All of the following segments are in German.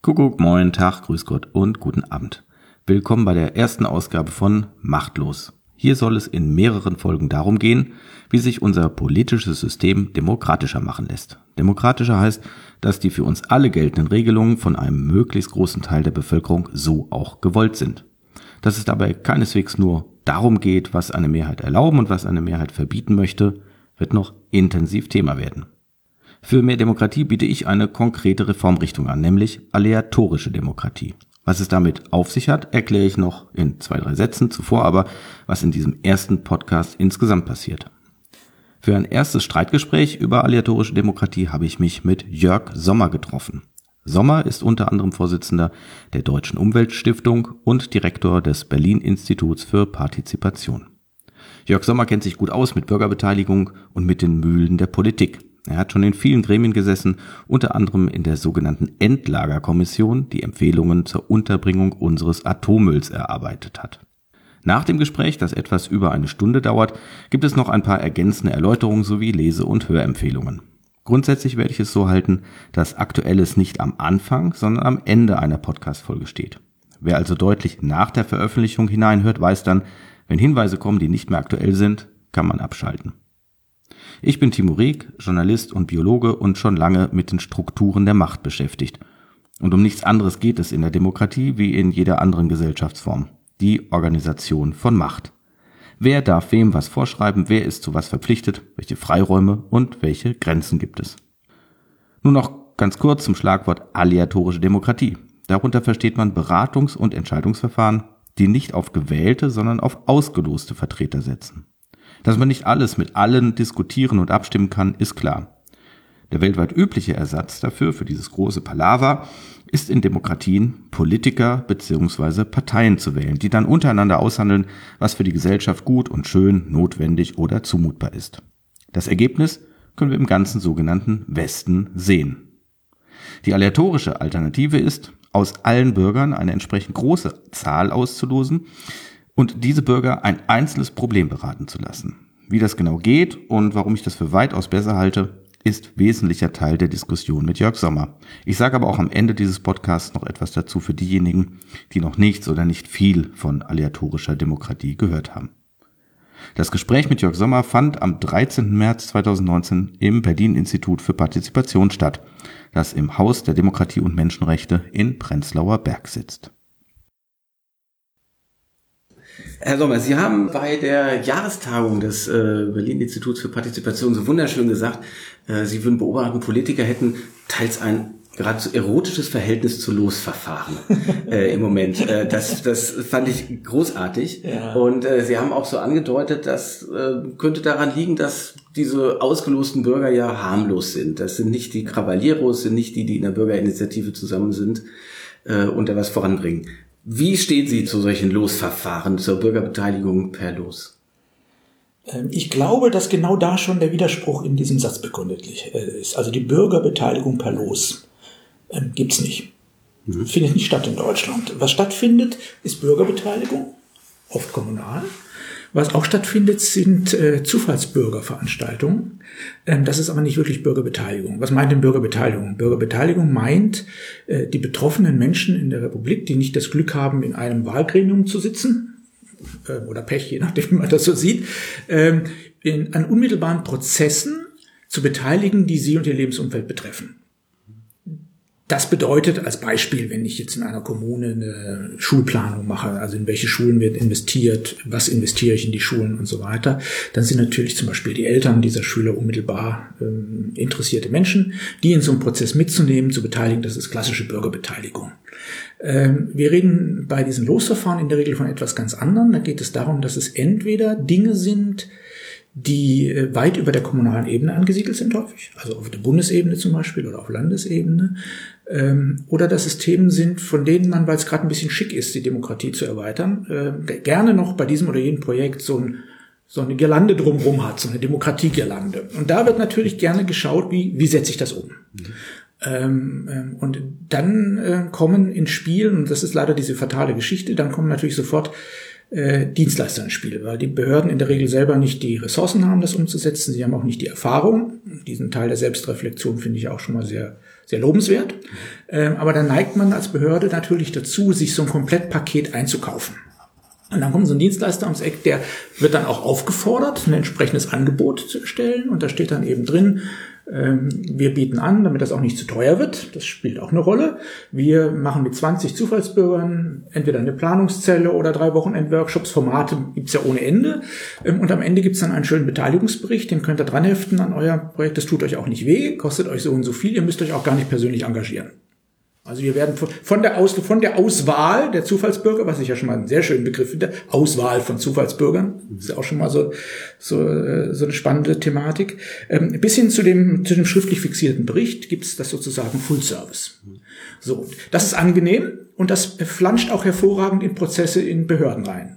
Kuckuck, moin, Tag, Grüß Gott und guten Abend. Willkommen bei der ersten Ausgabe von Machtlos. Hier soll es in mehreren Folgen darum gehen, wie sich unser politisches System demokratischer machen lässt. Demokratischer heißt, dass die für uns alle geltenden Regelungen von einem möglichst großen Teil der Bevölkerung so auch gewollt sind. Dass es dabei keineswegs nur darum geht, was eine Mehrheit erlauben und was eine Mehrheit verbieten möchte, wird noch intensiv Thema werden. Für mehr Demokratie biete ich eine konkrete Reformrichtung an, nämlich aleatorische Demokratie. Was es damit auf sich hat, erkläre ich noch in zwei, drei Sätzen zuvor, aber was in diesem ersten Podcast insgesamt passiert. Für ein erstes Streitgespräch über aleatorische Demokratie habe ich mich mit Jörg Sommer getroffen. Sommer ist unter anderem Vorsitzender der Deutschen Umweltstiftung und Direktor des Berlin Instituts für Partizipation. Jörg Sommer kennt sich gut aus mit Bürgerbeteiligung und mit den Mühlen der Politik. Er hat schon in vielen Gremien gesessen, unter anderem in der sogenannten Endlagerkommission, die Empfehlungen zur Unterbringung unseres Atommülls erarbeitet hat. Nach dem Gespräch, das etwas über eine Stunde dauert, gibt es noch ein paar ergänzende Erläuterungen sowie Lese- und Hörempfehlungen. Grundsätzlich werde ich es so halten, dass Aktuelles nicht am Anfang, sondern am Ende einer Podcast-Folge steht. Wer also deutlich nach der Veröffentlichung hineinhört, weiß dann, wenn Hinweise kommen, die nicht mehr aktuell sind, kann man abschalten. Ich bin Timo Rieck, Journalist und Biologe und schon lange mit den Strukturen der Macht beschäftigt. Und um nichts anderes geht es in der Demokratie wie in jeder anderen Gesellschaftsform. Die Organisation von Macht. Wer darf wem was vorschreiben, wer ist zu was verpflichtet, welche Freiräume und welche Grenzen gibt es. Nun noch ganz kurz zum Schlagwort aleatorische Demokratie. Darunter versteht man Beratungs- und Entscheidungsverfahren, die nicht auf gewählte, sondern auf ausgeloste Vertreter setzen. Dass man nicht alles mit allen diskutieren und abstimmen kann, ist klar. Der weltweit übliche Ersatz dafür, für dieses große Palaver, ist in Demokratien Politiker bzw. Parteien zu wählen, die dann untereinander aushandeln, was für die Gesellschaft gut und schön, notwendig oder zumutbar ist. Das Ergebnis können wir im ganzen sogenannten Westen sehen. Die aleatorische Alternative ist, aus allen Bürgern eine entsprechend große Zahl auszulosen, und diese Bürger ein einzelnes Problem beraten zu lassen. Wie das genau geht und warum ich das für weitaus besser halte, ist wesentlicher Teil der Diskussion mit Jörg Sommer. Ich sage aber auch am Ende dieses Podcasts noch etwas dazu für diejenigen, die noch nichts oder nicht viel von aleatorischer Demokratie gehört haben. Das Gespräch mit Jörg Sommer fand am 13. März 2019 im Berlin Institut für Partizipation statt, das im Haus der Demokratie und Menschenrechte in Prenzlauer Berg sitzt. Herr Sommer, Sie haben bei der Jahrestagung des äh, Berlin-Instituts für Partizipation so wunderschön gesagt, äh, Sie würden beobachten, Politiker hätten teils ein geradezu erotisches Verhältnis zu Losverfahren äh, im Moment. Äh, das, das fand ich großartig. Ja. Und äh, Sie haben auch so angedeutet, das äh, könnte daran liegen, dass diese ausgelosten Bürger ja harmlos sind. Das sind nicht die Cavalieros, sind nicht die, die in der Bürgerinitiative zusammen sind äh, und da was voranbringen. Wie stehen Sie zu solchen Losverfahren, zur Bürgerbeteiligung per Los? Ähm, ich glaube, dass genau da schon der Widerspruch in diesem Satz begründet äh, ist. Also die Bürgerbeteiligung per Los ähm, gibt's nicht. Mhm. Findet nicht statt in Deutschland. Was stattfindet, ist Bürgerbeteiligung, oft kommunal. Was auch stattfindet, sind äh, Zufallsbürgerveranstaltungen. Ähm, das ist aber nicht wirklich Bürgerbeteiligung. Was meint denn Bürgerbeteiligung? Bürgerbeteiligung meint äh, die betroffenen Menschen in der Republik, die nicht das Glück haben, in einem Wahlgremium zu sitzen, äh, oder Pech, je nachdem, wie man das so sieht, ähm, in, an unmittelbaren Prozessen zu beteiligen, die sie und ihr Lebensumfeld betreffen. Das bedeutet als Beispiel, wenn ich jetzt in einer Kommune eine Schulplanung mache, also in welche Schulen wird investiert, was investiere ich in die Schulen und so weiter, dann sind natürlich zum Beispiel die Eltern dieser Schüler unmittelbar ähm, interessierte Menschen, die in so einem Prozess mitzunehmen, zu beteiligen, das ist klassische Bürgerbeteiligung. Ähm, wir reden bei diesen Losverfahren in der Regel von etwas ganz anderem. Da geht es darum, dass es entweder Dinge sind, die äh, weit über der kommunalen Ebene angesiedelt sind häufig, also auf der Bundesebene zum Beispiel oder auf Landesebene, ähm, oder dass es Themen sind, von denen man, weil es gerade ein bisschen schick ist, die Demokratie zu erweitern, äh, gerne noch bei diesem oder jenem Projekt so ein so eine Girlande drumherum hat, so eine Demokratiegirlande. Und da wird natürlich gerne geschaut, wie, wie setze ich das um. Mhm. Ähm, ähm, und dann äh, kommen ins Spiel, und das ist leider diese fatale Geschichte, dann kommen natürlich sofort äh, Dienstleister ins Spiel, weil die Behörden in der Regel selber nicht die Ressourcen haben, das umzusetzen. Sie haben auch nicht die Erfahrung. Diesen Teil der Selbstreflexion finde ich auch schon mal sehr sehr lobenswert. Ähm, aber dann neigt man als Behörde natürlich dazu, sich so ein Komplettpaket einzukaufen. Und dann kommt so ein Dienstleister ums Eck, der wird dann auch aufgefordert, ein entsprechendes Angebot zu stellen. Und da steht dann eben drin, wir bieten an, damit das auch nicht zu teuer wird. Das spielt auch eine Rolle. Wir machen mit 20 Zufallsbürgern entweder eine Planungszelle oder drei Wochenend-Workshops. Formate gibt's ja ohne Ende. Ähm, und am Ende gibt's dann einen schönen Beteiligungsbericht. Den könnt ihr dran heften an euer Projekt. Das tut euch auch nicht weh, kostet euch so und so viel. Ihr müsst euch auch gar nicht persönlich engagieren. Also wir werden von der, Aus, von der Auswahl der Zufallsbürger, was ich ja schon mal einen sehr schönen Begriff finde, Auswahl von Zufallsbürgern, ist ja auch schon mal so, so, äh, so eine spannende Thematik, ähm, bis hin zu dem, zu dem schriftlich fixierten Bericht gibt es das sozusagen Full Service. So, das ist angenehm und das flanscht auch hervorragend in Prozesse in Behörden rein.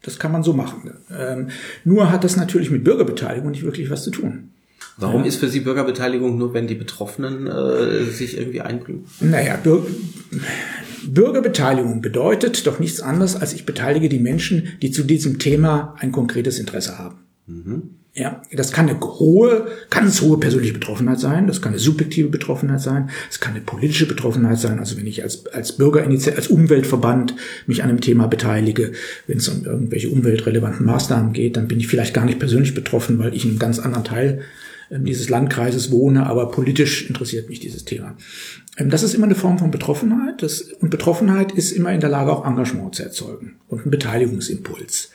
Das kann man so machen. Ähm, nur hat das natürlich mit Bürgerbeteiligung nicht wirklich was zu tun. Warum ja. ist für Sie Bürgerbeteiligung nur, wenn die Betroffenen äh, sich irgendwie einbringen? Naja, Bür Bürgerbeteiligung bedeutet doch nichts anderes, als ich beteilige die Menschen, die zu diesem Thema ein konkretes Interesse haben. Mhm. Ja, das kann eine hohe, ganz hohe persönliche Betroffenheit sein, das kann eine subjektive Betroffenheit sein, es kann eine politische Betroffenheit sein, also wenn ich als, als Bürgerinitiative, als Umweltverband mich an einem Thema beteilige, wenn es um irgendwelche umweltrelevanten Maßnahmen geht, dann bin ich vielleicht gar nicht persönlich betroffen, weil ich in einem ganz anderen Teil dieses Landkreises wohne, aber politisch interessiert mich dieses Thema. Ähm, das ist immer eine Form von Betroffenheit. Das, und Betroffenheit ist immer in der Lage, auch Engagement zu erzeugen und einen Beteiligungsimpuls.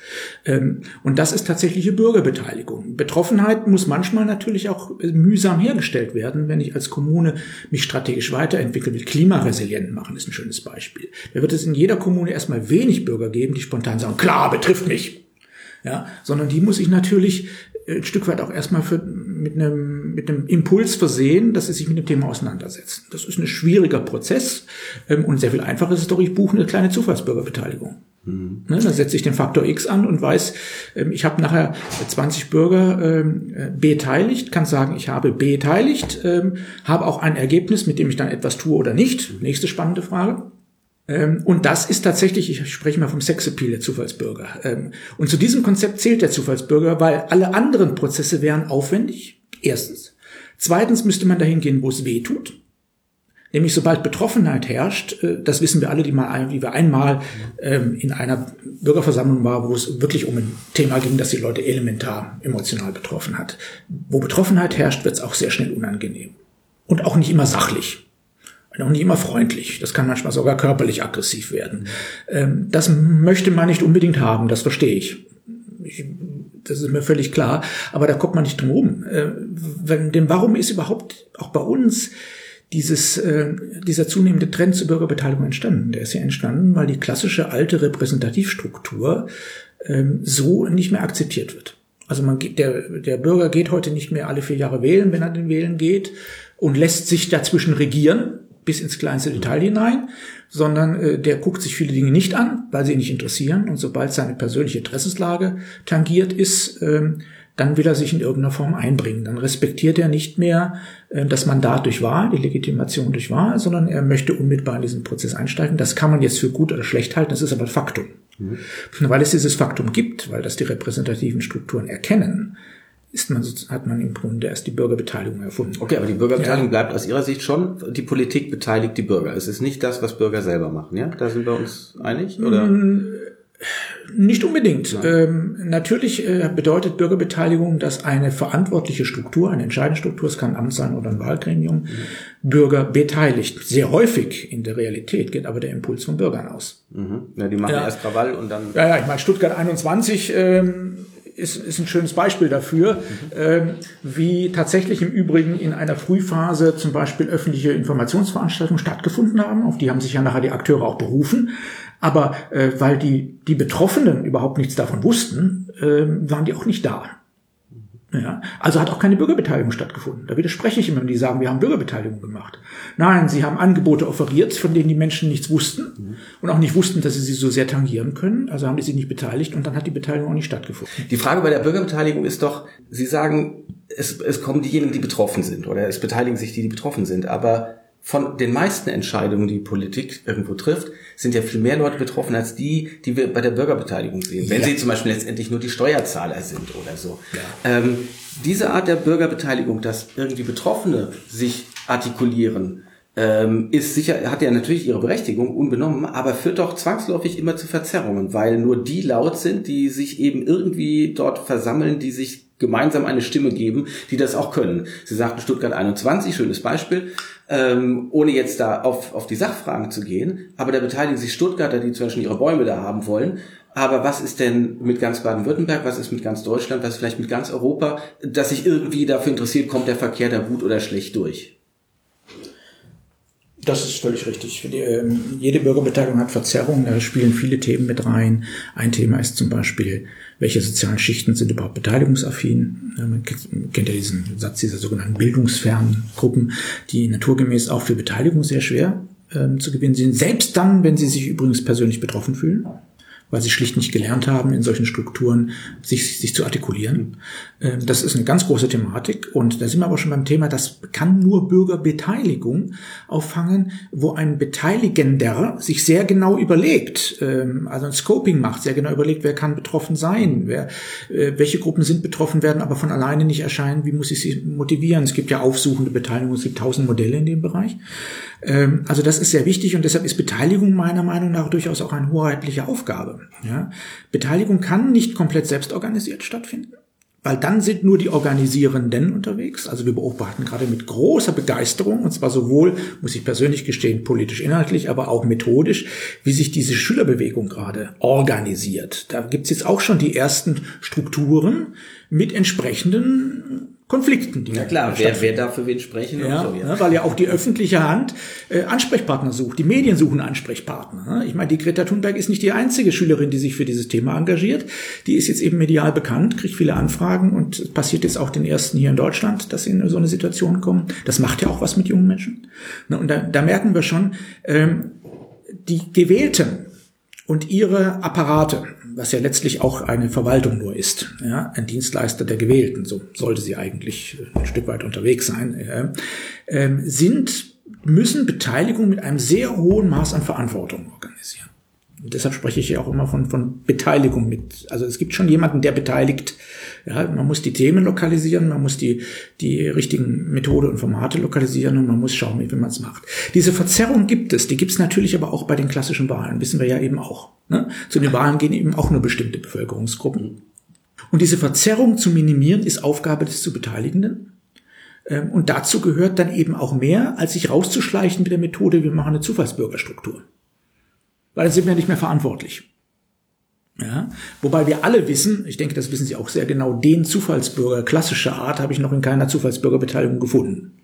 Ähm, und das ist tatsächliche Bürgerbeteiligung. Betroffenheit muss manchmal natürlich auch äh, mühsam hergestellt werden, wenn ich als Kommune mich strategisch weiterentwickeln will. Klimaresilient machen ist ein schönes Beispiel. Da wird es in jeder Kommune erstmal wenig Bürger geben, die spontan sagen, klar, betrifft mich ja, sondern die muss ich natürlich ein Stück weit auch erstmal für, mit, einem, mit einem Impuls versehen, dass sie sich mit dem Thema auseinandersetzen. Das ist ein schwieriger Prozess ähm, und sehr viel einfacher ist es doch, ich buche eine kleine Zufallsbürgerbeteiligung. Mhm. Ne, dann setze ich den Faktor X an und weiß, ähm, ich habe nachher 20 Bürger ähm, äh, beteiligt, kann sagen, ich habe beteiligt, ähm, habe auch ein Ergebnis, mit dem ich dann etwas tue oder nicht. Nächste spannende Frage. Ähm, und das ist tatsächlich, ich spreche mal vom Sexappeal der Zufallsbürger. Ähm, und zu diesem Konzept zählt der Zufallsbürger, weil alle anderen Prozesse wären aufwendig. Erstens. Zweitens müsste man dahin gehen, wo es weh tut. Nämlich sobald Betroffenheit herrscht, äh, das wissen wir alle, die mal, wie wir einmal ähm, in einer Bürgerversammlung war, wo es wirklich um ein Thema ging, das die Leute elementar emotional betroffen hat. Wo Betroffenheit herrscht, wird es auch sehr schnell unangenehm. Und auch nicht immer sachlich noch nicht immer freundlich. Das kann manchmal sogar körperlich aggressiv werden. Ähm, das möchte man nicht unbedingt haben, das verstehe ich. ich. Das ist mir völlig klar, aber da kommt man nicht drum rum. Äh, denn warum ist überhaupt auch bei uns dieses, äh, dieser zunehmende Trend zur Bürgerbeteiligung entstanden? Der ist ja entstanden, weil die klassische alte Repräsentativstruktur ähm, so nicht mehr akzeptiert wird. Also man geht, der, der Bürger geht heute nicht mehr alle vier Jahre wählen, wenn er den Wählen geht und lässt sich dazwischen regieren, bis ins kleinste Detail hinein, sondern äh, der guckt sich viele Dinge nicht an, weil sie ihn nicht interessieren. Und sobald seine persönliche Interessenslage tangiert ist, ähm, dann will er sich in irgendeiner Form einbringen. Dann respektiert er nicht mehr äh, das Mandat durch Wahl, die Legitimation durch Wahl, sondern er möchte unmittelbar in diesen Prozess einsteigen. Das kann man jetzt für gut oder schlecht halten, das ist aber ein Faktum. Mhm. Weil es dieses Faktum gibt, weil das die repräsentativen Strukturen erkennen, ist man, hat man im Grunde erst die Bürgerbeteiligung erfunden. Okay, aber die Bürgerbeteiligung ja. bleibt aus Ihrer Sicht schon, die Politik beteiligt die Bürger. Es ist nicht das, was Bürger selber machen, ja? Da sind wir uns einig, oder? Mm, nicht unbedingt. Ähm, natürlich äh, bedeutet Bürgerbeteiligung, dass eine verantwortliche Struktur, eine entscheidende Struktur, es kann ein Amt sein oder ein Wahlgremium, mhm. Bürger beteiligt. Sehr häufig in der Realität geht aber der Impuls von Bürgern aus. Mhm. Ja, die machen ja. erst Krawall und dann. Ja, ja, ich meine, Stuttgart 21 ähm, ist, ist ein schönes Beispiel dafür, mhm. ähm, wie tatsächlich im Übrigen in einer Frühphase zum Beispiel öffentliche Informationsveranstaltungen stattgefunden haben. Auf die haben sich ja nachher die Akteure auch berufen. Aber äh, weil die, die Betroffenen überhaupt nichts davon wussten, äh, waren die auch nicht da. Ja, also hat auch keine Bürgerbeteiligung stattgefunden. Da widerspreche ich immer, wenn die sagen, wir haben Bürgerbeteiligung gemacht. Nein, sie haben Angebote offeriert, von denen die Menschen nichts wussten mhm. und auch nicht wussten, dass sie sie so sehr tangieren können. Also haben die sich nicht beteiligt und dann hat die Beteiligung auch nicht stattgefunden. Die Frage bei der Bürgerbeteiligung ist doch, Sie sagen, es, es kommen diejenigen, die betroffen sind oder es beteiligen sich die, die betroffen sind. Aber von den meisten Entscheidungen, die Politik irgendwo trifft, sind ja viel mehr Leute betroffen als die, die wir bei der Bürgerbeteiligung sehen. Wenn ja. sie zum Beispiel letztendlich nur die Steuerzahler sind oder so. Ja. Ähm, diese Art der Bürgerbeteiligung, dass irgendwie Betroffene sich artikulieren, ähm, ist sicher, hat ja natürlich ihre Berechtigung, unbenommen, aber führt doch zwangsläufig immer zu Verzerrungen, weil nur die laut sind, die sich eben irgendwie dort versammeln, die sich gemeinsam eine Stimme geben, die das auch können. Sie sagten Stuttgart 21, schönes Beispiel, ähm, ohne jetzt da auf, auf die Sachfragen zu gehen, aber da beteiligen sich Stuttgarter, die zum Beispiel ihre Bäume da haben wollen, aber was ist denn mit ganz Baden-Württemberg? Was ist mit ganz Deutschland? Was ist vielleicht mit ganz Europa? Dass sich irgendwie dafür interessiert, kommt der Verkehr da gut oder schlecht durch? Das ist völlig richtig. Die, äh, jede Bürgerbeteiligung hat Verzerrungen, da spielen viele Themen mit rein. Ein Thema ist zum Beispiel, welche sozialen Schichten sind überhaupt beteiligungsaffin? Man kennt ja diesen Satz dieser sogenannten bildungsfernen Gruppen, die naturgemäß auch für Beteiligung sehr schwer ähm, zu gewinnen sind. Selbst dann, wenn sie sich übrigens persönlich betroffen fühlen weil sie schlicht nicht gelernt haben, in solchen Strukturen sich, sich zu artikulieren. Ähm, das ist eine ganz große Thematik und da sind wir aber schon beim Thema, das kann nur Bürgerbeteiligung auffangen, wo ein Beteiligender sich sehr genau überlegt, ähm, also ein Scoping macht, sehr genau überlegt, wer kann betroffen sein, wer, äh, welche Gruppen sind betroffen, werden aber von alleine nicht erscheinen, wie muss ich sie motivieren. Es gibt ja aufsuchende Beteiligung, es gibt tausend Modelle in dem Bereich. Ähm, also das ist sehr wichtig und deshalb ist Beteiligung meiner Meinung nach durchaus auch eine hoheitliche Aufgabe. Ja? Beteiligung kann nicht komplett selbstorganisiert stattfinden weil dann sind nur die Organisierenden unterwegs. Also wir beobachten gerade mit großer Begeisterung, und zwar sowohl, muss ich persönlich gestehen, politisch inhaltlich, aber auch methodisch, wie sich diese Schülerbewegung gerade organisiert. Da gibt's jetzt auch schon die ersten Strukturen mit entsprechenden Konflikten. Die ja klar, wer, wer darf für wen sprechen ja, so, ja. Ne, weil ja auch die öffentliche Hand äh, Ansprechpartner sucht. Die Medien suchen Ansprechpartner. Ne? Ich meine, die Greta Thunberg ist nicht die einzige Schülerin, die sich für dieses Thema engagiert. Die ist jetzt eben medial bekannt, kriegt viele Anfragen und passiert jetzt auch den ersten hier in Deutschland, dass sie in so eine Situation kommen. Das macht ja auch was mit jungen Menschen. Ne? Und da, da merken wir schon, ähm, die Gewählten und ihre Apparate, was ja letztlich auch eine Verwaltung nur ist, ja, ein Dienstleister der Gewählten, so sollte sie eigentlich ein Stück weit unterwegs sein, äh, sind, müssen Beteiligung mit einem sehr hohen Maß an Verantwortung organisieren. Deshalb spreche ich ja auch immer von, von Beteiligung mit. Also es gibt schon jemanden, der beteiligt. Ja, man muss die Themen lokalisieren, man muss die, die richtigen Methode und Formate lokalisieren und man muss schauen, wie man es macht. Diese Verzerrung gibt es, die gibt es natürlich aber auch bei den klassischen Wahlen, wissen wir ja eben auch. Ne? Zu den Wahlen gehen eben auch nur bestimmte Bevölkerungsgruppen. Und diese Verzerrung zu minimieren, ist Aufgabe des zu Beteiligenden. Ähm, und dazu gehört dann eben auch mehr, als sich rauszuschleichen mit der Methode, wir machen eine Zufallsbürgerstruktur. Weil dann sind wir nicht mehr verantwortlich. Ja, wobei wir alle wissen, ich denke, das wissen Sie auch sehr genau, den Zufallsbürger klassischer Art habe ich noch in keiner Zufallsbürgerbeteiligung gefunden.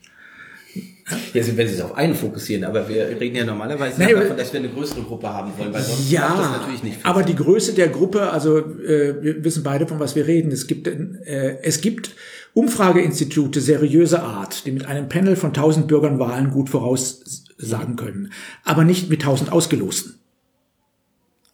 Ja, wenn Sie es auf einen fokussieren, aber wir reden ja normalerweise nee, davon, dass wir eine größere Gruppe haben wollen, weil sonst ja, macht das natürlich nicht. Aber die Größe der Gruppe, also äh, wir wissen beide, von was wir reden. Es gibt, äh, es gibt Umfrageinstitute seriöser Art, die mit einem Panel von 1000 Bürgern Wahlen gut voraussagen können, aber nicht mit 1000 Ausgelosten.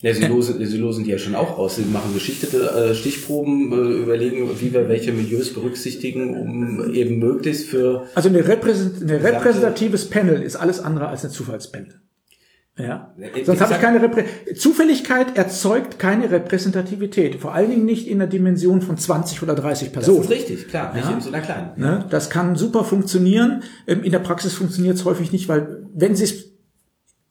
Ja, sie, losen, sie losen die ja schon auch aus. Sie machen geschichtete äh, Stichproben, äh, überlegen, wie wir welche Milieus berücksichtigen, um eben möglichst für... Also eine, Repräsent repräsentatives Panel ist alles andere als ein Zufallspanel. Ja. Sonst habe ich keine Reprä Zufälligkeit erzeugt keine Repräsentativität. Vor allen Dingen nicht in der Dimension von 20 oder 30 Personen. Das ist richtig, klar. Nicht ja. in so einer kleinen. Ne? Das kann super funktionieren. Ähm, in der Praxis funktioniert es häufig nicht, weil wenn Sie es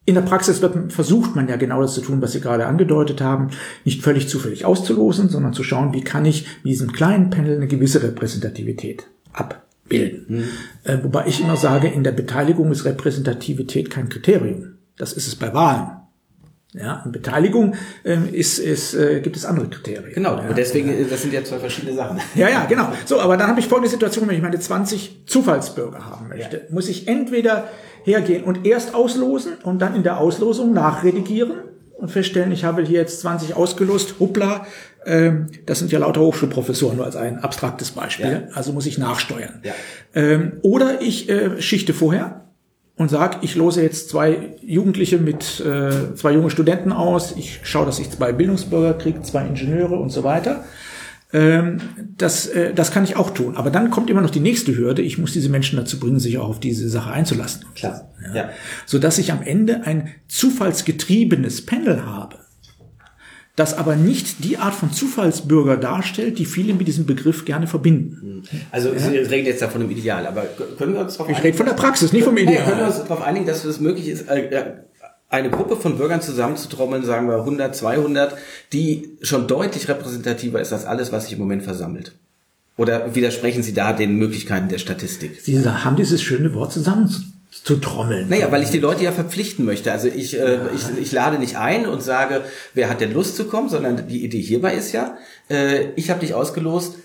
in der Praxis wird, versucht man ja genau das zu tun, was Sie gerade angedeutet haben, nicht völlig zufällig auszulosen, sondern zu schauen, wie kann ich mit diesem kleinen Panel eine gewisse Repräsentativität abbilden. Mhm. Äh, wobei ich immer sage, in der Beteiligung ist Repräsentativität kein Kriterium. Das ist es bei Wahlen. Ja, in Beteiligung ähm, ist, ist, äh, gibt es andere Kriterien. Genau, ja, deswegen, ja. das sind ja zwei verschiedene Sachen. Ja, ja, genau. So, aber dann habe ich folgende Situation, wenn ich meine 20 Zufallsbürger haben möchte, ja. muss ich entweder hergehen und erst auslosen und dann in der Auslosung nachredigieren und feststellen, ich habe hier jetzt 20 ausgelost, hoppla, ähm, das sind ja lauter Hochschulprofessoren, nur als ein abstraktes Beispiel, ja. also muss ich nachsteuern. Ja. Ähm, oder ich äh, schichte vorher und sage, ich lose jetzt zwei Jugendliche mit äh, zwei junge Studenten aus, ich schaue, dass ich zwei Bildungsbürger kriege, zwei Ingenieure und so weiter. Ähm, das, äh, das kann ich auch tun. Aber dann kommt immer noch die nächste Hürde. Ich muss diese Menschen dazu bringen, sich auch auf diese Sache einzulassen. Klar. Ja. ja. Sodass ich am Ende ein zufallsgetriebenes Panel habe. das aber nicht die Art von Zufallsbürger darstellt, die viele mit diesem Begriff gerne verbinden. Also ja? Sie reden jetzt davon im Ideal, aber können wir uns darauf Ich rede von der Praxis, nicht vom Ideal. Ja, können wir uns darauf einigen, dass es möglich ist, äh, eine Gruppe von Bürgern zusammenzutrommeln, sagen wir 100, 200, die schon deutlich repräsentativer ist als alles, was sich im Moment versammelt? Oder widersprechen Sie da den Möglichkeiten der Statistik? Sie haben dieses schöne Wort zusammenzutrommeln zu trommeln. Naja, weil ich die Leute ja verpflichten möchte. Also ich, äh, ich, ich lade nicht ein und sage, wer hat denn Lust zu kommen, sondern die Idee hierbei ist ja, äh, ich habe dich ausgelost,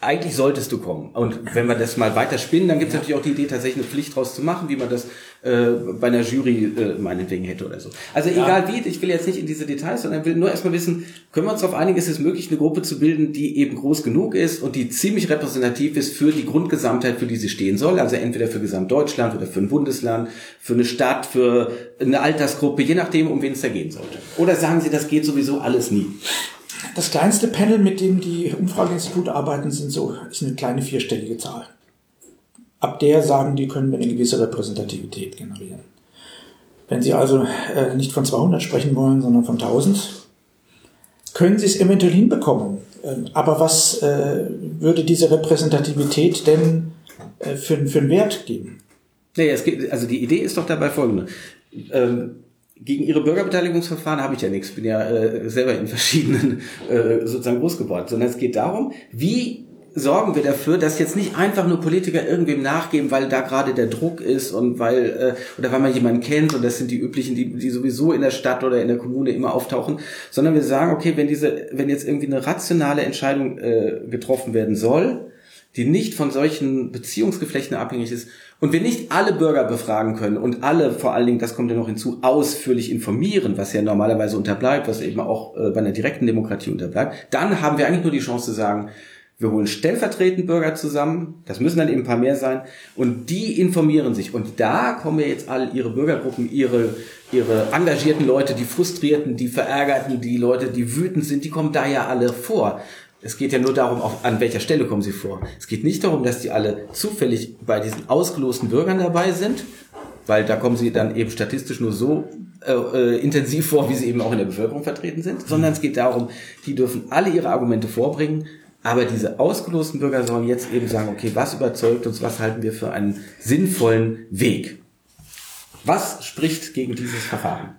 eigentlich solltest du kommen. Und wenn wir das mal weiter spinnen, dann gibt es ja. natürlich auch die Idee, tatsächlich eine Pflicht draus zu machen, wie man das äh, bei einer Jury äh, meinetwegen hätte oder so. Also ja. egal wie, ich will jetzt nicht in diese Details, sondern will nur erstmal wissen, können wir uns darauf einigen, ist es möglich, eine Gruppe zu bilden, die eben groß genug ist und die ziemlich repräsentativ ist für die Grundgesamtheit, für die sie stehen soll. Also entweder für Gesamtdeutschland oder für ein Bundesland, für eine Stadt, für eine Altersgruppe, je nachdem, um wen es da gehen sollte. Oder sagen Sie, das geht sowieso alles nie? Das kleinste Panel, mit dem die Umfrageinstitute arbeiten, sind so, ist eine kleine vierstellige Zahl. Ab der sagen die, können wir eine gewisse Repräsentativität generieren. Wenn Sie also äh, nicht von 200 sprechen wollen, sondern von 1000, können Sie es eventuell hinbekommen. Ähm, aber was äh, würde diese Repräsentativität denn äh, für, für einen Wert geben? Nee, es geht, also die Idee ist doch dabei folgende. Ähm, gegen ihre Bürgerbeteiligungsverfahren habe ich ja nichts, bin ja äh, selber in verschiedenen äh, sozusagen groß geworden, sondern es geht darum, wie sorgen wir dafür, dass jetzt nicht einfach nur Politiker irgendwem nachgeben, weil da gerade der Druck ist und weil äh, oder weil man jemanden kennt und das sind die üblichen, die, die sowieso in der Stadt oder in der Kommune immer auftauchen, sondern wir sagen, okay, wenn diese, wenn jetzt irgendwie eine rationale Entscheidung äh, getroffen werden soll, die nicht von solchen Beziehungsgeflechten abhängig ist und wir nicht alle Bürger befragen können und alle, vor allen Dingen, das kommt ja noch hinzu, ausführlich informieren, was ja normalerweise unterbleibt, was eben auch äh, bei einer direkten Demokratie unterbleibt, dann haben wir eigentlich nur die Chance zu sagen, wir holen stellvertretend Bürger zusammen, das müssen dann eben ein paar mehr sein, und die informieren sich. Und da kommen ja jetzt all ihre Bürgergruppen, ihre, ihre engagierten Leute, die frustrierten, die verärgerten, die Leute, die wütend sind, die kommen da ja alle vor. Es geht ja nur darum, auf, an welcher Stelle kommen sie vor. Es geht nicht darum, dass die alle zufällig bei diesen ausgelosten Bürgern dabei sind, weil da kommen sie dann eben statistisch nur so äh, äh, intensiv vor, wie sie eben auch in der Bevölkerung vertreten sind, sondern es geht darum, die dürfen alle ihre Argumente vorbringen, aber diese ausgelosten Bürger sollen jetzt eben sagen, okay, was überzeugt uns, was halten wir für einen sinnvollen Weg? Was spricht gegen dieses Verfahren?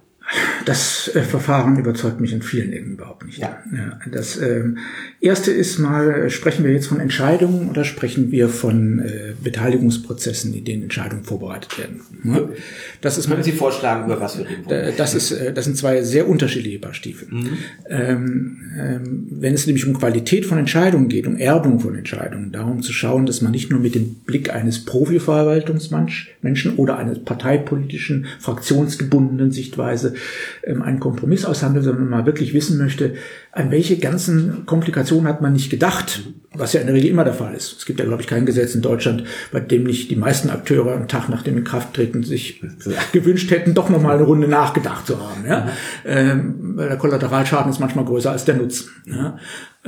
Das äh, Verfahren überzeugt mich in vielen Ecken überhaupt nicht. Ja. ja das ähm, erste ist mal, sprechen wir jetzt von Entscheidungen oder sprechen wir von äh, Beteiligungsprozessen, in denen Entscheidungen vorbereitet werden? Ja? Das ist Können Sie vorschlagen, über was wir reden wollen? Das, ist, äh, das sind zwei sehr unterschiedliche Paar Stiefel. Mhm. Ähm, ähm, wenn es nämlich um Qualität von Entscheidungen geht, um Erbung von Entscheidungen, darum zu schauen, dass man nicht nur mit dem Blick eines Profi-Verwaltungsmenschen oder eines parteipolitischen, fraktionsgebundenen Sichtweise ähm, einen Kompromiss aushandelt, sondern mal wirklich wissen möchte, an welche ganzen Komplikationen hat man nicht gedacht, was ja in der Regel immer der Fall ist. Es gibt ja, glaube ich, kein Gesetz in Deutschland, bei dem nicht die meisten Akteure am Tag nach dem Inkrafttreten sich gewünscht hätten, doch nochmal eine Runde nachgedacht zu haben. Ja? Mhm. Ähm, weil der Kollateralschaden ist manchmal größer als der Nutzen. Ja?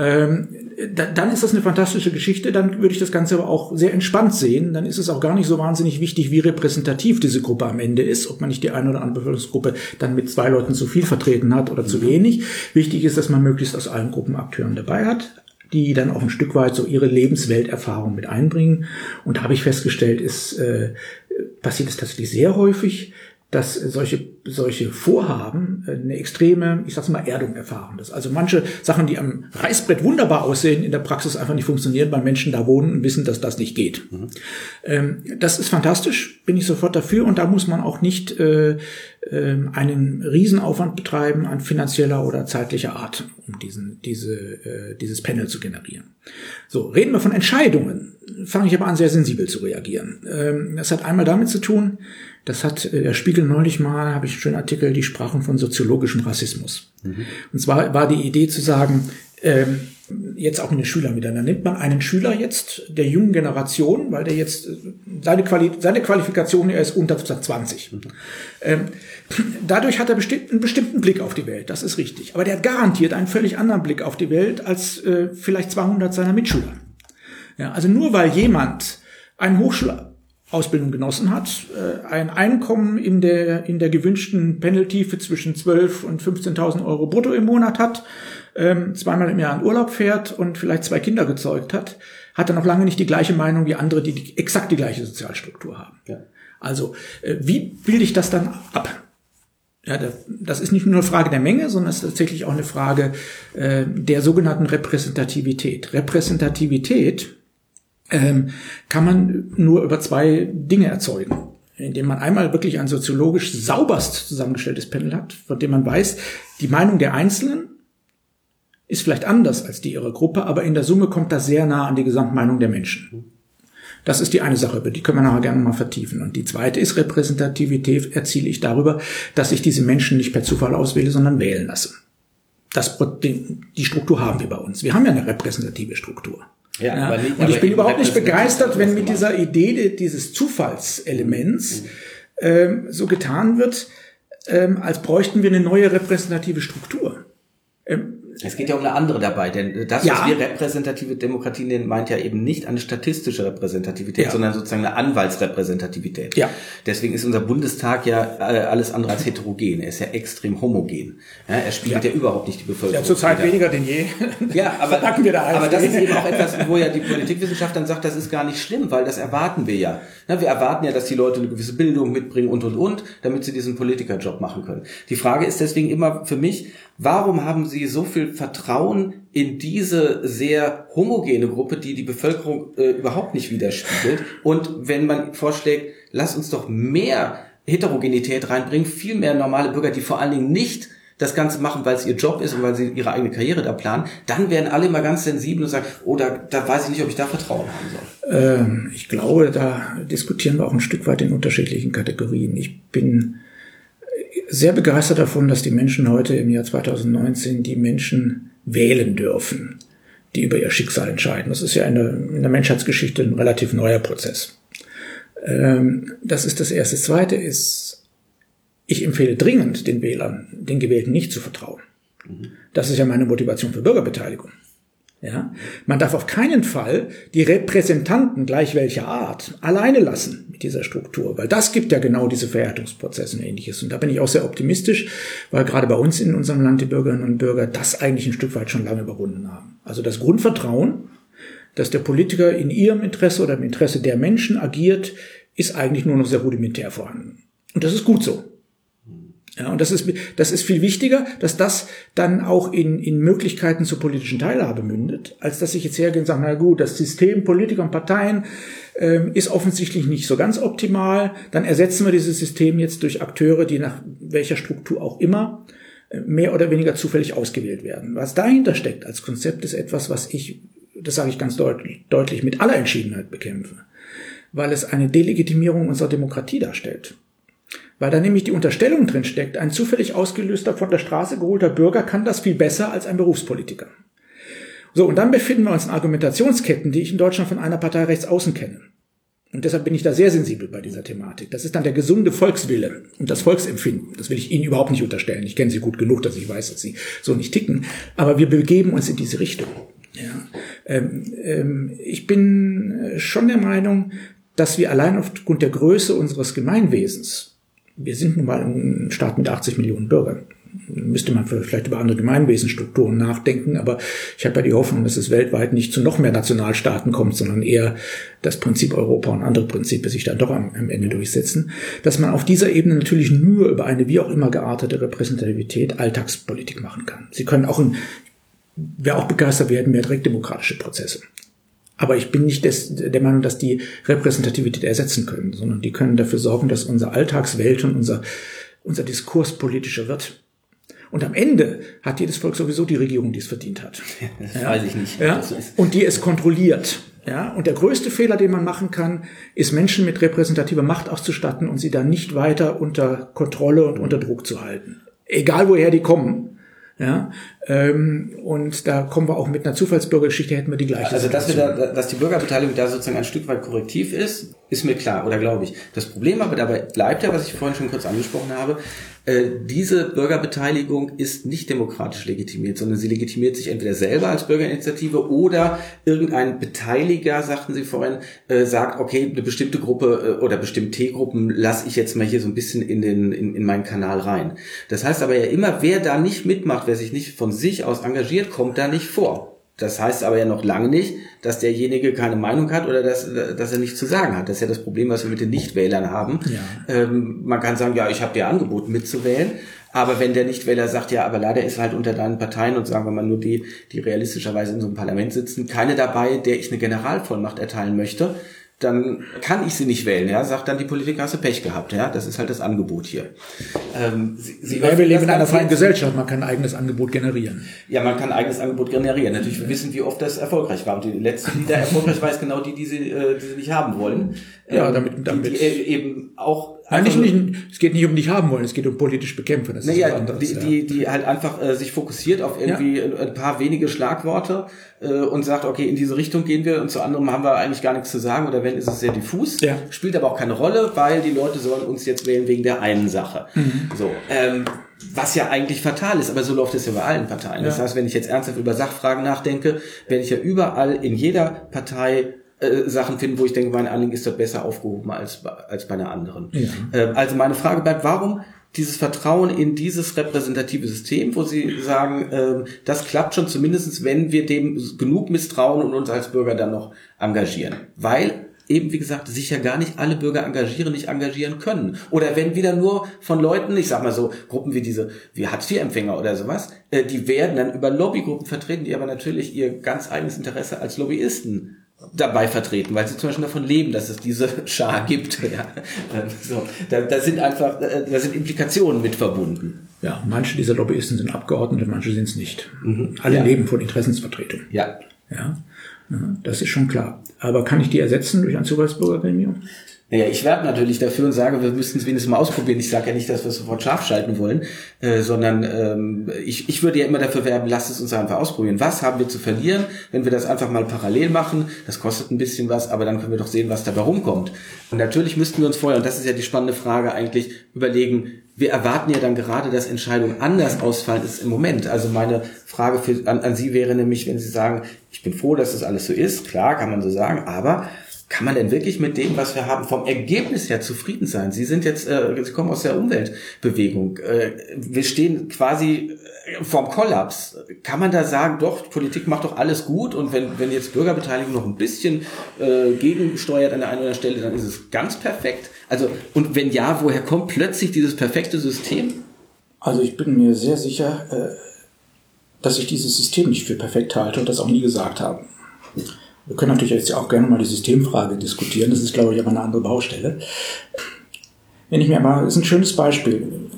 Ähm, da, dann ist das eine fantastische Geschichte, dann würde ich das Ganze aber auch sehr entspannt sehen. Dann ist es auch gar nicht so wahnsinnig wichtig, wie repräsentativ diese Gruppe am Ende ist, ob man nicht die eine oder andere Bevölkerungsgruppe dann mit zwei Leuten zu viel vertreten hat oder zu wenig. Wichtig ist, dass man möglichst aus allen Gruppenakteuren dabei hat, die dann auch ein Stück weit so ihre Lebenswelterfahrung mit einbringen. Und da habe ich festgestellt, ist äh, passiert es tatsächlich sehr häufig, dass solche, solche Vorhaben eine extreme, ich sag's mal, Erdung erfahren. Dass also manche Sachen, die am Reißbrett wunderbar aussehen, in der Praxis einfach nicht funktionieren, weil Menschen da wohnen und wissen, dass das nicht geht. Mhm. Ähm, das ist fantastisch, bin ich sofort dafür und da muss man auch nicht äh, äh, einen Riesenaufwand betreiben an finanzieller oder zeitlicher Art, um diesen, diese, äh, dieses Panel zu generieren. So, reden wir von Entscheidungen, fange ich aber an, sehr sensibel zu reagieren. Ähm, das hat einmal damit zu tun, das hat äh, der Spiegel neulich mal, habe ich einen schönen Artikel, die sprachen von soziologischem Rassismus. Mhm. Und zwar war die Idee zu sagen, ähm, jetzt auch in den Schülern wieder. Dann nimmt man einen Schüler jetzt der jungen Generation, weil der jetzt äh, seine, Quali seine Qualifikation, er ist unter 20. Mhm. Ähm, dadurch hat er bestimmt, einen bestimmten Blick auf die Welt, das ist richtig. Aber der hat garantiert einen völlig anderen Blick auf die Welt als äh, vielleicht 200 seiner Mitschüler. Ja, also nur weil jemand einen Hochschul Ausbildung genossen hat, äh, ein Einkommen in der, in der gewünschten Pendeltiefe zwischen 12 und 15.000 Euro brutto im Monat hat, ähm, zweimal im Jahr in Urlaub fährt und vielleicht zwei Kinder gezeugt hat, hat er noch lange nicht die gleiche Meinung wie andere, die, die exakt die gleiche Sozialstruktur haben. Ja. Also, äh, wie bilde ich das dann ab? Ja, das ist nicht nur eine Frage der Menge, sondern es ist tatsächlich auch eine Frage äh, der sogenannten Repräsentativität. Repräsentativität ähm, kann man nur über zwei Dinge erzeugen. Indem man einmal wirklich ein soziologisch sauberst zusammengestelltes Panel hat, von dem man weiß, die Meinung der Einzelnen ist vielleicht anders als die ihrer Gruppe, aber in der Summe kommt das sehr nah an die Gesamtmeinung der Menschen. Das ist die eine Sache, über die können wir nachher gerne mal vertiefen. Und die zweite ist Repräsentativität erziele ich darüber, dass ich diese Menschen nicht per Zufall auswähle, sondern wählen lasse. Das, die Struktur haben wir bei uns. Wir haben ja eine repräsentative Struktur. Ja, ja. Nicht, und ich bin überhaupt nicht begeistert, wenn mit dieser Idee dieses Zufallselements mhm. ähm, so getan wird, ähm, als bräuchten wir eine neue repräsentative Struktur. Ähm, es geht ja um eine andere dabei, denn das, ja. was wir repräsentative Demokratie nennen, meint ja eben nicht eine statistische Repräsentativität, ja. sondern sozusagen eine Anwaltsrepräsentativität. Ja. Deswegen ist unser Bundestag ja äh, alles andere als heterogen. Er ist ja extrem homogen. Ja, er spiegelt ja. überhaupt nicht die Bevölkerung. Ja, zurzeit weniger denn je. Ja, aber, wir da aber das ist eben auch etwas, wo ja die Politikwissenschaft dann sagt, das ist gar nicht schlimm, weil das erwarten wir ja. Wir erwarten ja, dass die Leute eine gewisse Bildung mitbringen und, und, und, damit sie diesen Politikerjob machen können. Die Frage ist deswegen immer für mich, warum haben sie so viel Vertrauen in diese sehr homogene Gruppe, die die Bevölkerung äh, überhaupt nicht widerspiegelt. Und wenn man vorschlägt, lass uns doch mehr Heterogenität reinbringen, viel mehr normale Bürger, die vor allen Dingen nicht das Ganze machen, weil es ihr Job ist und weil sie ihre eigene Karriere da planen, dann werden alle immer ganz sensibel und sagen, oh, da, da weiß ich nicht, ob ich da Vertrauen haben soll. Ähm, ich glaube, da diskutieren wir auch ein Stück weit in unterschiedlichen Kategorien. Ich bin sehr begeistert davon, dass die Menschen heute im Jahr 2019 die Menschen wählen dürfen, die über ihr Schicksal entscheiden. Das ist ja in der, in der Menschheitsgeschichte ein relativ neuer Prozess. Ähm, das ist das Erste. Das Zweite ist, ich empfehle dringend den Wählern, den Gewählten nicht zu vertrauen. Das ist ja meine Motivation für Bürgerbeteiligung. Ja? Man darf auf keinen Fall die Repräsentanten gleich welcher Art alleine lassen mit dieser Struktur, weil das gibt ja genau diese Verhärtungsprozesse und ähnliches. Und da bin ich auch sehr optimistisch, weil gerade bei uns in unserem Land die Bürgerinnen und Bürger das eigentlich ein Stück weit schon lange überwunden haben. Also das Grundvertrauen, dass der Politiker in ihrem Interesse oder im Interesse der Menschen agiert, ist eigentlich nur noch sehr rudimentär vorhanden. Und das ist gut so. Ja, und das ist, das ist viel wichtiger, dass das dann auch in, in Möglichkeiten zur politischen Teilhabe mündet, als dass ich jetzt hergehe und sage, na gut, das System Politiker und Parteien ähm, ist offensichtlich nicht so ganz optimal, dann ersetzen wir dieses System jetzt durch Akteure, die nach welcher Struktur auch immer äh, mehr oder weniger zufällig ausgewählt werden. Was dahinter steckt als Konzept ist etwas, was ich, das sage ich ganz deutlich, deutlich mit aller Entschiedenheit bekämpfe, weil es eine Delegitimierung unserer Demokratie darstellt weil da nämlich die Unterstellung drin steckt, ein zufällig ausgelöster, von der Straße geholter Bürger kann das viel besser als ein Berufspolitiker. So, und dann befinden wir uns in Argumentationsketten, die ich in Deutschland von einer Partei rechts außen kenne. Und deshalb bin ich da sehr sensibel bei dieser Thematik. Das ist dann der gesunde Volkswille und das Volksempfinden. Das will ich Ihnen überhaupt nicht unterstellen. Ich kenne Sie gut genug, dass ich weiß, dass Sie so nicht ticken. Aber wir begeben uns in diese Richtung. Ja. Ähm, ähm, ich bin schon der Meinung, dass wir allein aufgrund der Größe unseres Gemeinwesens wir sind nun mal ein Staat mit 80 Millionen Bürgern. Müsste man vielleicht über andere Gemeinwesenstrukturen nachdenken, aber ich habe ja die Hoffnung, dass es weltweit nicht zu noch mehr Nationalstaaten kommt, sondern eher das Prinzip Europa und andere Prinzipien sich dann doch am, am Ende durchsetzen, dass man auf dieser Ebene natürlich nur über eine wie auch immer geartete Repräsentativität Alltagspolitik machen kann. Sie können auch in, wer auch begeistert werden, mehr direkt demokratische Prozesse. Aber ich bin nicht des, der Meinung, dass die Repräsentativität ersetzen können, sondern die können dafür sorgen, dass unser Alltagswelt und unser, unser Diskurs politischer wird. Und am Ende hat jedes Volk sowieso die Regierung, die es verdient hat. Das ja? weiß ich nicht. Ja? Und die es kontrolliert. Ja? Und der größte Fehler, den man machen kann, ist Menschen mit repräsentativer Macht auszustatten und sie dann nicht weiter unter Kontrolle und unter Druck zu halten. Egal woher die kommen. Ja, ähm, und da kommen wir auch mit einer Zufallsbürgergeschichte, hätten wir die gleiche. Also, dass, wir da, dass die Bürgerbeteiligung da sozusagen ein Stück weit korrektiv ist, ist mir klar, oder glaube ich. Das Problem aber dabei bleibt ja, was ich vorhin schon kurz angesprochen habe, äh, diese Bürgerbeteiligung ist nicht demokratisch legitimiert, sondern sie legitimiert sich entweder selber als Bürgerinitiative oder irgendein Beteiliger, sagten Sie vorhin, äh, sagt, okay, eine bestimmte Gruppe äh, oder bestimmte T-Gruppen lasse ich jetzt mal hier so ein bisschen in, den, in, in meinen Kanal rein. Das heißt aber ja immer, wer da nicht mitmacht, wer sich nicht von sich aus engagiert, kommt da nicht vor. Das heißt aber ja noch lange nicht, dass derjenige keine Meinung hat oder dass, dass er nichts zu sagen hat. Das ist ja das Problem, was wir mit den Nichtwählern haben. Ja. Ähm, man kann sagen, ja, ich habe dir angeboten mitzuwählen, aber wenn der Nichtwähler sagt, ja, aber leider ist halt unter deinen Parteien und sagen wir mal nur die, die realistischerweise in so einem Parlament sitzen, keine dabei, der ich eine Generalvollmacht erteilen möchte, dann kann ich sie nicht wählen, ja, sagt dann die Politiker, hast du Pech gehabt, ja, das ist halt das Angebot hier. Ähm, sie, sie ja, wir leben in einer freien Gesellschaft, man kann ein eigenes Angebot generieren. Ja, man kann ein eigenes Angebot generieren. Natürlich, wir wissen, wie oft das erfolgreich war. Und die letzten, die da erfolgreich war, ist genau die, die sie, äh, die sie nicht haben wollen. Ja, ähm, damit, damit. Die, die eben auch Nein, nicht, nicht, es geht nicht um nicht haben wollen, es geht um politisch bekämpfen. Das naja, ist was anderes, die, ja. die, die halt einfach äh, sich fokussiert auf irgendwie ja. ein paar wenige Schlagworte äh, und sagt, okay, in diese Richtung gehen wir und zu anderem haben wir eigentlich gar nichts zu sagen oder wenn, ist es sehr diffus. Ja. Spielt aber auch keine Rolle, weil die Leute sollen uns jetzt wählen wegen der einen Sache. Mhm. So, ähm, was ja eigentlich fatal ist, aber so läuft es ja bei allen Parteien. Ja. Das heißt, wenn ich jetzt ernsthaft über Sachfragen nachdenke, werde ich ja überall in jeder Partei äh, Sachen finden, wo ich denke, mein Anliegen ist dort besser aufgehoben als, als bei einer anderen. Ja. Äh, also meine Frage bleibt, warum dieses Vertrauen in dieses repräsentative System, wo Sie sagen, äh, das klappt schon zumindestens, wenn wir dem genug misstrauen und uns als Bürger dann noch engagieren. Weil eben, wie gesagt, sich ja gar nicht alle Bürger engagieren, nicht engagieren können. Oder wenn wieder nur von Leuten, ich sag mal so, Gruppen wie diese, wie Hartz-IV-Empfänger oder sowas, äh, die werden dann über Lobbygruppen vertreten, die aber natürlich ihr ganz eigenes Interesse als Lobbyisten dabei vertreten, weil sie zum Beispiel davon leben, dass es diese Schar gibt. Ja. So, da, da sind einfach, da sind Implikationen mit verbunden. Ja, manche dieser Lobbyisten sind Abgeordnete, manche sind es nicht. Mhm. Alle ja. leben von Interessensvertretung. Ja. Ja. Das ist schon klar. Aber kann ich die ersetzen durch ein Zufallsbürgergremium? Naja, ich werbe natürlich dafür und sage, wir müssen es wenigstens mal ausprobieren. Ich sage ja nicht, dass wir sofort scharf schalten wollen, äh, sondern ähm, ich, ich würde ja immer dafür werben, lasst es uns einfach ausprobieren. Was haben wir zu verlieren, wenn wir das einfach mal parallel machen? Das kostet ein bisschen was, aber dann können wir doch sehen, was dabei rumkommt. Und natürlich müssten wir uns vorher, und das ist ja die spannende Frage eigentlich, überlegen, wir erwarten ja dann gerade, dass Entscheidungen anders ausfallen als im Moment. Also meine Frage für, an, an Sie wäre nämlich, wenn Sie sagen, ich bin froh, dass das alles so ist, klar, kann man so sagen, aber kann man denn wirklich mit dem, was wir haben, vom Ergebnis her zufrieden sein? Sie sind jetzt, äh, Sie kommen aus der Umweltbewegung. Äh, wir stehen quasi äh, vorm Kollaps. Kann man da sagen, doch, Politik macht doch alles gut und wenn, wenn jetzt Bürgerbeteiligung noch ein bisschen äh, gegensteuert an der einen oder anderen Stelle, dann ist es ganz perfekt. Also, und wenn ja, woher kommt plötzlich dieses perfekte System? Also ich bin mir sehr sicher, äh, dass ich dieses System nicht für perfekt halte und das auch nie gesagt habe. Wir können natürlich jetzt auch gerne mal die Systemfrage diskutieren. Das ist, glaube ich, aber eine andere Baustelle. Wenn ich mir aber, ist ein schönes Beispiel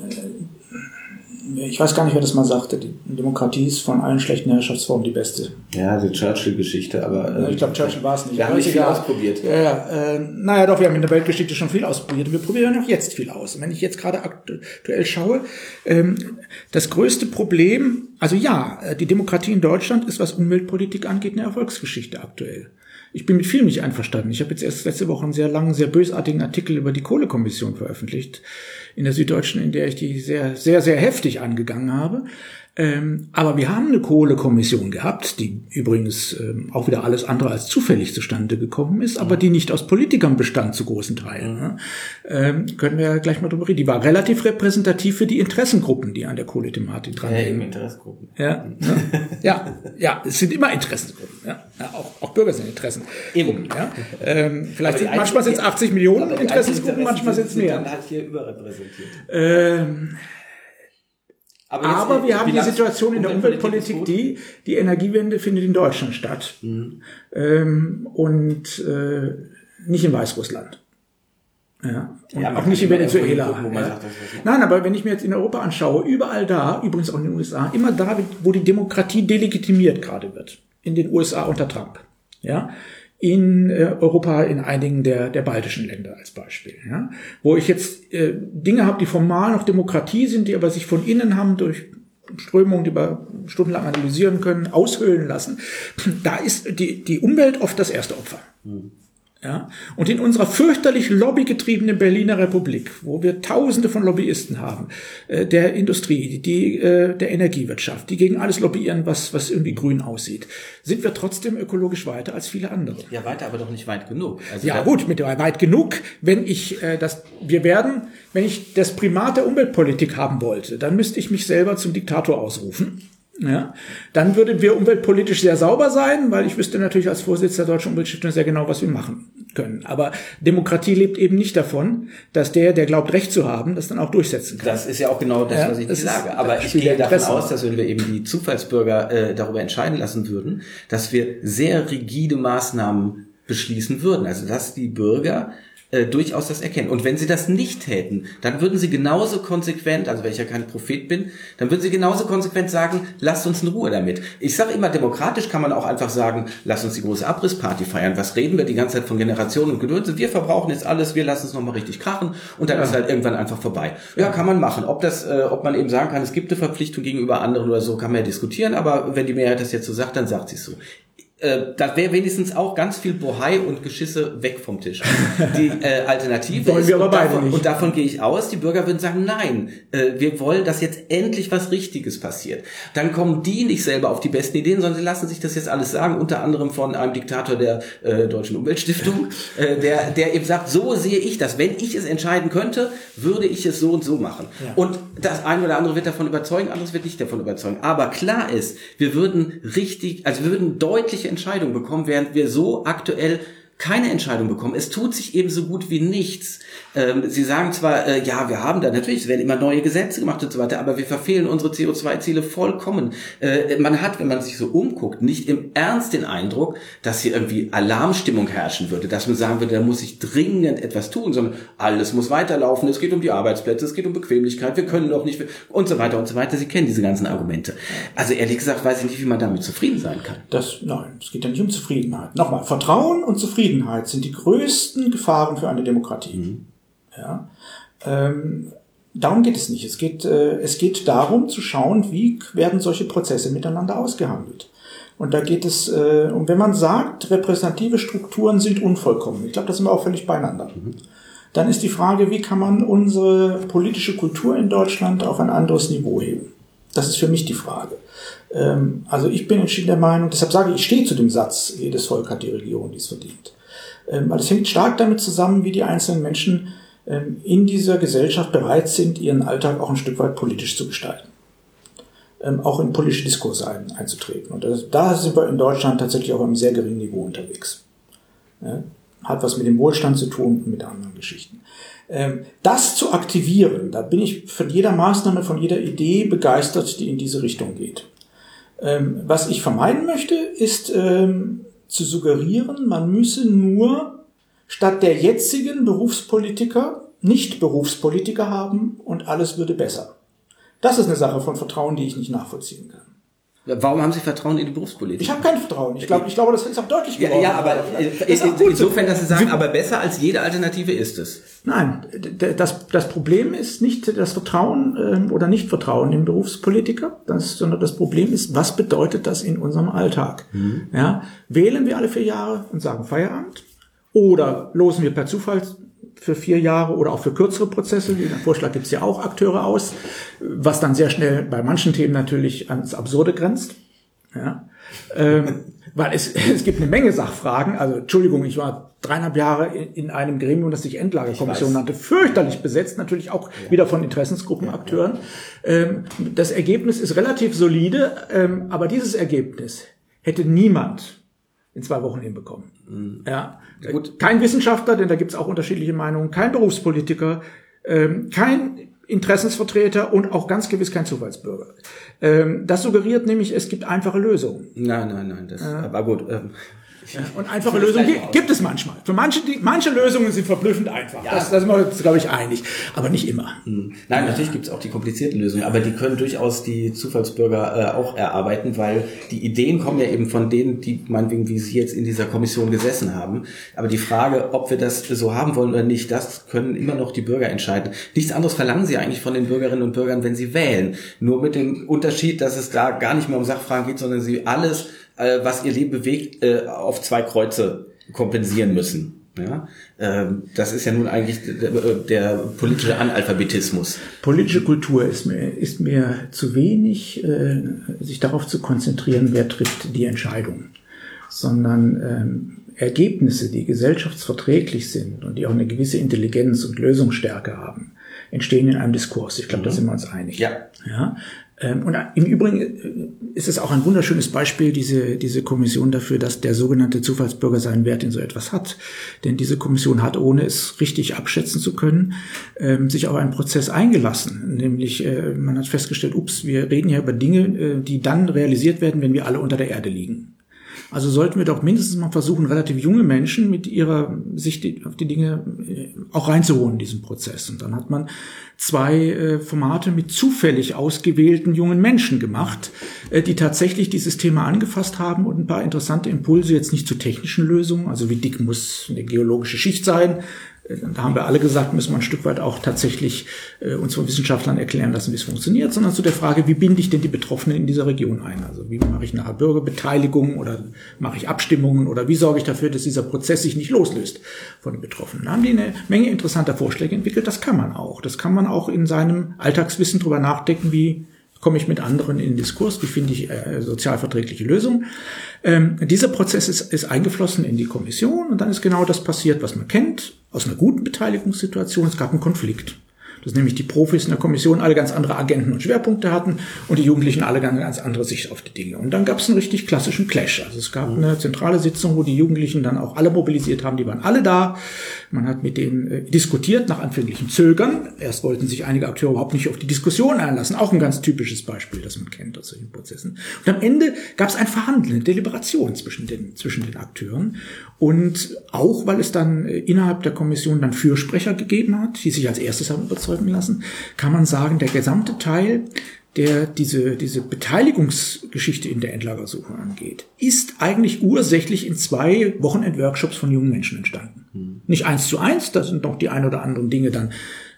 ich weiß gar nicht, wer das mal sagte, die Demokratie ist von allen schlechten Herrschaftsformen die beste. Ja, die Churchill-Geschichte, aber. Äh, ich glaube, Churchill war es nicht. Wir haben nicht viel ausprobiert. Ja, ja, äh, naja, doch, wir haben in der Weltgeschichte schon viel ausprobiert. Wir probieren auch jetzt viel aus. Und wenn ich jetzt gerade aktuell schaue, ähm, das größte Problem, also ja, die Demokratie in Deutschland ist, was Umweltpolitik angeht, eine Erfolgsgeschichte aktuell. Ich bin mit vielem nicht einverstanden. Ich habe jetzt erst letzte Woche einen sehr langen, sehr bösartigen Artikel über die Kohlekommission veröffentlicht in der Süddeutschen, in der ich die sehr, sehr, sehr heftig angegangen habe. Ähm, aber wir haben eine Kohlekommission gehabt, die übrigens ähm, auch wieder alles andere als zufällig zustande gekommen ist, aber die nicht aus Politikern bestand zu großen Teilen. Ne? Ähm, können wir ja gleich mal drüber reden. Die war relativ repräsentativ für die Interessengruppen, die an der Kohlethematik dran ja, eben Interessengruppen. Ja, ne? ja, ja, es sind immer Interessengruppen. Ja, ja auch, auch Bürger sind Interessen. Eben. Ja? Ähm, vielleicht sind, manchmal sind es 80 Millionen Interessengruppen, manchmal sind es mehr. Dann halt hier überrepräsentiert. Aber, Aber wir haben die Situation in der Umweltpolitik, die, die Energiewende findet in Deutschland statt. Mhm. Ähm, und äh, nicht in Weißrussland. Ja. Und ja, auch nicht in Venezuela. Gucken, ja. Nein, aber wenn ich mir jetzt in Europa anschaue, überall da, übrigens auch in den USA, immer da, wo die Demokratie delegitimiert gerade wird. In den USA unter Trump. Ja in äh, Europa, in einigen der, der baltischen Länder als Beispiel. Ja? Wo ich jetzt äh, Dinge habe, die formal noch Demokratie sind, die aber sich von innen haben durch Strömungen, die wir stundenlang analysieren können, aushöhlen lassen. Da ist die, die Umwelt oft das erste Opfer. Mhm. Ja? Und in unserer fürchterlich lobbygetriebenen Berliner Republik, wo wir Tausende von Lobbyisten haben, äh, der Industrie, die, äh, der Energiewirtschaft, die gegen alles lobbyieren, was, was irgendwie grün aussieht, sind wir trotzdem ökologisch weiter als viele andere. Ja, weiter, aber doch nicht weit genug. Also ja, gut, mit weit genug, wenn ich äh, das, wir werden, wenn ich das Primat der Umweltpolitik haben wollte, dann müsste ich mich selber zum Diktator ausrufen. Ja, dann würden wir umweltpolitisch sehr sauber sein, weil ich wüsste natürlich als Vorsitzender der Deutschen Umweltstiftung sehr genau, was wir machen können. Aber Demokratie lebt eben nicht davon, dass der, der glaubt, Recht zu haben, das dann auch durchsetzen kann. Das ist ja auch genau das, ja, was ich das sage. Aber ich gehe davon aus, dass wenn wir eben die Zufallsbürger äh, darüber entscheiden lassen würden, dass wir sehr rigide Maßnahmen beschließen würden. Also dass die Bürger äh, durchaus das erkennen. Und wenn sie das nicht täten, dann würden sie genauso konsequent, also wenn ich ja kein Prophet bin, dann würden sie genauso konsequent sagen, lasst uns in Ruhe damit. Ich sage immer, demokratisch kann man auch einfach sagen, lasst uns die große Abrissparty feiern. Was reden wir die ganze Zeit von Generationen und Geduld? Wir verbrauchen jetzt alles, wir lassen es nochmal richtig krachen und dann ja. ist halt irgendwann einfach vorbei. Ja, kann man machen. Ob das, äh, ob man eben sagen kann, es gibt eine Verpflichtung gegenüber anderen oder so, kann man ja diskutieren, aber wenn die Mehrheit das jetzt so sagt, dann sagt sie es so äh, da wäre wenigstens auch ganz viel Bohai und Geschisse weg vom Tisch. Die äh, Alternative wollen ist, wir aber beide davon, nicht. und davon gehe ich aus, die Bürger würden sagen, nein, äh, wir wollen, dass jetzt endlich was Richtiges passiert. Dann kommen die nicht selber auf die besten Ideen, sondern sie lassen sich das jetzt alles sagen, unter anderem von einem Diktator der äh, Deutschen Umweltstiftung, äh, der, der eben sagt, so sehe ich das. Wenn ich es entscheiden könnte, würde ich es so und so machen. Ja. Und das eine oder andere wird davon überzeugen, anderes wird nicht davon überzeugen. Aber klar ist, wir würden richtig, also wir würden deutliche Entscheidung bekommen, während wir so aktuell keine Entscheidung bekommen. Es tut sich eben so gut wie nichts. Ähm, Sie sagen zwar, äh, ja, wir haben da natürlich, es werden immer neue Gesetze gemacht und so weiter, aber wir verfehlen unsere CO2-Ziele vollkommen. Äh, man hat, wenn man sich so umguckt, nicht im Ernst den Eindruck, dass hier irgendwie Alarmstimmung herrschen würde, dass man sagen würde, da muss ich dringend etwas tun, sondern alles muss weiterlaufen, es geht um die Arbeitsplätze, es geht um Bequemlichkeit, wir können doch nicht und so weiter und so weiter. Sie kennen diese ganzen Argumente. Also ehrlich gesagt weiß ich nicht, wie man damit zufrieden sein kann. Das, nein, es geht ja nicht um Zufriedenheit. Nochmal, Vertrauen und Zufriedenheit sind die größten Gefahren für eine Demokratie. Mhm. Ja? Ähm, darum geht es nicht. Es geht, äh, es geht darum zu schauen, wie werden solche Prozesse miteinander ausgehandelt. Und da geht es, äh, und wenn man sagt, repräsentative Strukturen sind unvollkommen, ich glaube, da sind wir auch völlig beieinander, mhm. dann ist die Frage, wie kann man unsere politische Kultur in Deutschland auf ein anderes Niveau heben? Das ist für mich die Frage. Ähm, also ich bin entschieden der Meinung, deshalb sage ich, ich stehe zu dem Satz, jedes Volk hat die Regierung, die es verdient. Ähm, weil es hängt stark damit zusammen, wie die einzelnen Menschen ähm, in dieser Gesellschaft bereit sind, ihren Alltag auch ein Stück weit politisch zu gestalten. Ähm, auch in politische Diskurse ein, einzutreten. Und das, da sind wir in Deutschland tatsächlich auf einem sehr geringen Niveau unterwegs. Ja, hat was mit dem Wohlstand zu tun und mit anderen Geschichten. Ähm, das zu aktivieren, da bin ich von jeder Maßnahme, von jeder Idee begeistert, die in diese Richtung geht. Was ich vermeiden möchte, ist zu suggerieren, man müsse nur statt der jetzigen Berufspolitiker nicht Berufspolitiker haben und alles würde besser. Das ist eine Sache von Vertrauen, die ich nicht nachvollziehen kann. Warum haben Sie Vertrauen in die Berufspolitik? Ich habe kein Vertrauen. Ich glaube, ich glaube, das ist auch deutlich geworden. Ja, ja aber insofern, dass Sie sagen, aber besser als jede Alternative ist es. Nein, das, das Problem ist nicht das Vertrauen ähm, oder Nicht-Vertrauen in Berufspolitiker, das, sondern das Problem ist, was bedeutet das in unserem Alltag? Mhm. Ja, wählen wir alle vier Jahre und sagen Feierabend? Oder losen wir per Zufall für vier Jahre oder auch für kürzere Prozesse, den Vorschlag gibt es ja auch Akteure aus, was dann sehr schnell bei manchen Themen natürlich ans Absurde grenzt. Ja. Ähm, weil es, es gibt eine Menge Sachfragen. Also Entschuldigung, ich war dreieinhalb Jahre in, einem Gremium, das sich Endlagerkommission nannte, fürchterlich besetzt, natürlich auch ja. wieder von Interessensgruppenakteuren. Ähm, das Ergebnis ist relativ solide, ähm, aber dieses Ergebnis hätte niemand in zwei Wochen hinbekommen. Mhm. Ja, Gut. Kein Wissenschaftler, denn da gibt es auch unterschiedliche Meinungen, kein Berufspolitiker, ähm, kein Interessensvertreter und auch ganz gewiss kein Zufallsbürger. Ähm, das suggeriert nämlich, es gibt einfache Lösungen. Nein, nein, nein. Das, äh, aber gut. Ähm, ja, und einfache Lösungen gibt, gibt es manchmal. Für manche, die, manche Lösungen sind verblüffend einfach. Ja. Das, da sind wir uns, glaube ich, einig. Aber nicht immer. Hm. Nein, natürlich gibt es auch die komplizierten Lösungen, aber die können durchaus die Zufallsbürger äh, auch erarbeiten, weil die Ideen kommen ja eben von denen, die meinetwegen, wie Sie jetzt in dieser Kommission gesessen haben. Aber die Frage, ob wir das so haben wollen oder nicht, das können immer noch die Bürger entscheiden. Nichts anderes verlangen sie eigentlich von den Bürgerinnen und Bürgern, wenn sie wählen. Nur mit dem Unterschied, dass es da gar nicht mehr um Sachfragen geht, sondern sie alles äh, was ihr Leben bewegt, äh, auf zwei Kreuze kompensieren müssen. Ja, ähm, das ist ja nun eigentlich der, der politische Analphabetismus. Politische Kultur ist mir, ist mir zu wenig, äh, sich darauf zu konzentrieren, wer trifft die Entscheidungen, sondern ähm, Ergebnisse, die gesellschaftsverträglich sind und die auch eine gewisse Intelligenz und Lösungsstärke haben, entstehen in einem Diskurs. Ich glaube, mhm. da sind wir uns einig. Ja. ja? Ähm, und im Übrigen äh, ist es auch ein wunderschönes Beispiel, diese, diese Kommission dafür, dass der sogenannte Zufallsbürger seinen Wert in so etwas hat. Denn diese Kommission hat, ohne es richtig abschätzen zu können, ähm, sich auf einen Prozess eingelassen. Nämlich, äh, man hat festgestellt, ups, wir reden ja über Dinge, äh, die dann realisiert werden, wenn wir alle unter der Erde liegen. Also sollten wir doch mindestens mal versuchen, relativ junge Menschen mit ihrer Sicht auf die Dinge äh, auch reinzuholen in diesen Prozess. Und dann hat man zwei äh, Formate mit zufällig ausgewählten jungen Menschen gemacht, äh, die tatsächlich dieses Thema angefasst haben und ein paar interessante Impulse jetzt nicht zu technischen Lösungen, also wie dick muss eine geologische Schicht sein, da haben wir alle gesagt, müssen wir ein Stück weit auch tatsächlich äh, uns von Wissenschaftlern erklären lassen, wie es funktioniert, sondern zu der Frage, wie binde ich denn die Betroffenen in dieser Region ein? Also wie mache ich nachher Bürgerbeteiligung oder mache ich Abstimmungen oder wie sorge ich dafür, dass dieser Prozess sich nicht loslöst von den Betroffenen? Da haben die eine Menge interessanter Vorschläge entwickelt. Das kann man auch. Das kann man auch in seinem Alltagswissen drüber nachdenken, wie komme ich mit anderen in Diskurs, wie finde ich äh, sozialverträgliche Lösungen. Ähm, dieser Prozess ist, ist eingeflossen in die Kommission und dann ist genau das passiert, was man kennt aus einer guten Beteiligungssituation. Es gab einen Konflikt dass nämlich die Profis in der Kommission alle ganz andere Agenten und Schwerpunkte hatten und die Jugendlichen alle ganz, ganz andere Sicht auf die Dinge. Und dann gab es einen richtig klassischen Clash. Also es gab eine zentrale Sitzung, wo die Jugendlichen dann auch alle mobilisiert haben, die waren alle da. Man hat mit denen äh, diskutiert nach anfänglichem Zögern. Erst wollten sich einige Akteure überhaupt nicht auf die Diskussion einlassen. Auch ein ganz typisches Beispiel, das man kennt aus solchen Prozessen. Und am Ende gab es ein Verhandeln, eine Deliberation zwischen den, zwischen den Akteuren. Und auch, weil es dann äh, innerhalb der Kommission dann Fürsprecher gegeben hat, die sich als erstes haben überzeugt folgen lassen, kann man sagen, der gesamte Teil, der diese, diese Beteiligungsgeschichte in der Endlagersuche angeht, ist eigentlich ursächlich in zwei Wochenend-Workshops von jungen Menschen entstanden. Hm. Nicht eins zu eins, da sind noch die ein oder anderen Dinge dann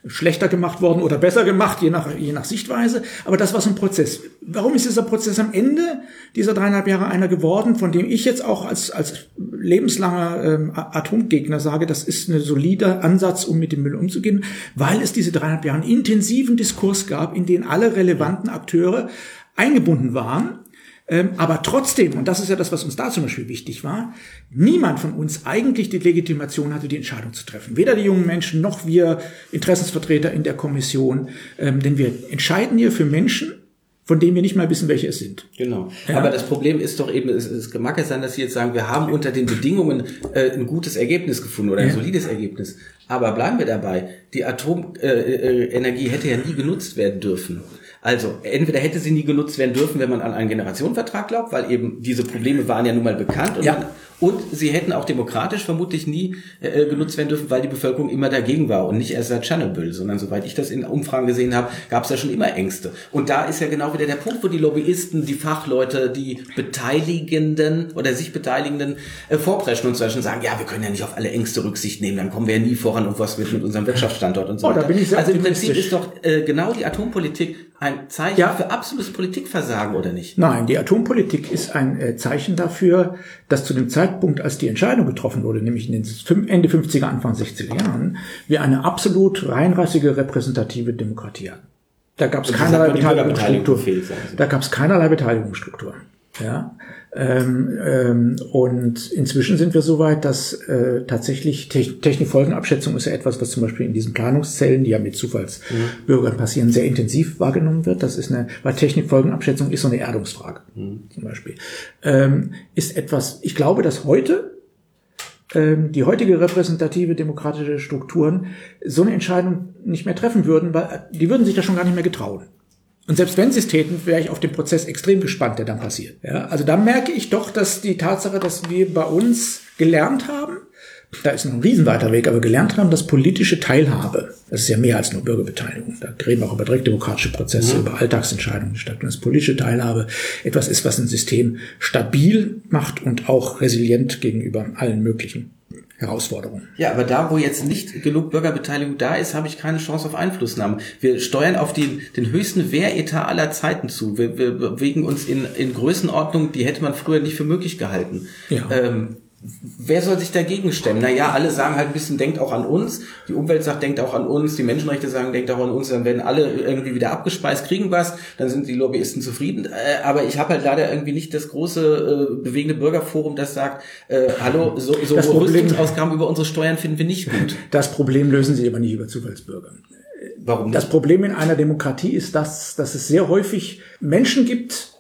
schlechter gemacht worden oder besser gemacht, je nach, je nach Sichtweise. Aber das war so ein Prozess. Warum ist dieser Prozess am Ende dieser dreieinhalb Jahre einer geworden, von dem ich jetzt auch als, als lebenslanger ähm, Atomgegner sage, das ist ein solider Ansatz, um mit dem Müll umzugehen, weil es diese dreieinhalb Jahre einen intensiven Diskurs gab, in den alle relevanten Akteure eingebunden waren ähm, aber trotzdem, und das ist ja das, was uns da zum Beispiel wichtig war, niemand von uns eigentlich die Legitimation hatte, die Entscheidung zu treffen. Weder die jungen Menschen noch wir Interessensvertreter in der Kommission. Ähm, denn wir entscheiden hier für Menschen, von denen wir nicht mal wissen, welche es sind. Genau. Ja. Aber das Problem ist doch eben, es, es mag ja sein, dass Sie jetzt sagen, wir haben unter den Bedingungen äh, ein gutes Ergebnis gefunden oder ein ja. solides Ergebnis. Aber bleiben wir dabei, die Atomenergie äh, äh, hätte ja nie genutzt werden dürfen. Also, entweder hätte sie nie genutzt werden dürfen, wenn man an einen Generationenvertrag glaubt, weil eben diese Probleme waren ja nun mal bekannt und ja. man und sie hätten auch demokratisch vermutlich nie äh, äh, genutzt werden dürfen, weil die Bevölkerung immer dagegen war und nicht erst seit Tschernobyl, sondern soweit ich das in Umfragen gesehen habe, gab es ja schon immer Ängste. Und da ist ja genau wieder der Punkt, wo die Lobbyisten, die Fachleute, die Beteiligenden oder sich Beteiligenden äh, vorpreschen und zum Beispiel sagen, ja, wir können ja nicht auf alle Ängste Rücksicht nehmen, dann kommen wir ja nie voran und was wird mit unserem Wirtschaftsstandort und so oh, weiter. also im Prinzip ist doch äh, genau die Atompolitik ein Zeichen ja. für absolutes Politikversagen, oder nicht? Nein, die Atompolitik ist ein äh, Zeichen dafür, dass zu dem Zeitpunkt, als die Entscheidung getroffen wurde, nämlich in den Ende 50er, Anfang 60er Jahren, wir eine absolut reinrassige repräsentative Demokratie hatten. Da gab es keinerlei Beteiligungsstruktur. Da gab es keinerlei Beteiligungsstruktur. Ja. Ähm, ähm, und inzwischen sind wir so weit, dass äh, tatsächlich Te Technikfolgenabschätzung ist ja etwas, was zum Beispiel in diesen Planungszellen, die ja mit Zufallsbürgern mhm. passieren, sehr intensiv wahrgenommen wird. Das ist eine, weil Technikfolgenabschätzung ist so eine Erdungsfrage mhm. zum Beispiel. Ähm, ist etwas, ich glaube, dass heute ähm, die heutige repräsentative demokratische Strukturen so eine Entscheidung nicht mehr treffen würden, weil die würden sich da schon gar nicht mehr getrauen. Und selbst wenn sie es täten, wäre ich auf den Prozess extrem gespannt, der dann passiert. Ja, also da merke ich doch, dass die Tatsache, dass wir bei uns gelernt haben, da ist noch ein riesenweiter Weg, aber gelernt haben, dass politische Teilhabe, das ist ja mehr als nur Bürgerbeteiligung, da reden wir auch über direktdemokratische Prozesse, mhm. über Alltagsentscheidungen statt, dass politische Teilhabe etwas ist, was ein System stabil macht und auch resilient gegenüber allen möglichen Herausforderungen. Ja, aber da, wo jetzt nicht genug Bürgerbeteiligung da ist, habe ich keine Chance auf Einflussnahme. Wir steuern auf die, den höchsten Wehretat aller Zeiten zu. Wir, wir bewegen uns in, in Größenordnungen, die hätte man früher nicht für möglich gehalten. Ja. Ähm, wer soll sich dagegen stemmen? Naja, alle sagen halt ein bisschen, denkt auch an uns. Die Umwelt sagt, denkt auch an uns. Die Menschenrechte sagen, denkt auch an uns. Dann werden alle irgendwie wieder abgespeist, kriegen was. Dann sind die Lobbyisten zufrieden. Äh, aber ich habe halt leider irgendwie nicht das große äh, bewegende Bürgerforum, das sagt, äh, hallo, so, so Rüstungsausgaben über unsere Steuern finden wir nicht gut. Das Problem lösen sie aber nicht über Zufallsbürger. Warum? Das Problem in einer Demokratie ist, dass, dass es sehr häufig Menschen gibt,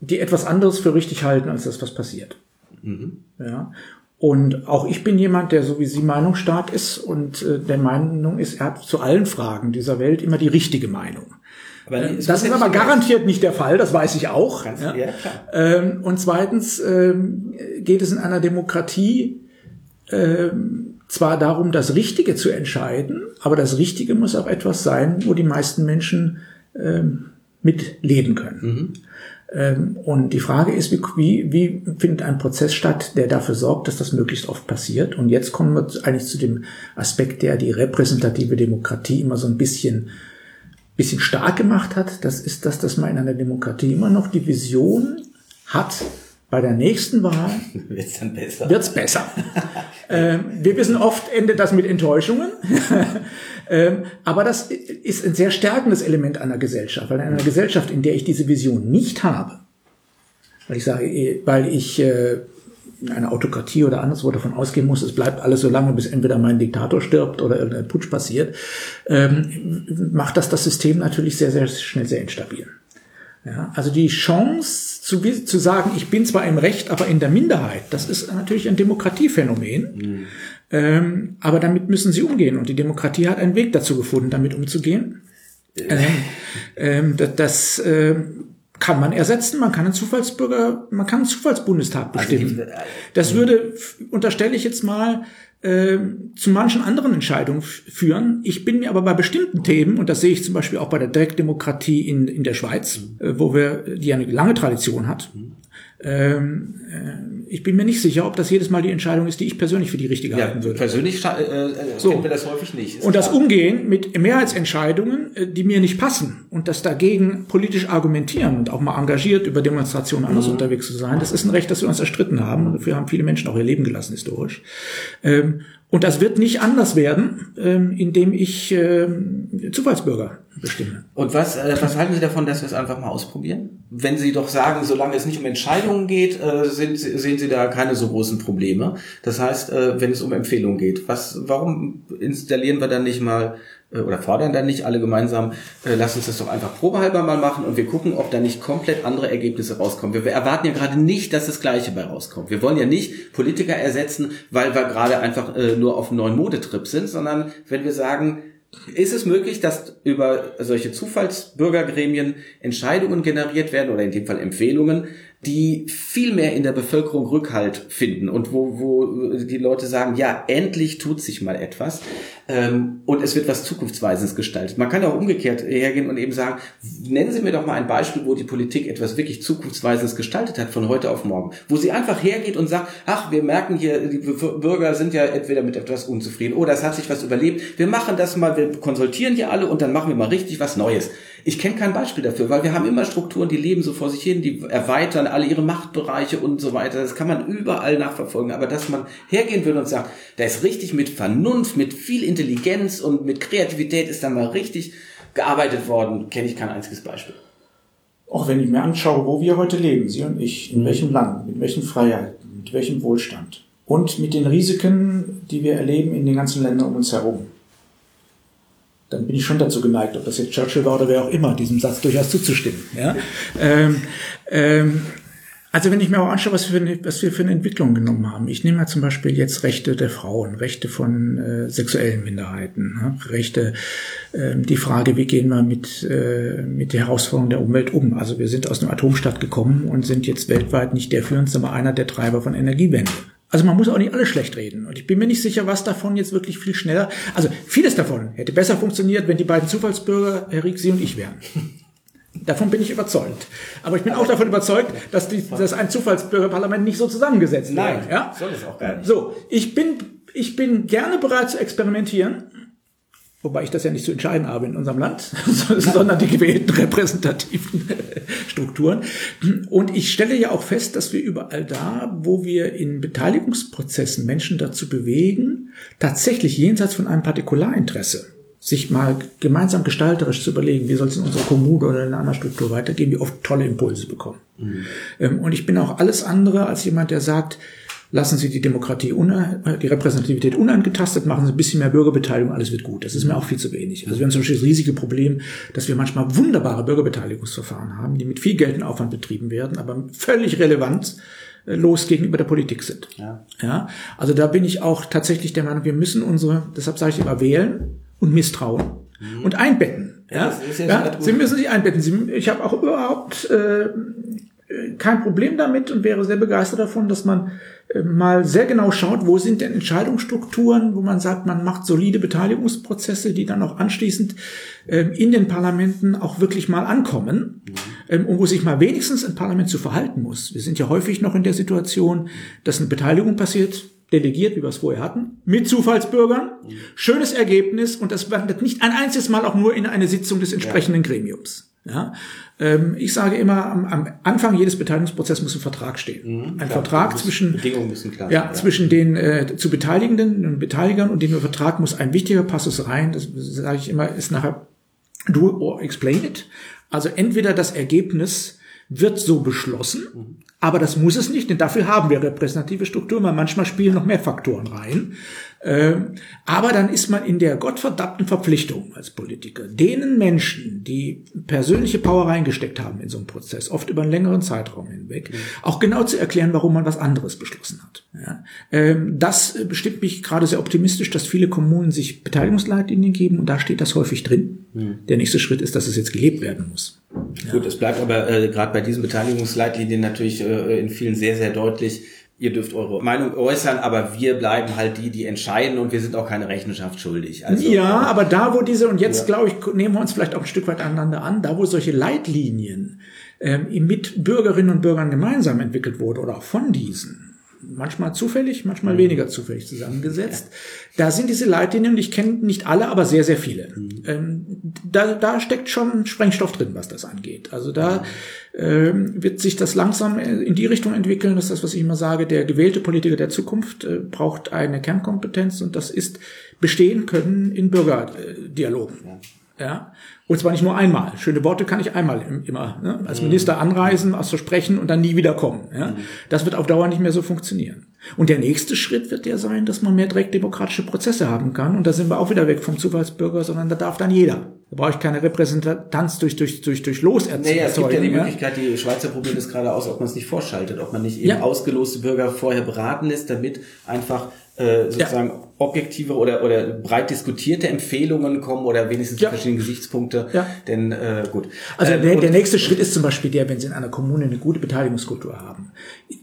die etwas anderes für richtig halten als das, was passiert. Mhm. Ja. Und auch ich bin jemand, der so wie Sie meinungsstark ist und äh, der Meinung ist, er hat zu allen Fragen dieser Welt immer die richtige Meinung. Aber äh, das ist aber garantiert nicht der Fall, das weiß ich auch. Ganz, ja. Ja, ähm, und zweitens ähm, geht es in einer Demokratie ähm, zwar darum, das Richtige zu entscheiden, aber das Richtige muss auch etwas sein, wo die meisten Menschen ähm, mitleben können. Mhm. Ähm, und die Frage ist, wie, wie, findet ein Prozess statt, der dafür sorgt, dass das möglichst oft passiert? Und jetzt kommen wir eigentlich zu dem Aspekt, der die repräsentative Demokratie immer so ein bisschen, bisschen stark gemacht hat. Das ist das, dass man in einer Demokratie immer noch die Vision hat, bei der nächsten Wahl wird's dann besser. Wird's besser. äh, wir wissen oft endet das mit Enttäuschungen. ähm, aber das ist ein sehr stärkendes Element einer Gesellschaft, weil in einer Gesellschaft, in der ich diese Vision nicht habe, weil ich sage, eh, weil ich äh, in einer Autokratie oder anderswo davon ausgehen muss, es bleibt alles so lange, bis entweder mein Diktator stirbt oder irgendein Putsch passiert, ähm, macht das das System natürlich sehr, sehr schnell sehr instabil. Ja, also die Chance zu, zu sagen, ich bin zwar im Recht, aber in der Minderheit, das ist natürlich ein Demokratiephänomen. Mhm. Ähm, aber damit müssen sie umgehen und die Demokratie hat einen Weg dazu gefunden, damit umzugehen. Ähm, ähm, das, das äh, kann man ersetzen, man kann einen Zufallsbürger, man kann einen Zufallsbundestag also bestimmen. Also das würde, unterstelle ich jetzt mal, äh, zu manchen anderen Entscheidungen führen. Ich bin mir aber bei bestimmten Themen, und das sehe ich zum Beispiel auch bei der Direktdemokratie in, in der Schweiz, mhm. äh, wo wir, die eine lange Tradition hat, mhm. Ähm, äh, ich bin mir nicht sicher, ob das jedes Mal die Entscheidung ist, die ich persönlich für die richtige ja, halten würde. Persönlich äh, äh, so. kennen wir das häufig nicht. Und das klar. Umgehen mit Mehrheitsentscheidungen, äh, die mir nicht passen und das dagegen politisch argumentieren und auch mal engagiert über Demonstrationen anders mhm. unterwegs zu sein, das ist ein Recht, das wir uns erstritten haben. Und dafür haben viele Menschen auch ihr Leben gelassen historisch. Ähm, und das wird nicht anders werden, ähm, indem ich ähm, Zufallsbürger bestimme. Und was, äh, was halten Sie davon, dass wir es einfach mal ausprobieren? Wenn Sie doch sagen, solange es nicht um Entscheidungen geht, äh, sind, sehen Sie da keine so großen Probleme. Das heißt, äh, wenn es um Empfehlungen geht, was, warum installieren wir dann nicht mal äh, oder fordern dann nicht alle gemeinsam, äh, lass uns das doch einfach probehalber mal machen und wir gucken, ob da nicht komplett andere Ergebnisse rauskommen. Wir, wir erwarten ja gerade nicht, dass das Gleiche bei rauskommt. Wir wollen ja nicht Politiker ersetzen, weil wir gerade einfach äh, nur auf einem neuen Modetrip sind, sondern wenn wir sagen, ist es möglich, dass über solche Zufallsbürgergremien Entscheidungen generiert werden oder in dem Fall Empfehlungen, die viel mehr in der Bevölkerung Rückhalt finden und wo, wo die Leute sagen, ja, endlich tut sich mal etwas ähm, und es wird was Zukunftsweisendes gestaltet. Man kann auch umgekehrt hergehen und eben sagen, nennen Sie mir doch mal ein Beispiel, wo die Politik etwas wirklich Zukunftsweisendes gestaltet hat von heute auf morgen, wo sie einfach hergeht und sagt, ach, wir merken hier, die Bürger sind ja entweder mit etwas unzufrieden oder es hat sich was überlebt, wir machen das mal, wir konsultieren hier alle und dann machen wir mal richtig was Neues. Ich kenne kein Beispiel dafür, weil wir haben immer Strukturen, die leben so vor sich hin, die erweitern alle ihre Machtbereiche und so weiter. Das kann man überall nachverfolgen. Aber dass man hergehen würde und sagt, da ist richtig mit Vernunft, mit viel Intelligenz und mit Kreativität ist da mal richtig gearbeitet worden, kenne ich kein einziges Beispiel. Auch wenn ich mir anschaue, wo wir heute leben, Sie und ich, in welchem Land, mit welchen Freiheiten, mit welchem Wohlstand und mit den Risiken, die wir erleben in den ganzen Ländern um uns herum dann bin ich schon dazu geneigt, ob das jetzt Churchill war oder wer auch immer, diesem Satz durchaus zuzustimmen. Ja? Ähm, ähm, also wenn ich mir auch anschaue, was wir, was wir für eine Entwicklung genommen haben. Ich nehme mal zum Beispiel jetzt Rechte der Frauen, Rechte von äh, sexuellen Minderheiten, ne? Rechte, äh, die Frage, wie gehen wir mit, äh, mit der Herausforderung der Umwelt um. Also wir sind aus einem Atomstaat gekommen und sind jetzt weltweit nicht der führendste, aber einer der Treiber von Energiewende. Also man muss auch nicht alles schlecht reden. Und ich bin mir nicht sicher, was davon jetzt wirklich viel schneller. Also vieles davon hätte besser funktioniert, wenn die beiden Zufallsbürger, Herr Rieck, Sie und ich wären. Davon bin ich überzeugt. Aber ich bin auch davon überzeugt, dass, die, dass ein Zufallsbürgerparlament nicht so zusammengesetzt wird. Nein, ja? soll es auch gar nicht. So, ich bin, ich bin gerne bereit zu experimentieren. Wobei ich das ja nicht zu entscheiden habe in unserem Land, sondern die gewählten repräsentativen Strukturen. Und ich stelle ja auch fest, dass wir überall da, wo wir in Beteiligungsprozessen Menschen dazu bewegen, tatsächlich jenseits von einem Partikularinteresse sich mal gemeinsam gestalterisch zu überlegen, wie soll es in unserer Kommune oder in einer anderen Struktur weitergehen, wie oft tolle Impulse bekommen. Mhm. Und ich bin auch alles andere als jemand, der sagt, lassen Sie die Demokratie, die Repräsentativität unangetastet, machen Sie ein bisschen mehr Bürgerbeteiligung, alles wird gut. Das ist mir auch viel zu wenig. Also wir haben zum Beispiel das riesige Problem, dass wir manchmal wunderbare Bürgerbeteiligungsverfahren haben, die mit viel Geld und Aufwand betrieben werden, aber völlig relevant äh, los gegenüber der Politik sind. Ja. ja. Also da bin ich auch tatsächlich der Meinung, wir müssen unsere, deshalb sage ich immer, wählen und misstrauen mhm. und einbetten. Ja, ja, ja Sie müssen sich einbetten. Sie, ich habe auch überhaupt äh, kein Problem damit und wäre sehr begeistert davon, dass man äh, mal sehr genau schaut, wo sind denn Entscheidungsstrukturen, wo man sagt, man macht solide Beteiligungsprozesse, die dann auch anschließend ähm, in den Parlamenten auch wirklich mal ankommen mhm. Ähm, und wo sich mal wenigstens ein Parlament zu verhalten muss. Wir sind ja häufig noch in der Situation, dass eine Beteiligung passiert, delegiert, wie wir es vorher hatten, mit Zufallsbürgern. Mhm. Schönes Ergebnis und das wandert nicht ein einziges Mal auch nur in eine Sitzung des entsprechenden ja. Gremiums. Ja, ich sage immer, am, Anfang jedes Beteiligungsprozesses muss ein Vertrag stehen. Mhm, ein klar, Vertrag zwischen, Bedingungen müssen klar ja, ja. zwischen den äh, zu Beteiligenden und Beteiligern und dem Vertrag muss ein wichtiger Passus rein. Das sage ich immer, ist nachher do or explain it. Also entweder das Ergebnis wird so beschlossen, mhm. aber das muss es nicht, denn dafür haben wir repräsentative Strukturen, weil manchmal spielen noch mehr Faktoren rein. Ähm, aber dann ist man in der gottverdammten Verpflichtung als Politiker, denen Menschen, die persönliche Power reingesteckt haben in so einen Prozess, oft über einen längeren Zeitraum hinweg, mhm. auch genau zu erklären, warum man was anderes beschlossen hat. Ähm, das bestimmt mich gerade sehr optimistisch, dass viele Kommunen sich Beteiligungsleitlinien geben und da steht das häufig drin. Mhm. Der nächste Schritt ist, dass es jetzt gelebt werden muss. Gut, es bleibt aber äh, gerade bei diesen Beteiligungsleitlinien natürlich äh, in vielen sehr, sehr deutlich, ihr dürft eure Meinung äußern, aber wir bleiben halt die, die entscheiden und wir sind auch keine Rechenschaft schuldig. Also, ja, aber da, wo diese, und jetzt ja. glaube ich, nehmen wir uns vielleicht auch ein Stück weit aneinander an, da, wo solche Leitlinien ähm, mit Bürgerinnen und Bürgern gemeinsam entwickelt wurde oder auch von diesen, manchmal zufällig, manchmal mhm. weniger zufällig zusammengesetzt. Da sind diese Leitlinien, ich kenne nicht alle, aber sehr, sehr viele. Mhm. Ähm, da, da steckt schon Sprengstoff drin, was das angeht. Also da ähm, wird sich das langsam in die Richtung entwickeln. Das ist das, was ich immer sage. Der gewählte Politiker der Zukunft äh, braucht eine Kernkompetenz und das ist bestehen können in Bürgerdialogen. Ja. Und zwar nicht nur einmal. Schöne Worte kann ich einmal immer ne? als mhm. Minister anreisen, was versprechen und dann nie wieder kommen. Ja? Mhm. Das wird auf Dauer nicht mehr so funktionieren. Und der nächste Schritt wird ja sein, dass man mehr direkt demokratische Prozesse haben kann. Und da sind wir auch wieder weg vom Zufallsbürger, sondern da darf dann jeder. Da brauche ich keine Repräsentanz durch, durch, durch, durch Loserzeugung. Naja, es gibt ja die Möglichkeit, die Schweizer probiert es gerade aus, ob man es nicht vorschaltet, ob man nicht eben ja. ausgeloste Bürger vorher beraten lässt, damit einfach äh, sozusagen ja. objektive oder, oder breit diskutierte Empfehlungen kommen oder wenigstens ja. verschiedene Gesichtspunkte. Ja. Denn äh, gut. Also der, der nächste Schritt ist zum Beispiel der, wenn Sie in einer Kommune eine gute Beteiligungskultur haben,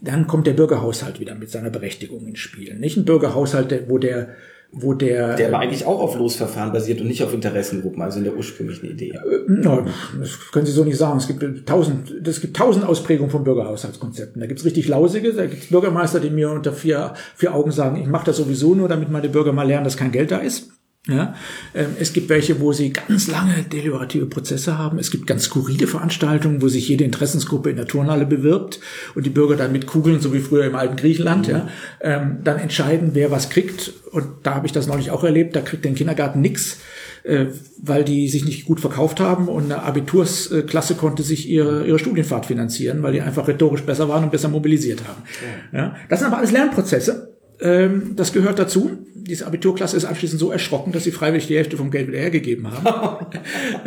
dann kommt der Bürgerhaushalt wieder mit seiner Berechtigung ins Spiel. Nicht ein Bürgerhaushalt, wo der wo der der aber eigentlich auch auf Losverfahren basiert und nicht auf Interessengruppen, also in der ursprünglichen Idee. Äh, no, das können Sie so nicht sagen. Es gibt tausend, es gibt tausend Ausprägungen von Bürgerhaushaltskonzepten. Da gibt's richtig lausige, da gibt's Bürgermeister, die mir unter vier, vier Augen sagen, ich mache das sowieso nur, damit meine Bürger mal lernen, dass kein Geld da ist. Ja, ähm, es gibt welche, wo sie ganz lange deliberative Prozesse haben. Es gibt ganz skurrile Veranstaltungen, wo sich jede Interessensgruppe in der Turnhalle bewirbt und die Bürger dann mit Kugeln, so wie früher im alten Griechenland, mhm. ja, ähm, dann entscheiden, wer was kriegt. Und da habe ich das neulich auch erlebt. Da kriegt der Kindergarten nix, äh, weil die sich nicht gut verkauft haben und eine Abitursklasse konnte sich ihre, ihre Studienfahrt finanzieren, weil die einfach rhetorisch besser waren und besser mobilisiert haben. Ja. ja. Das sind aber alles Lernprozesse. Ähm, das gehört dazu diese Abiturklasse ist anschließend so erschrocken, dass sie freiwillig die Hälfte vom Geld wieder hergegeben haben.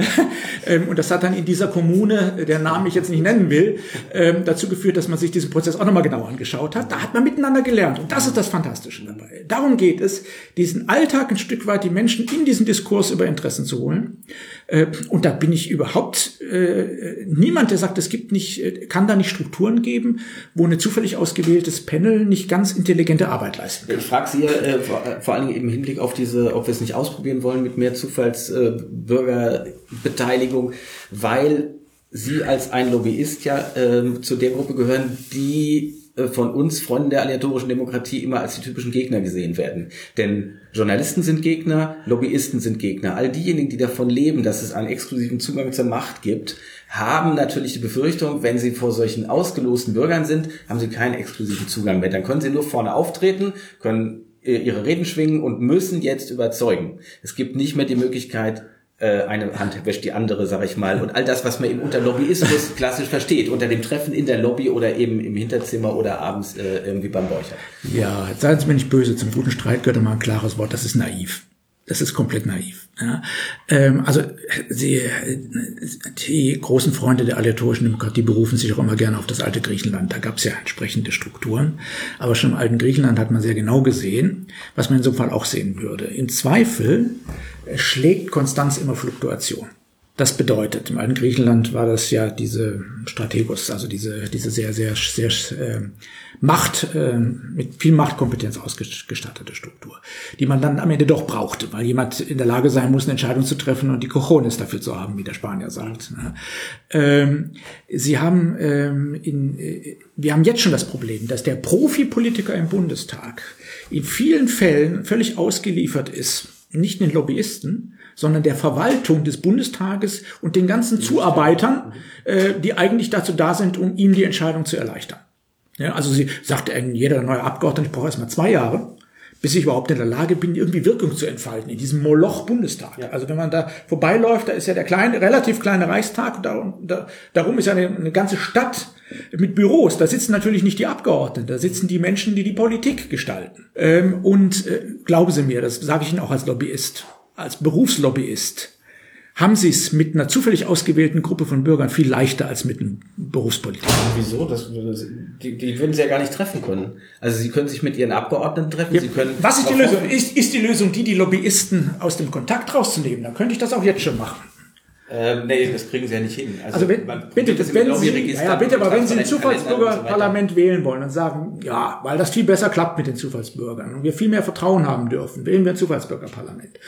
ähm, und das hat dann in dieser Kommune, der Namen ich jetzt nicht nennen will, ähm, dazu geführt, dass man sich diesen Prozess auch nochmal genau angeschaut hat. Da hat man miteinander gelernt. Und das ist das Fantastische dabei. Darum geht es, diesen Alltag ein Stück weit die Menschen in diesen Diskurs über Interessen zu holen. Äh, und da bin ich überhaupt äh, niemand, der sagt, es gibt nicht, äh, kann da nicht Strukturen geben, wo eine zufällig ausgewähltes Panel nicht ganz intelligente Arbeit leisten kann. Ich frage Sie äh, vor, vor allen Dingen im Hinblick auf diese, ob wir es nicht ausprobieren wollen mit mehr Zufallsbürgerbeteiligung, äh, weil Sie als ein Lobbyist ja äh, zu der Gruppe gehören, die äh, von uns Freunden der aleatorischen Demokratie immer als die typischen Gegner gesehen werden. Denn Journalisten sind Gegner, Lobbyisten sind Gegner. All diejenigen, die davon leben, dass es einen exklusiven Zugang zur Macht gibt, haben natürlich die Befürchtung, wenn sie vor solchen ausgelosten Bürgern sind, haben sie keinen exklusiven Zugang mehr. Dann können sie nur vorne auftreten, können ihre Reden schwingen und müssen jetzt überzeugen. Es gibt nicht mehr die Möglichkeit, äh, eine Hand wäscht die andere, sag ich mal. Und all das, was man eben unter Lobbyismus klassisch versteht, unter dem Treffen in der Lobby oder eben im Hinterzimmer oder abends äh, irgendwie beim Borcher. Ja, seien Sie mir nicht böse, zum guten Streit gehört immer ein klares Wort, das ist naiv. Das ist komplett naiv. Ja. Ähm, also sie, die großen Freunde der aleatorischen Demokratie berufen sich auch immer gerne auf das alte Griechenland. Da gab es ja entsprechende Strukturen. Aber schon im alten Griechenland hat man sehr genau gesehen, was man in so einem Fall auch sehen würde. Im Zweifel schlägt Konstanz immer Fluktuation. Das bedeutet, im alten Griechenland war das ja diese Strategos, also diese, diese sehr, sehr, sehr äh, Macht, äh, mit viel Machtkompetenz ausgestattete Struktur, die man dann am Ende doch brauchte, weil jemand in der Lage sein muss, eine Entscheidung zu treffen und die Cojones dafür zu haben, wie der Spanier sagt. Ne? Ähm, sie haben, ähm, in, äh, wir haben jetzt schon das Problem, dass der Profipolitiker im Bundestag in vielen Fällen völlig ausgeliefert ist, nicht den Lobbyisten, sondern der Verwaltung des Bundestages und den ganzen Zuarbeitern, äh, die eigentlich dazu da sind, um ihm die Entscheidung zu erleichtern. Ja, also sie sagt jeder neue Abgeordnete, ich brauche erstmal zwei Jahre, bis ich überhaupt in der Lage bin, irgendwie Wirkung zu entfalten in diesem Moloch Bundestag. Ja. Also wenn man da vorbeiläuft, da ist ja der kleine, relativ kleine Reichstag, darum, da, darum ist ja eine, eine ganze Stadt mit Büros. Da sitzen natürlich nicht die Abgeordneten, da sitzen die Menschen, die die Politik gestalten. Ähm, und äh, glauben Sie mir, das sage ich Ihnen auch als Lobbyist als Berufslobbyist haben sie es mit einer zufällig ausgewählten Gruppe von Bürgern viel leichter als mit einem Berufspolitiker. Wieso? Das, die, die würden sie ja gar nicht treffen können. Also sie können sich mit ihren Abgeordneten treffen. Ja, sie können was ist die Lösung? Ist, ist die Lösung, die die Lobbyisten aus dem Kontakt rauszunehmen? Dann könnte ich das auch jetzt schon machen. Ähm, nee, das kriegen sie ja nicht hin. Also, also wenn, bitte, wenn Sie, ja, bitte, aber wenn Sie ein Zufallsbürgerparlament so wählen wollen und sagen, ja, weil das viel besser klappt mit den Zufallsbürgern und wir viel mehr Vertrauen haben dürfen, wählen wir ein Zufallsbürgerparlament.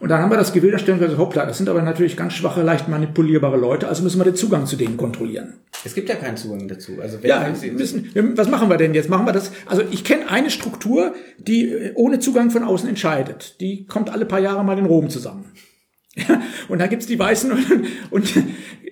Und dann haben wir das da stellen so, hoppla, das sind aber natürlich ganz schwache, leicht manipulierbare Leute, also müssen wir den Zugang zu denen kontrollieren. Es gibt ja keinen Zugang dazu. Also wenn ja, müssen, was machen wir denn jetzt? Machen wir das? Also ich kenne eine Struktur, die äh, ohne Zugang von außen entscheidet. Die kommt alle paar Jahre mal in Rom zusammen. und da gibt's die Weißen und, und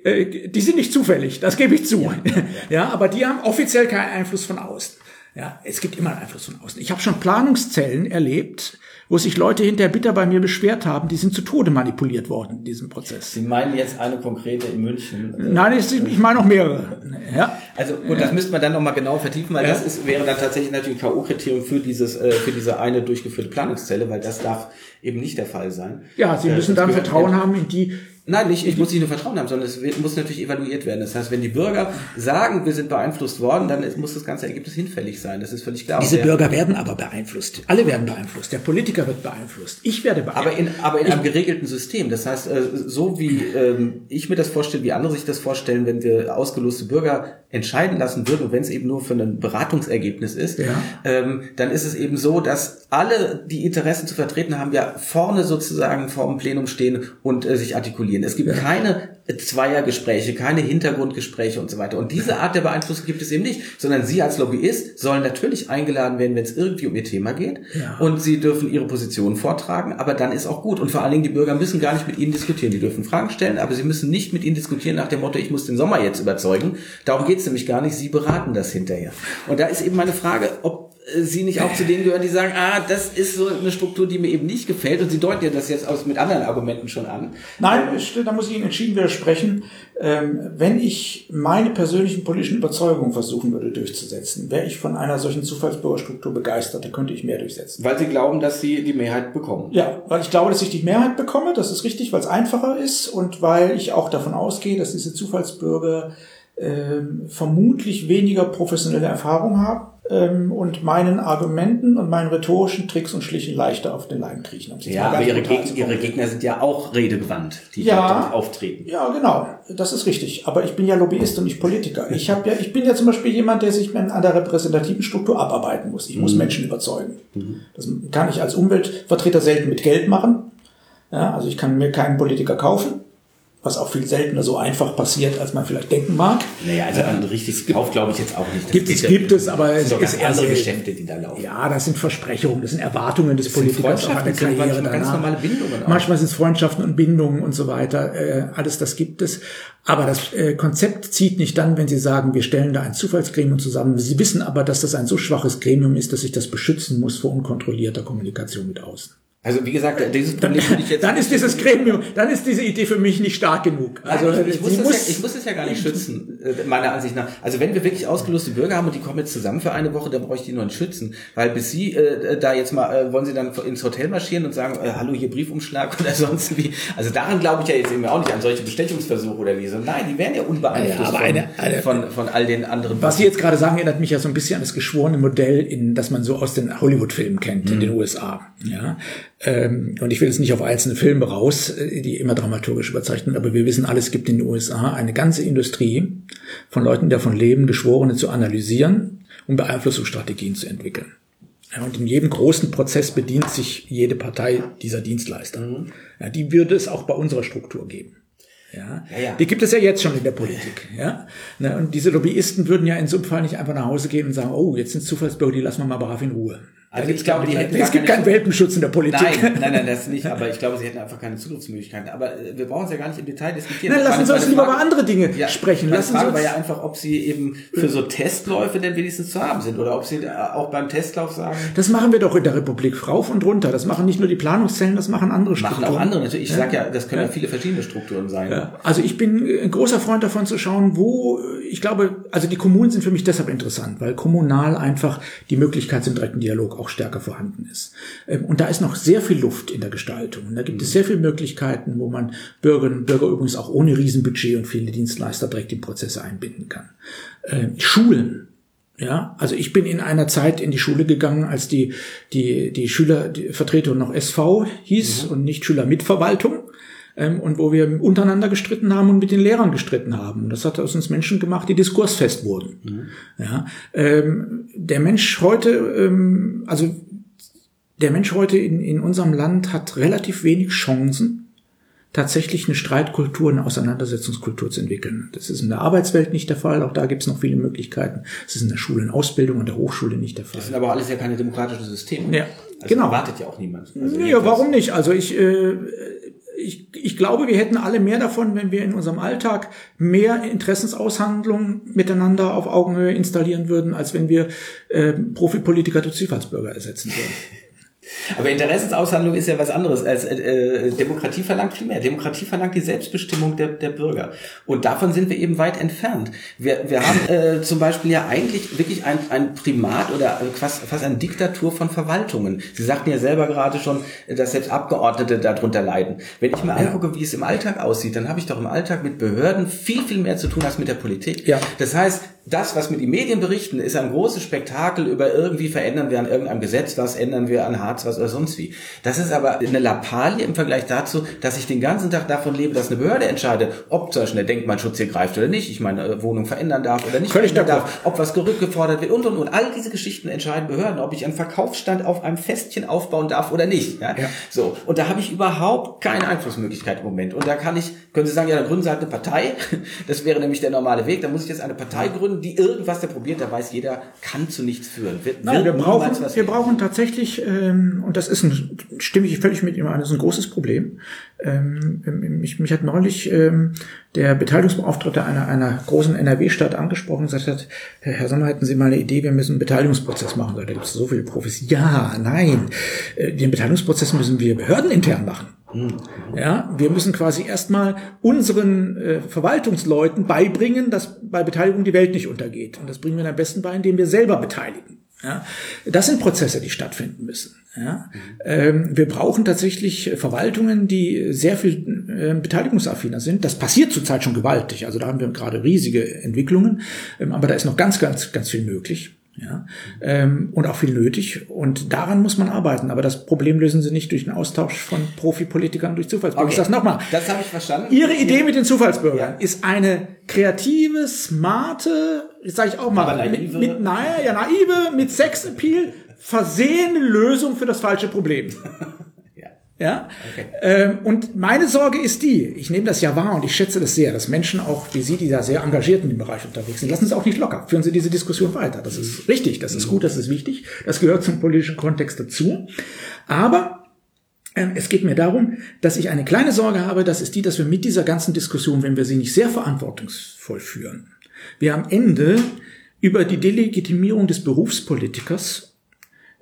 äh, die sind nicht zufällig, das gebe ich zu. Ja, ja, ja. ja, aber die haben offiziell keinen Einfluss von außen. Ja, es gibt immer einen Einfluss von außen. Ich habe schon Planungszellen erlebt, wo sich Leute hinterher bitter bei mir beschwert haben, die sind zu Tode manipuliert worden in diesem Prozess. Sie meinen jetzt eine konkrete in München? Nein, ich meine noch mehrere. Ja. Also gut, das müsste man dann nochmal genau vertiefen, weil ja. das ist, wäre dann tatsächlich natürlich ein K.O.-Kriterium für dieses, äh, für diese eine durchgeführte Planungszelle, weil das darf eben nicht der Fall sein. Ja, Sie müssen äh, dann Vertrauen haben in die Nein, nicht, ich muss nicht nur Vertrauen haben, sondern es muss natürlich evaluiert werden. Das heißt, wenn die Bürger sagen, wir sind beeinflusst worden, dann muss das ganze Ergebnis hinfällig sein. Das ist völlig klar. Diese Bürger werden aber beeinflusst. Alle werden beeinflusst. Der Politiker wird beeinflusst. Ich werde beeinflusst. Aber in, aber in einem geregelten System. Das heißt, äh, so wie ähm, ich mir das vorstelle, wie andere sich das vorstellen, wenn wir ausgeloste Bürger entscheiden lassen würden, und wenn es eben nur für ein Beratungsergebnis ist, ja. ähm, dann ist es eben so, dass alle, die Interessen zu vertreten haben, ja vorne sozusagen vor dem Plenum stehen und äh, sich artikulieren. Es gibt ja. keine Zweiergespräche, keine Hintergrundgespräche und so weiter. Und diese Art der Beeinflussung gibt es eben nicht, sondern Sie als Lobbyist sollen natürlich eingeladen werden, wenn es irgendwie um Ihr Thema geht. Ja. Und Sie dürfen Ihre Position vortragen, aber dann ist auch gut. Und vor allen Dingen, die Bürger müssen gar nicht mit Ihnen diskutieren. Die dürfen Fragen stellen, aber Sie müssen nicht mit Ihnen diskutieren nach dem Motto, ich muss den Sommer jetzt überzeugen. Darum geht es nämlich gar nicht. Sie beraten das hinterher. Und da ist eben meine Frage, ob Sie nicht auch zu denen gehören, die sagen, ah, das ist so eine Struktur, die mir eben nicht gefällt. Und Sie deuten ja das jetzt aus mit anderen Argumenten schon an. Nein, da muss ich Ihnen entschieden widersprechen. Ähm, wenn ich meine persönlichen politischen Überzeugungen versuchen würde durchzusetzen, wäre ich von einer solchen Zufallsbürgerstruktur begeistert, da könnte ich mehr durchsetzen. Weil Sie glauben, dass Sie die Mehrheit bekommen? Ja, weil ich glaube, dass ich die Mehrheit bekomme, das ist richtig, weil es einfacher ist und weil ich auch davon ausgehe, dass diese Zufallsbürger ähm, vermutlich weniger professionelle Erfahrung haben ähm, und meinen Argumenten und meinen rhetorischen Tricks und Schlichen leichter auf den Leim kriechen. Um ja, aber ihre, Geg ihre, Gegner sind ja auch redegewandt, die ja, auftreten. Ja, genau, das ist richtig. Aber ich bin ja Lobbyist und nicht Politiker. Ich habe ja, ich bin ja zum Beispiel jemand, der sich an der repräsentativen Struktur abarbeiten muss. Ich muss mhm. Menschen überzeugen. Mhm. Das kann ich als Umweltvertreter selten mit Geld machen. Ja, also ich kann mir keinen Politiker kaufen. Was auch viel seltener so einfach passiert, als man vielleicht denken mag. Naja, also ein richtiges Kauf glaube ich jetzt auch nicht. Das Gibt es, gibt es, aber es sind ist ganz eher andere. Geschäfte, die da laufen. Ja, das sind Versprechungen, das sind Erwartungen des sind Politikers auf eine das Karriere manchmal ganz danach. normale Bindungen auch. Manchmal sind es Freundschaften und Bindungen und so weiter. Äh, alles das gibt es. Aber das äh, Konzept zieht nicht dann, wenn Sie sagen, wir stellen da ein Zufallsgremium zusammen. Sie wissen aber, dass das ein so schwaches Gremium ist, dass sich das beschützen muss vor unkontrollierter Kommunikation mit außen. Also wie gesagt, dieses Problem würde ich jetzt Dann ist dieses Gremium, dann ist diese Idee für mich nicht stark genug. Also ich, ich, muss ja, ich muss es ja gar nicht schützen, äh, meiner Ansicht nach. Also wenn wir wirklich ausgeloste Bürger haben und die kommen jetzt zusammen für eine Woche, dann brauche ich die nur nicht schützen. Weil bis sie äh, da jetzt mal, äh, wollen sie dann ins Hotel marschieren und sagen, äh, hallo, hier Briefumschlag oder sonst wie. Also daran glaube ich ja jetzt eben auch nicht an solche Bestechungsversuche oder wie. So, nein, die werden ja unbeeinflusst Ja, aber eine- von, eine- von, von all den anderen. Was Sie jetzt gerade sagen, erinnert mich ja so ein bisschen an das geschworene Modell, in, das man so aus den Hollywood-Filmen kennt, in den USA. Ja? Ähm, und ich will jetzt nicht auf einzelne Filme raus, äh, die immer dramaturgisch überzeichnen, aber wir wissen alle, es gibt in den USA eine ganze Industrie von Leuten, die davon leben, Geschworene zu analysieren und Beeinflussungsstrategien zu entwickeln. Ja, und in jedem großen Prozess bedient sich jede Partei dieser Dienstleister. Ja, die würde es auch bei unserer Struktur geben. Ja, Ja, ja. Die gibt es ja jetzt schon in der Politik. Ja? Na, und diese Lobbyisten würden ja in so einem Fall nicht einfach nach Hause gehen und sagen, oh, jetzt sind Zufallsbürger, die lassen wir mal brav in Ruhe. Also ich glaube, die hätten es gibt keine- keinen Welpenschutz in der Politik. Nein, nein, nein, das nicht. Aber ich glaube, sie hätten einfach keine Zugriffsmöglichkeiten. Aber äh, wir brauchen es ja gar nicht im Detail diskutieren. Nein, lassen Sie uns lieber über andere Dinge Ja, sprechen. Meine Lassen Frage Sie war ja einfach, ob Sie eben für so Testläufe denn wenigstens zu haben sind oder ob Sie äh, auch beim Testlauf sagen, das machen wir doch in der Republik rauf und runter. Das machen nicht nur die Planungszellen, das machen andere machen Strukturen. auch andere natürlich. Ich sage ja, das können ja viele verschiedene Strukturen sein. Ja, Also ich bin ein großer Freund davon zu schauen, wo, ich glaube, also die Kommunen sind für mich deshalb interessant, weil kommunal einfach die Möglichkeit zum direkten Dialog auch stärker vorhanden ist. Ähm, Und da ist noch sehr viel Luft in der Gestaltung. Und da gibt es sehr viele Möglichkeiten, wo man Bürgerinnen und Bürger übrigens auch ohne Riesenbudget und viele Dienstleister direkt in Prozesse einbinden kann. Ähm, Schulen, ja, also ich bin in einer Zeit in die Schule gegangen, als die, die, die Schüler, die Vertretung noch SV hieß und nicht Schülermitverwaltung. Ähm, und wo wir untereinander gestritten haben und mit den Lehrern gestritten haben. Und das hat aus uns Menschen gemacht, die diskursfest wurden. Ja, ähm, der Mensch heute, ähm, also der Mensch heute in, in unserem Land hat relativ wenig Chancen, tatsächlich eine Streitkultur, eine Auseinandersetzungskultur zu entwickeln. Das ist in der Arbeitswelt nicht der Fall, auch da gibt es noch viele Möglichkeiten. Das ist in der Schule und Ausbildung und der Hochschule nicht der Fall. Das sind aber alles ja keine demokratischen Systeme. Ja, also genau. erwartet ja auch niemand. Also Ja, warum nicht? Also ich, äh, ich, ich glaube, wir hätten alle mehr davon, wenn wir in unserem Alltag mehr Interessensaushandlungen miteinander auf Augenhöhe installieren würden, als wenn wir äh, Profipolitiker durch Zufallsbürger ersetzen würden. Aber Interessensaushandlung ist ja was anderes als äh, äh, Demokratie verlangt viel mehr. Demokratie verlangt die Selbstbestimmung der, der Bürger. Und davon sind wir eben weit entfernt. Wir, wir haben äh, zum Beispiel ja eigentlich wirklich ein, ein Primat oder fast, fast eine Diktatur von Verwaltungen. Sie sagten ja selber gerade schon, dass selbst Abgeordnete darunter leiden. Wenn ich mir angucke, wie es im Alltag aussieht, dann habe ich doch im Alltag mit Behörden viel, viel mehr zu tun als mit der Politik. Ja. Das heißt, das, was mir die Medien berichten, ist ein großes Spektakel über irgendwie verändern wir an irgendeinem Gesetz was, ändern wir an Hartz was oder sonst wie. Das ist aber eine Lappalie im Vergleich dazu, dass ich den ganzen Tag davon lebe, dass eine Behörde entscheidet, ob zum Beispiel der Denkmalschutz hier greift oder nicht, ich meine äh, Wohnung verändern darf oder nicht Völlig verändern darf, ob was zurückgefordert wird und und und. All diese Geschichten entscheiden Behörden, ob ich einen Verkaufsstand auf einem Festchen aufbauen darf oder nicht. Ja? Ja. So, und da habe ich überhaupt keine Einflussmöglichkeit im Moment. Und da kann ich, können Sie sagen, ja, dann gründen Sie halt eine Partei. Das wäre nämlich der normale Weg. Da muss ich jetzt eine Partei gründen, die irgendwas der probiert, da weiß jeder, kann zu nichts führen. Wird, Nein, wir brauchen, wir werden. brauchen tatsächlich, ähm, und das ist ein, stimme ich völlig mit ihm ein, das ist ein großes Problem. Ähm, mich, mich hat neulich ähm, der Beteiligungsbeauftragte einer, einer großen NRW-Stadt angesprochen und gesagt hat, Herr, Herr Sommer, hätten Sie mal eine Idee, wir müssen einen Beteiligungsprozess machen. Da gibt es so viele Profis. Ja, nein, Äh, den Beteiligungsprozess müssen wir behördenintern machen. Ja, wir müssen quasi erstmal unseren äh, Verwaltungsleuten beibringen, dass bei Beteiligung die Welt nicht untergeht. Und das bringen wir am besten bei, indem wir selber beteiligen. Ja, das sind Prozesse, die stattfinden müssen. Ja, ähm, wir brauchen tatsächlich Verwaltungen, die sehr viel äh, beteiligungsaffiner sind. Das passiert zurzeit schon gewaltig. Also da haben wir gerade riesige Entwicklungen, ähm, aber da ist noch ganz, ganz, ganz viel möglich. Ja, ähm, und auch viel nötig. Und daran muss man arbeiten. Aber das Problem lösen Sie nicht durch einen Austausch von Profipolitikern durch Zufallsbürger. Ich Okay. sag's nochmal. Das habe ich verstanden. Ihre Idee mit den Zufallsbürgern Ja. ist eine kreative, smarte, jetzt sage ich auch mal, Aber mit, naive. mit naja, ja, naive, mit Sexappeal versehene Lösung für das falsche Problem. Ja. Okay. Ähm, und meine Sorge ist die, ich nehme das ja wahr und ich schätze das sehr, dass Menschen auch wie Sie, die da sehr engagiert in dem Bereich unterwegs sind, lassen Sie auch nicht locker. Führen Sie diese Diskussion weiter. Das ist richtig, das ist gut, das ist wichtig. Das gehört zum politischen Kontext dazu. Aber ähm, es geht mir darum, dass ich eine kleine Sorge habe, das ist die, dass wir mit dieser ganzen Diskussion, wenn wir sie nicht sehr verantwortungsvoll führen, wir am Ende über die Delegitimierung des Berufspolitikers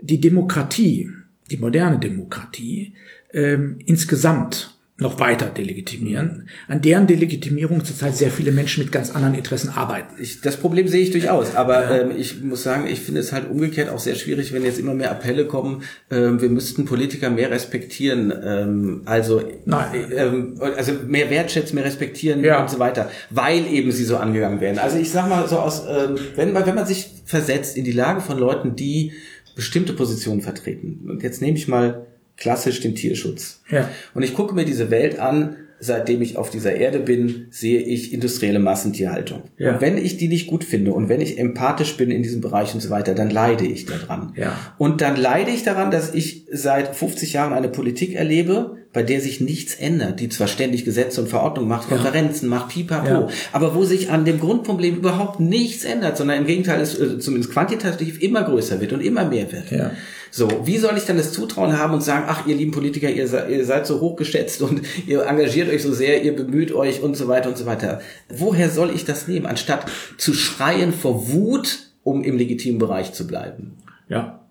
die Demokratie, die moderne Demokratie, ähm, insgesamt noch weiter delegitimieren, an deren Delegitimierung zurzeit sehr viele Menschen mit ganz anderen Interessen arbeiten. Ich, das Problem sehe ich durchaus, aber ja. ähm, ich muss sagen, ich finde es halt umgekehrt auch sehr schwierig, wenn jetzt immer mehr Appelle kommen, ähm, wir müssten Politiker mehr respektieren, ähm, also, Nein. Ähm, also mehr wertschätzen, mehr respektieren ja. und so weiter, weil eben sie so angegangen werden. Also ich sag mal so aus, ähm, wenn, man, wenn man sich versetzt in die Lage von Leuten, die bestimmte Positionen vertreten, und jetzt nehme ich mal klassisch den Tierschutz. Ja. Und ich gucke mir diese Welt an, seitdem ich auf dieser Erde bin, sehe ich industrielle Massentierhaltung. Ja. Und wenn ich die nicht gut finde und wenn ich empathisch bin in diesem Bereich und so weiter, dann leide ich daran. Ja. Und dann leide ich daran, dass ich seit 50 Jahren eine Politik erlebe, bei der sich nichts ändert, die zwar ständig Gesetze und Verordnungen macht, Konferenzen ja. macht, pipapo, ja. aber wo sich an dem Grundproblem überhaupt nichts ändert, sondern im Gegenteil es äh, zumindest quantitativ immer größer wird und immer mehr wird. Ja. So, wie soll ich dann das Zutrauen haben und sagen, ach, ihr lieben Politiker, ihr, seid, ihr seid so hochgeschätzt und ihr engagiert euch so sehr, ihr bemüht euch und so weiter und so weiter. Woher soll ich das nehmen, anstatt zu schreien vor Wut, um im legitimen Bereich zu bleiben? Ja,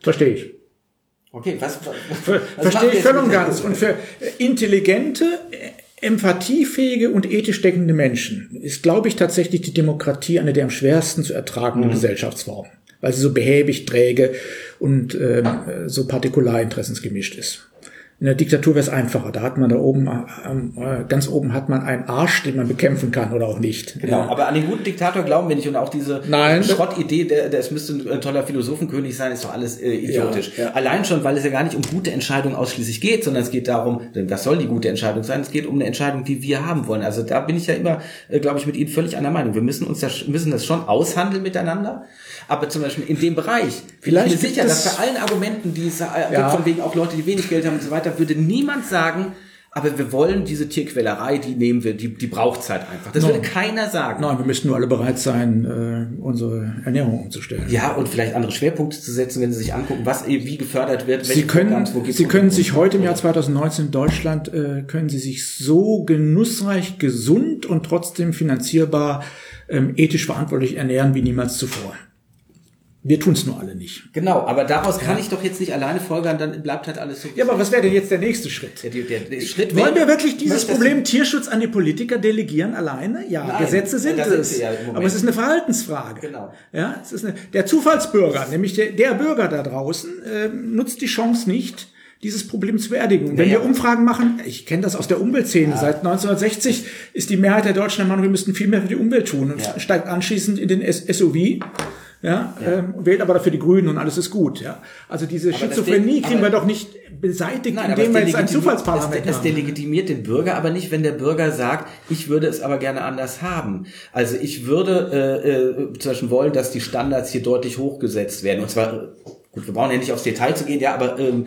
verstehe ich. Okay, was, was, was verstehe ich voll und ganz. Und für intelligente, empathiefähige und ethisch denkende Menschen ist, glaube ich, tatsächlich die Demokratie eine der am schwersten zu ertragenden mhm. Gesellschaftsformen weil sie so behäbig, träge und äh, so partikularinteressensgemischt ist. In der Diktatur wäre es einfacher. Da hat man da oben, äh, ganz oben hat man einen Arsch, den man bekämpfen kann oder auch nicht. Genau, ja. aber an den guten Diktator glauben wir nicht und auch diese Nein, Schrottidee, der, der, es müsste ein toller Philosophenkönig sein, ist doch alles äh, idiotisch. Ja, ja. Allein schon, weil es ja gar nicht um gute Entscheidungen ausschließlich geht, sondern es geht darum, was soll die gute Entscheidung sein? Es geht um eine Entscheidung, die wir haben wollen. Also da bin ich ja immer, äh, glaube ich, mit Ihnen völlig einer Meinung. Wir müssen uns das, müssen das schon aushandeln miteinander. Aber zum Beispiel in dem Bereich, vielleicht bin ich mir sicher, dass bei allen Argumenten, die es äh, ja. gibt, von wegen auch Leute, die wenig Geld haben und so weiter, würde niemand sagen, aber wir wollen diese Tierquälerei, die nehmen wir, die, die braucht halt einfach. Das no. würde keiner sagen. Nein, wir müssten nur alle bereit sein, äh, unsere Ernährung umzustellen. Ja, und vielleicht andere Schwerpunkte zu setzen, wenn Sie sich angucken, was wie gefördert wird. Sie können, Programms, Sie können sich heute im Jahr 2019 in Deutschland, äh, können Sie sich so genussreich, gesund und trotzdem finanzierbar ähm, ethisch verantwortlich ernähren wie niemals zuvor. Wir tun es nur alle nicht. Genau, aber daraus kann ich doch jetzt nicht alleine folgern, dann bleibt halt alles so. Ja, aber was wäre denn jetzt der nächste Schritt? Der, der, der Schritt Wollen wir wirklich dieses Problem Tierschutz an die Politiker delegieren alleine? Ja, Nein, Gesetze sind es. Ja aber es ist eine Verhaltensfrage. Genau. Ja, es ist eine, der Zufallsbürger, nämlich der, der Bürger da draußen, äh, nutzt die Chance nicht, dieses Problem zu beerdigen. Wenn ja, wir Umfragen machen, ich kenne das aus der Umweltszene, ja. seit 1960 ist die Mehrheit der Deutschen der Meinung, wir müssten viel mehr für die Umwelt tun und ja. steigt anschließend in den SUV ja, ja. Ähm, wählt aber dafür die Grünen und alles ist gut. Ja, also diese aber Schizophrenie kriegen wir doch nicht beseitigt, nein, indem wir jetzt ein Zufallsparlament es, es delegitimiert den Bürger, aber nicht, wenn der Bürger sagt, ich würde es aber gerne anders haben. Also ich würde äh, äh, zum Beispiel wollen, dass die Standards hier deutlich hochgesetzt werden und zwar Gut, wir brauchen ja nicht aufs Detail zu gehen, ja, aber ähm,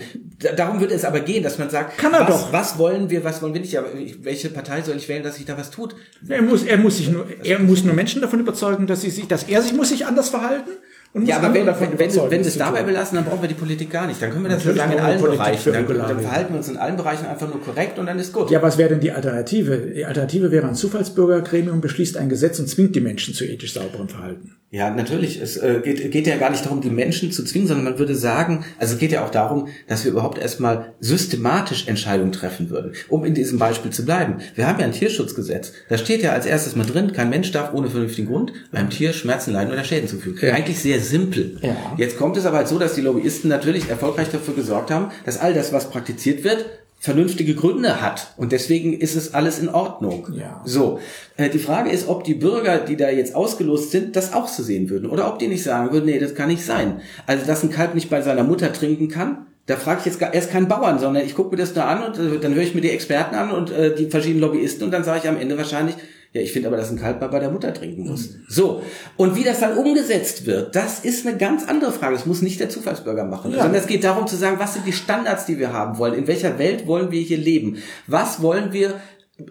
darum wird es aber gehen, dass man sagt, Kann er was, doch. was wollen wir, was wollen wir nicht, aber welche Partei soll ich wählen, dass sich da was tut? Er muss, er muss sich nur, er muss nur Menschen davon überzeugen, dass sie sich, dass er sich muss sich anders verhalten ja, aber wenn, wenn, wenn, wenn wir es dabei belassen, dann brauchen wir die Politik gar nicht. Dann können wir das sagen in allen Politik Bereichen. Dann, dann, verhalten wir uns in allen Bereichen einfach nur korrekt und dann ist gut. Ja, was wäre denn die Alternative? Die Alternative wäre ein Zufallsbürgergremium beschließt ein Gesetz und zwingt die Menschen zu ethisch sauberem Verhalten. Ja, natürlich. Es äh, geht, geht ja gar nicht darum, die Menschen zu zwingen, sondern man würde sagen, also es geht ja auch darum, dass wir überhaupt erstmal systematisch Entscheidungen treffen würden. Um in diesem Beispiel zu bleiben. Wir haben ja ein Tierschutzgesetz. Da steht ja als erstes mal drin, kein Mensch darf ohne vernünftigen Grund einem Tier Schmerzen, Leiden oder Schäden zufügen. Ja. Eigentlich sehr simpel. Ja. Jetzt kommt es aber halt so, dass die Lobbyisten natürlich erfolgreich dafür gesorgt haben, dass all das, was praktiziert wird, vernünftige Gründe hat. Und deswegen ist es alles in Ordnung. Ja. So. Äh, die Frage ist, ob die Bürger, die da jetzt ausgelost sind, das auch so sehen würden. Oder ob die nicht sagen würden, nee, das kann nicht sein. Also, dass ein Kalb nicht bei seiner Mutter trinken kann, da frage ich jetzt gar, erst keinen Bauern, sondern ich gucke mir das da an und äh, dann höre ich mir die Experten an und äh, die verschiedenen Lobbyisten und dann sage ich am Ende wahrscheinlich, Ja, ich finde aber, dass ein Kaltbad bei der Mutter trinken muss. So. Und wie das dann umgesetzt wird, das ist eine ganz andere Frage. Das muss nicht der Zufallsbürger machen, Ja. sondern es geht darum zu sagen, was sind die Standards, die wir haben wollen? In welcher Welt wollen wir hier leben? Was wollen wir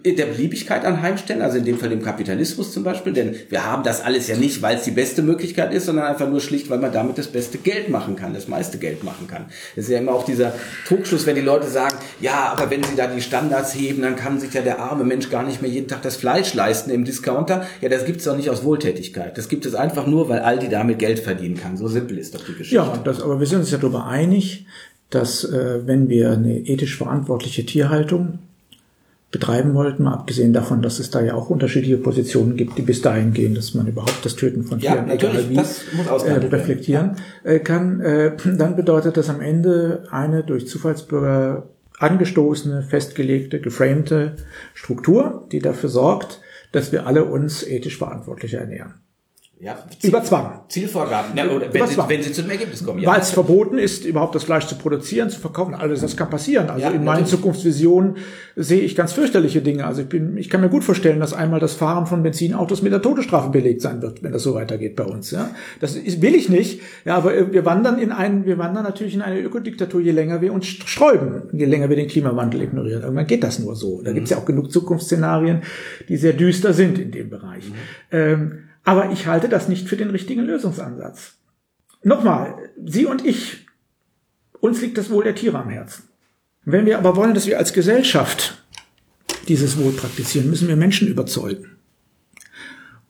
der Beliebigkeit anheimstellen, also in dem Fall dem Kapitalismus zum Beispiel, denn wir haben das alles ja nicht, weil es die beste Möglichkeit ist, sondern einfach nur schlicht, weil man damit das beste Geld machen kann, das meiste Geld machen kann. Das ist ja immer auch dieser Trugschluss, wenn die Leute sagen, ja, aber wenn sie da die Standards heben, dann kann sich ja der arme Mensch gar nicht mehr jeden Tag das Fleisch leisten im Discounter. Ja, das gibt es doch nicht aus Wohltätigkeit. Das gibt es einfach nur, weil Aldi damit Geld verdienen kann. So simpel ist doch die Geschichte. Ja, das, aber wir sind uns ja darüber einig, dass äh, wenn wir eine ethisch verantwortliche Tierhaltung betreiben wollten, mal abgesehen davon, dass es da ja auch unterschiedliche Positionen gibt, die bis dahin gehen, dass man überhaupt das Töten von Ja, Tieren, natürlich, egal wie, äh, reflektieren äh, kann, äh, dann bedeutet das am Ende eine durch Zufallsbürger angestoßene, festgelegte, geframte Struktur, die dafür sorgt, dass wir alle uns ethisch verantwortlicher ernähren. Ja, Über Zwang. Zielvorgaben. Ja, oder wenn, sie, wenn sie zu Ergebnis kommen. Ja. Weil es verboten ist, überhaupt das Fleisch zu produzieren, zu verkaufen, alles das kann passieren. Also Ja, in meinen natürlich. Zukunftsvisionen sehe ich ganz fürchterliche Dinge. Also ich bin, ich kann mir gut vorstellen, dass einmal das Fahren von Benzinautos mit der Todesstrafe belegt sein wird, wenn das so weitergeht bei uns. Ja, das ist, will ich nicht. Ja, aber äh, wir wandern in einen, wir wandern natürlich in eine Ökodiktatur, je länger wir uns sträuben, je länger wir den Klimawandel ignorieren. Irgendwann geht das nur so. Da gibt es ja auch genug Zukunftsszenarien, die sehr düster sind in dem Bereich. Ähm, aber ich halte das nicht für den richtigen Lösungsansatz. Nochmal, Sie und ich, uns liegt das Wohl der Tiere am Herzen. Wenn wir aber wollen, dass wir als Gesellschaft dieses Wohl praktizieren, müssen wir Menschen überzeugen.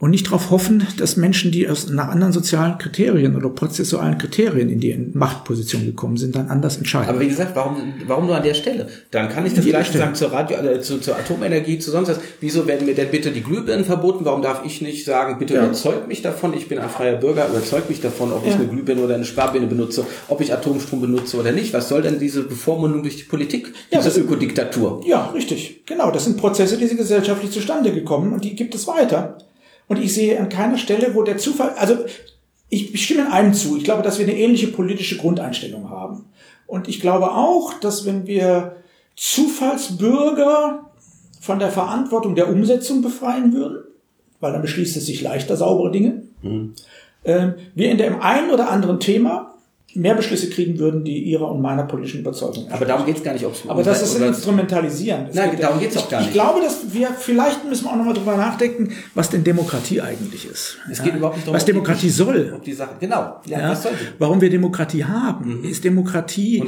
Und nicht darauf hoffen, dass Menschen, die aus, nach anderen sozialen Kriterien oder prozessualen Kriterien in die Machtposition gekommen sind, dann anders entscheiden. Aber wie gesagt, warum, warum nur an der Stelle? Dann kann ich das Stelle. sagen zur Radio, äh, zu, zur Atomenergie, zu sonst was. Wieso werden mir denn bitte die Glühbirnen verboten? Warum darf ich nicht sagen, bitte Ja. überzeugt mich davon, ich bin ein freier Bürger, überzeugt mich davon, ob ich Ja. eine Glühbirne oder eine Sparbirne benutze, ob ich Atomstrom benutze oder nicht? Was soll denn diese Bevormundung durch die Politik? Ja, diese Ökodiktatur? Ja, richtig. Genau, das sind Prozesse, die sind gesellschaftlich zustande gekommen und die gibt es weiter. Und ich sehe an keiner Stelle, wo der Zufall, also ich, stimme in einem zu. Ich glaube, dass wir eine ähnliche politische Grundeinstellung haben. Und ich glaube auch, dass wenn wir Zufallsbürger von der Verantwortung der Umsetzung befreien würden, weil dann beschließt es sich leichter saubere Dinge, ähm, wir in dem einen oder anderen Thema mehr Beschlüsse kriegen würden, die ihrer und meiner politischen Überzeugung Aber darum geht es gar nicht, ob es aber das ist ein Instrumentalisieren. Es Nein, geht- darum geht's auch gar ich, nicht. Ich glaube, dass wir, vielleicht müssen wir auch nochmal drüber nachdenken, was denn Demokratie eigentlich ist. Es geht überhaupt nicht darum, Was die- Demokratie soll. Ob die Sache, genau. Ja, Ja, was soll sie? warum wir Demokratie haben. Ist Demokratie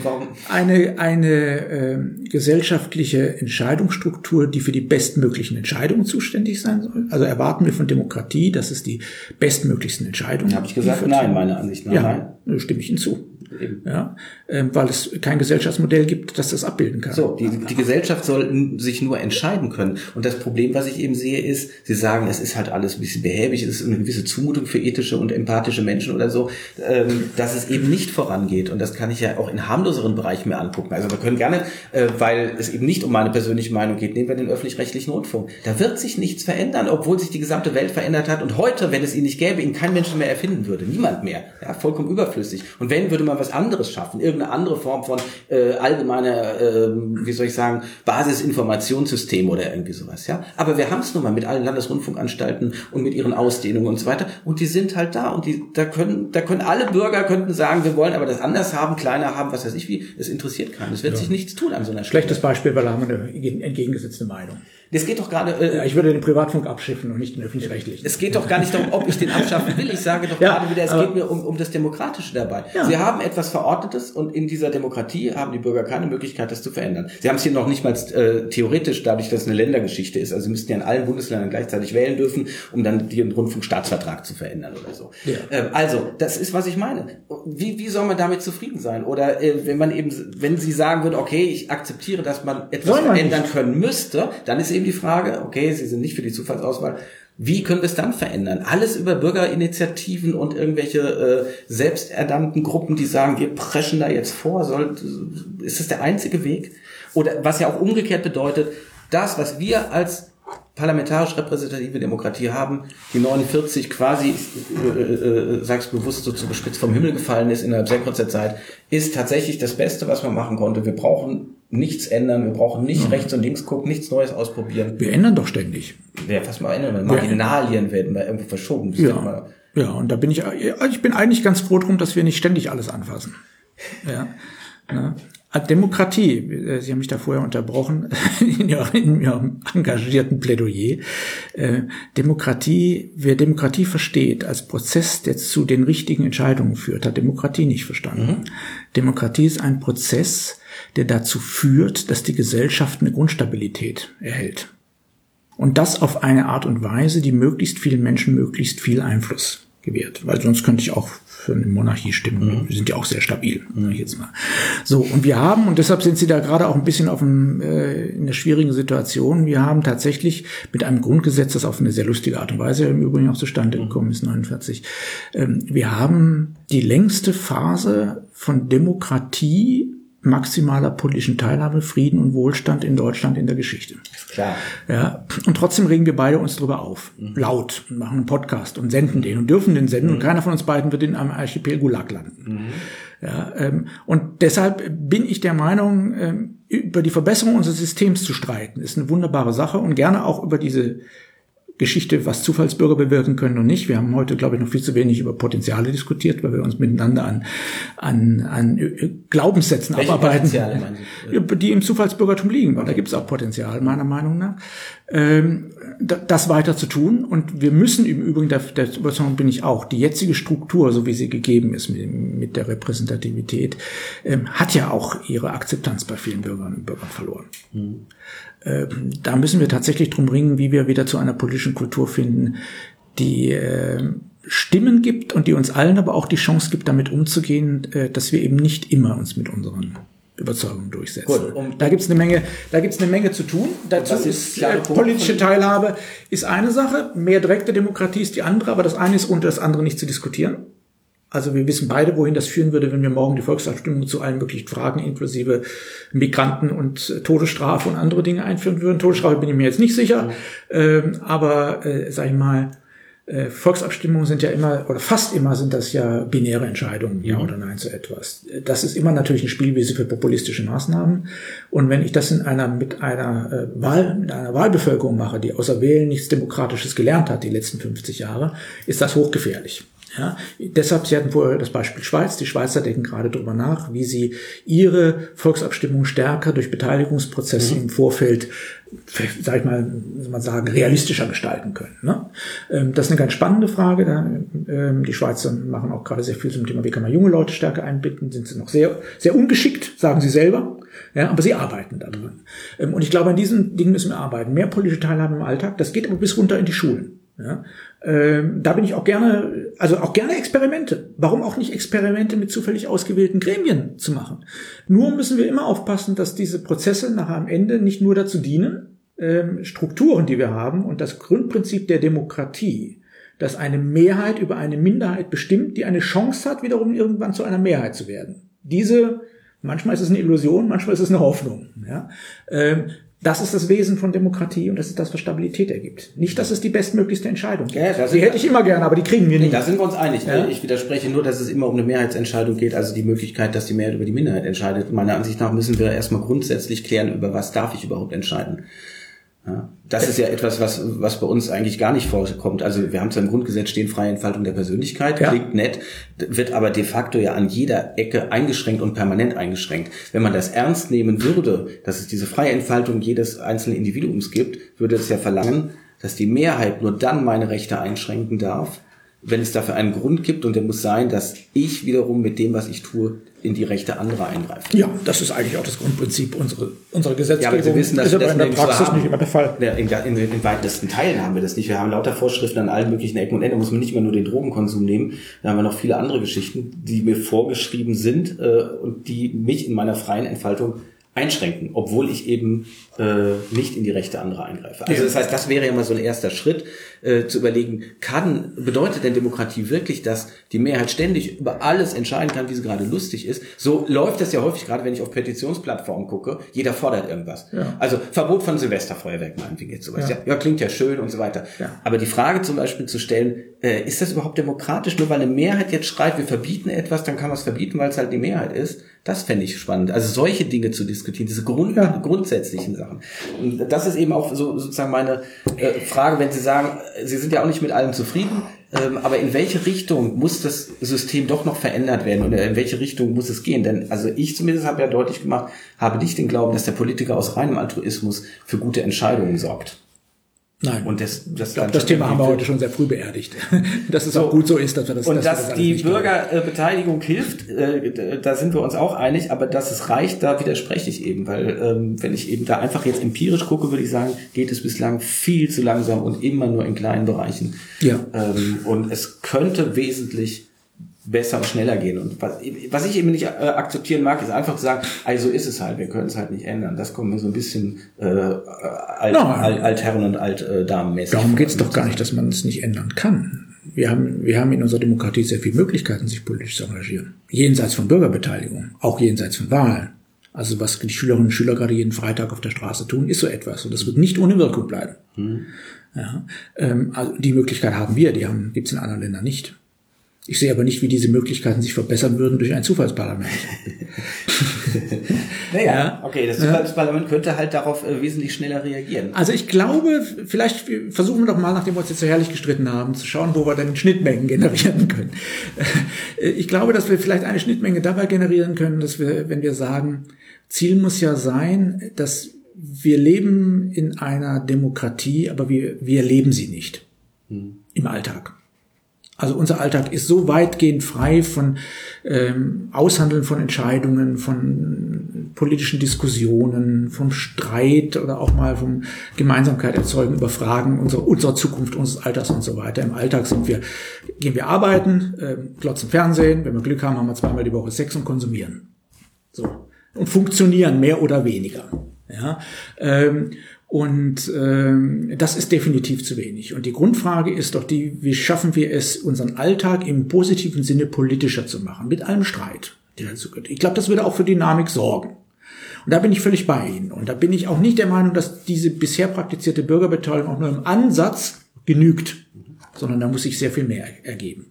eine, eine ähm, gesellschaftliche Entscheidungsstruktur, die für die bestmöglichen Entscheidungen zuständig sein soll? Also erwarten wir von Demokratie, dass es die bestmöglichsten Entscheidungen Habe ich gesagt, nein, meiner Ansicht nach, Ja, nein. Stimme ich Ihnen zu. Eben. Ja, ähm, weil es kein Gesellschaftsmodell gibt, das das abbilden kann. So, die, die Gesellschaft soll sich nur entscheiden können. Und das Problem, was ich eben sehe, ist, Sie sagen, es ist halt alles ein bisschen behäbig, es ist eine gewisse Zumutung für ethische und empathische Menschen oder so, ähm, dass es eben nicht vorangeht. Und das kann ich ja auch in harmloseren Bereichen mir angucken. Also wir können gerne, äh, weil es eben nicht um meine persönliche Meinung geht, nehmen wir den öffentlich-rechtlichen Rundfunk. Da wird sich nichts verändern, obwohl sich die gesamte Welt verändert hat. Und heute, wenn es ihn nicht gäbe, ihn kein Mensch mehr erfinden würde. Niemand mehr. Ja, vollkommen überflüssig. Und wenn, würde man was anderes schaffen. Irgendeine andere Form von äh, allgemeiner, äh, wie soll ich sagen, Basisinformationssystem oder irgendwie sowas. Ja, Aber wir haben es nun mal mit allen Landesrundfunkanstalten und mit ihren Ausdehnungen und so weiter. Und die sind halt da. Und die, da können, da können alle Bürger könnten sagen, wir wollen aber das anders haben, kleiner haben, was weiß ich wie. Es interessiert keinen. Es wird sich nichts tun an so einer Stelle. Schlechtes Beispiel, weil da haben wir eine entgegengesetzte Meinung. Das geht doch gerade. Äh, Ja, ich würde den Privatfunk abschiffen und nicht den öffentlich-rechtlichen. Es geht doch gar nicht darum, ob ich den abschaffen will. Ich sage doch Ja, gerade wieder, es geht mir um, um das Demokratische dabei. Ja. Sie haben etwas Verordnetes und in dieser Demokratie haben die Bürger keine Möglichkeit, das zu verändern. Sie haben es hier noch nicht mal äh, theoretisch, dadurch, dass es eine Ländergeschichte ist. Also Sie müssten ja in allen Bundesländern gleichzeitig wählen dürfen, um dann den Rundfunkstaatsvertrag zu verändern oder so. Ja. Ähm, also, das ist, was ich meine. Wie, wie soll man damit zufrieden sein? Oder äh, wenn man eben, wenn Sie sagen würden, okay, ich akzeptiere, dass man etwas Soll man verändern können müsste, dann ist eben die Frage, okay, Sie sind nicht für die Zufallsauswahl. Wie können wir es dann verändern? Alles über Bürgerinitiativen und irgendwelche äh, selbsternannten Gruppen, die sagen, wir preschen da jetzt vor, soll, ist das der einzige Weg? Oder was ja auch umgekehrt bedeutet, das, was wir als parlamentarisch repräsentative Demokratie haben, die 49 quasi, ich äh, äh, sag's bewusst so zu bespitzt vom Himmel gefallen ist innerhalb sehr kurzer Zeit, ist tatsächlich das Beste, was man machen konnte. Wir brauchen nichts ändern, wir brauchen nicht ja. rechts und links gucken, nichts Neues ausprobieren. Wir ändern doch ständig. Ja, fast mal ändern, Marginalien werden da irgendwo verschoben. Ja. ja, und da bin ich, ich bin eigentlich ganz froh drum, dass wir nicht ständig alles anfassen. Ja. Ne? Demokratie, äh, Sie haben mich da vorher unterbrochen in Ihrem, engagierten Plädoyer. Äh, Demokratie, wer Demokratie versteht als Prozess, der zu den richtigen Entscheidungen führt, hat Demokratie nicht verstanden. Mhm. Demokratie ist ein Prozess, der dazu führt, dass die Gesellschaft eine Grundstabilität erhält. Und das auf eine Art und Weise, die möglichst vielen Menschen möglichst viel Einfluss gewährt. Weil sonst könnte ich auch für eine Monarchie stimmen. Mhm. Wir sind ja auch sehr stabil, mhm. jetzt mal. So, und wir haben, und deshalb sind Sie da gerade auch ein bisschen auf einem, äh, in einer schwierigen Situation, wir haben tatsächlich mit einem Grundgesetz, das auf eine sehr lustige Art und Weise im Übrigen auch zustande mhm. gekommen ist, 49, ähm, wir haben die längste Phase von Demokratie maximaler politischen Teilhabe, Frieden und Wohlstand in Deutschland in der Geschichte. Klar. Ja, und trotzdem regen wir beide uns darüber auf. Mhm. Laut. Und machen einen Podcast und senden den und dürfen den senden mhm. und keiner von uns beiden wird in einem Archipel Gulag landen. Mhm. Ja, ähm, und deshalb bin ich der Meinung, ähm, über die Verbesserung unseres Systems zu streiten, ist eine wunderbare Sache und gerne auch über diese Geschichte, was Zufallsbürger bewirken können und nicht. Wir haben heute, glaube ich, noch viel zu wenig über Potenziale diskutiert, weil wir uns miteinander an, an, an äh, Glaubenssätzen Welche abarbeiten, die im Zufallsbürgertum liegen. Weil da gibt es auch Potenzial, meiner Meinung nach, ähm, das weiter zu tun. Und wir müssen im Übrigen, der, der Überzeugung bin ich auch, die jetzige Struktur, so wie sie gegeben ist mit, mit der Repräsentativität, ähm, hat ja auch ihre Akzeptanz bei vielen Bürgerinnen und Bürgern verloren. Mhm. Ähm, da müssen wir tatsächlich drum ringen, wie wir wieder zu einer politischen Kultur finden, die äh, Stimmen gibt und die uns allen aber auch die Chance gibt, damit umzugehen, äh, dass wir eben nicht immer uns mit unseren Überzeugungen durchsetzen. Gut, um da gibt's eine Menge, da gibt's eine Menge zu tun. Dazu ist, ist äh, politische Teilhabe ist eine Sache, mehr direkte Demokratie ist die andere, aber das eine ist ohne das andere nicht zu diskutieren. Also wir wissen beide, wohin das führen würde, wenn wir morgen die Volksabstimmung zu allen möglichen Fragen inklusive Migranten und Todesstrafe und andere Dinge einführen würden. Todesstrafe bin ich mir jetzt nicht sicher, mhm. ähm, aber äh, sag ich mal, äh, Volksabstimmungen sind ja immer oder fast immer sind das ja binäre Entscheidungen, ja mhm. oder nein zu etwas. Das ist immer natürlich eine Spielwiese für populistische Maßnahmen. Und wenn ich das in einer mit einer äh, Wahl mit einer Wahlbevölkerung mache, die außer Wählen nichts Demokratisches gelernt hat die letzten 50 Jahre, ist das hochgefährlich. Ja, deshalb, Sie hatten vorher das Beispiel Schweiz. Die Schweizer denken gerade darüber nach, wie sie ihre Volksabstimmung stärker durch Beteiligungsprozesse mhm. im Vorfeld, sag ich mal, man sagen, realistischer gestalten können. Ne? Ähm, das ist eine ganz spannende Frage. Ähm, die Schweizer machen auch gerade sehr viel zum Thema, wie kann man junge Leute stärker einbinden, sind sie noch sehr, sehr ungeschickt, sagen sie selber. Ja, aber sie arbeiten daran. Ähm, und ich glaube, an diesen Dingen müssen wir arbeiten. Mehr politische Teilhabe im Alltag, das geht aber bis runter in die Schulen. Ja? Ähm, da bin ich auch gerne, also auch gerne Experimente. Warum auch nicht Experimente mit zufällig ausgewählten Gremien zu machen? Nur müssen wir immer aufpassen, dass diese Prozesse nachher am Ende nicht nur dazu dienen, ähm, Strukturen, die wir haben und das Grundprinzip der Demokratie, dass eine Mehrheit über eine Minderheit bestimmt, die eine Chance hat, wiederum irgendwann zu einer Mehrheit zu werden. Diese Manchmal ist es eine Illusion, manchmal ist es eine Hoffnung. Ja? Ähm, das ist das Wesen von Demokratie und das ist das, was Stabilität ergibt. Nicht, dass es die bestmöglichste Entscheidung gibt. Ja, die hätte ich immer gerne, aber die kriegen wir nicht. Da sind wir uns einig. Ja? Ich widerspreche nur, dass es immer um eine Mehrheitsentscheidung geht, also die Möglichkeit, dass die Mehrheit über die Minderheit entscheidet. Meiner Ansicht nach müssen wir erstmal grundsätzlich klären, über was darf ich überhaupt entscheiden. Ja, das ist ja etwas, was, was bei uns eigentlich gar nicht vorkommt. Also wir haben zwar im Grundgesetz stehen freie Entfaltung der Persönlichkeit, ja. klingt nett, wird aber de facto ja an jeder Ecke eingeschränkt und permanent eingeschränkt. Wenn man das ernst nehmen würde, dass es diese freie Entfaltung jedes einzelnen Individuums gibt, würde es ja verlangen, dass die Mehrheit nur dann meine Rechte einschränken darf, wenn es dafür einen Grund gibt und der muss sein, dass ich wiederum mit dem, was ich tue, in die Rechte anderer eingreife. Ja, das ist eigentlich auch das Grundprinzip unserer, unserer Gesetzgebung. Ja, aber Sie wissen, dass ist aber in der Praxis haben. nicht immer der Fall. Ja, in, in, in weitesten Teilen haben wir das nicht. Wir haben lauter Vorschriften an allen möglichen Ecken und Enden. Da muss man nicht immer nur den Drogenkonsum nehmen. Da haben wir noch viele andere Geschichten, die mir vorgeschrieben sind äh, und die mich in meiner freien Entfaltung einschränken, obwohl ich eben äh, nicht in die Rechte anderer eingreife. Also das heißt, das wäre ja mal so ein erster Schritt, äh, zu überlegen, kann, bedeutet denn Demokratie wirklich, dass die Mehrheit ständig über alles entscheiden kann, wie sie gerade lustig ist? So läuft das ja häufig, gerade wenn ich auf Petitionsplattformen gucke, jeder fordert irgendwas. Ja. Also Verbot von Silvesterfeuerwerk meinetwegen jetzt sowas. Ja. ja. klingt ja schön und so weiter. Ja. Aber die Frage zum Beispiel zu stellen, äh, ist das überhaupt demokratisch? Nur weil eine Mehrheit jetzt schreit, wir verbieten etwas, dann kann man es verbieten, weil es halt die Mehrheit ist. Das fände ich spannend. Also solche Dinge zu diskutieren diese Grund, ja. grundsätzlichen Sachen. Und das ist eben auch so sozusagen meine äh, Frage, wenn Sie sagen, Sie sind ja auch nicht mit allem zufrieden, ähm, aber in welche Richtung muss das System doch noch verändert werden oder in welche Richtung muss es gehen? Denn also ich zumindest habe ja deutlich gemacht, habe nicht den Glauben, dass der Politiker aus reinem Altruismus für gute Entscheidungen sorgt. Nein. Und das, das, glaub, das Thema haben wir heute schon sehr früh beerdigt. dass es so, auch gut so ist, dass wir das Und dass, dass das die Bürgerbeteiligung hilft, äh, da sind wir uns auch einig, aber dass es reicht, da widerspreche ich eben, weil ähm, wenn ich eben da einfach jetzt empirisch gucke, würde ich sagen, geht es bislang viel zu langsam und immer nur in kleinen Bereichen. Ja. Ähm, und es könnte wesentlich besser und schneller gehen. Und was, was ich eben nicht äh, akzeptieren mag, ist einfach zu sagen, also ist es halt, wir können es halt nicht ändern. Das kommt mir so ein bisschen äh, alt, no. alt, Altherren und Altdamenmäßig. Darum geht es doch gar nicht, dass man es nicht ändern kann. Wir haben, wir haben in unserer Demokratie sehr viele Möglichkeiten, sich politisch zu engagieren. Jenseits von Bürgerbeteiligung, auch jenseits von Wahlen. Also was die Schülerinnen und Schüler gerade jeden Freitag auf der Straße tun, ist so etwas. Und das wird nicht ohne Wirkung bleiben. Hm. Ja, ähm, also die Möglichkeit haben wir, die haben, gibt's in anderen Ländern nicht. Ich sehe aber nicht, wie diese Möglichkeiten sich verbessern würden durch ein Zufallsparlament. naja, okay, das Zufallsparlament könnte halt darauf äh, wesentlich schneller reagieren. Also ich glaube, vielleicht versuchen wir doch mal, nachdem wir uns jetzt so herrlich gestritten haben, zu schauen, wo wir denn Schnittmengen generieren können. Äh, ich glaube, dass wir vielleicht eine Schnittmenge dabei generieren können, dass wir, wenn wir sagen, Ziel muss ja sein, dass wir leben in einer Demokratie, aber wir, wir leben sie nicht hm. im Alltag. Also unser Alltag ist so weitgehend frei von ähm, Aushandeln von Entscheidungen, von politischen Diskussionen, vom Streit oder auch mal vom Gemeinsamkeit erzeugen über Fragen unserer, unserer Zukunft, unseres Alters und so weiter. Im Alltag sind wir, gehen wir arbeiten, äh, glotzen Fernsehen, wenn wir Glück haben, haben wir zweimal die Woche Sex und konsumieren. So. Und funktionieren mehr oder weniger. Ja. Ähm, und ähm, das ist definitiv zu wenig. Und die Grundfrage ist doch die, wie schaffen wir es, unseren Alltag im positiven Sinne politischer zu machen, mit allem Streit. Ich glaube, das würde auch für Dynamik sorgen. Und da bin ich völlig bei Ihnen. Und da bin ich auch nicht der Meinung, dass diese bisher praktizierte Bürgerbeteiligung auch nur im Ansatz genügt, sondern da muss sich sehr viel mehr ergeben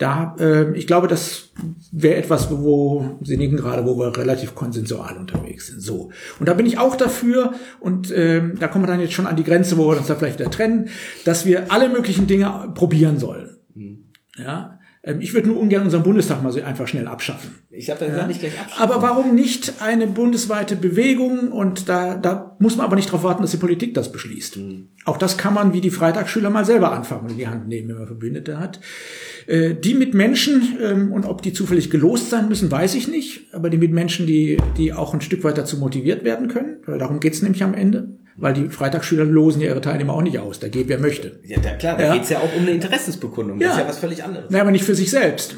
da, äh, ich glaube, das wäre etwas, wo Sie nicken gerade, wo wir relativ konsensual unterwegs sind. So. Und da bin ich auch dafür, und ähm, da kommen wir dann jetzt schon an die Grenze, wo wir uns da vielleicht wieder trennen, dass wir alle möglichen Dinge probieren sollen. Mhm. Ja. Ähm, ich würde nur ungern unseren Bundestag mal so einfach schnell abschaffen. Ich habe ja. nicht gleich abschaffen. Aber warum nicht eine bundesweite Bewegung? Und da, da muss man aber nicht darauf warten, dass die Politik das beschließt. Mhm. Auch das kann man wie die Freitagsschüler mal selber anfangen und in die Hand nehmen, wenn man Verbündete hat. Äh, die mit Menschen, ähm, und ob die zufällig gelost sein müssen, weiß ich nicht, aber die mit Menschen, die, die auch ein Stück weit dazu motiviert werden können, weil darum geht's nämlich am Ende weil die Freitagsschüler losen ja ihre Teilnehmer auch nicht aus. Da geht wer möchte. Ja, klar, da ja. geht's ja auch um eine Interessensbekundung. Das ja. ist ja was völlig anderes. Naja, aber nicht für sich selbst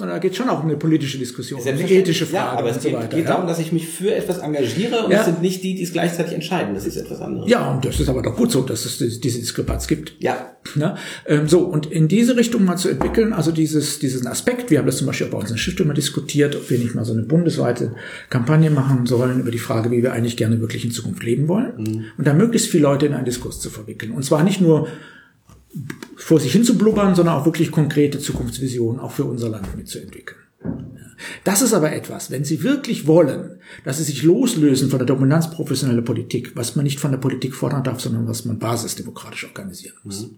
sondern da geht schon auch um eine politische Diskussion, eine ethische Frage ja, aber es geht, so weiter, geht darum, dass ich mich für etwas engagiere und ja. es sind nicht die, die es gleichzeitig entscheiden. Das ist etwas anderes. Ja, und das ist aber doch gut so, dass es diese Diskrepanz gibt. Ja. Na, ähm, so, und in diese Richtung mal zu entwickeln, also dieses, diesen Aspekt, wir haben das zum Beispiel auch bei uns in der Stiftung mal diskutiert, ob wir nicht mal so eine bundesweite Kampagne machen sollen über die Frage, wie wir eigentlich gerne wirklich in Zukunft leben wollen. Mhm. Und da möglichst viele Leute in einen Diskurs zu verwickeln. Und zwar nicht nur vor sich hin zu blubbern, sondern auch wirklich konkrete Zukunftsvisionen auch für unser Land mitzuentwickeln. Das ist aber etwas, wenn Sie wirklich wollen, dass Sie sich loslösen von der Dominanz professioneller Politik, was man nicht von der Politik fordern darf, sondern was man basisdemokratisch organisieren muss. Mhm.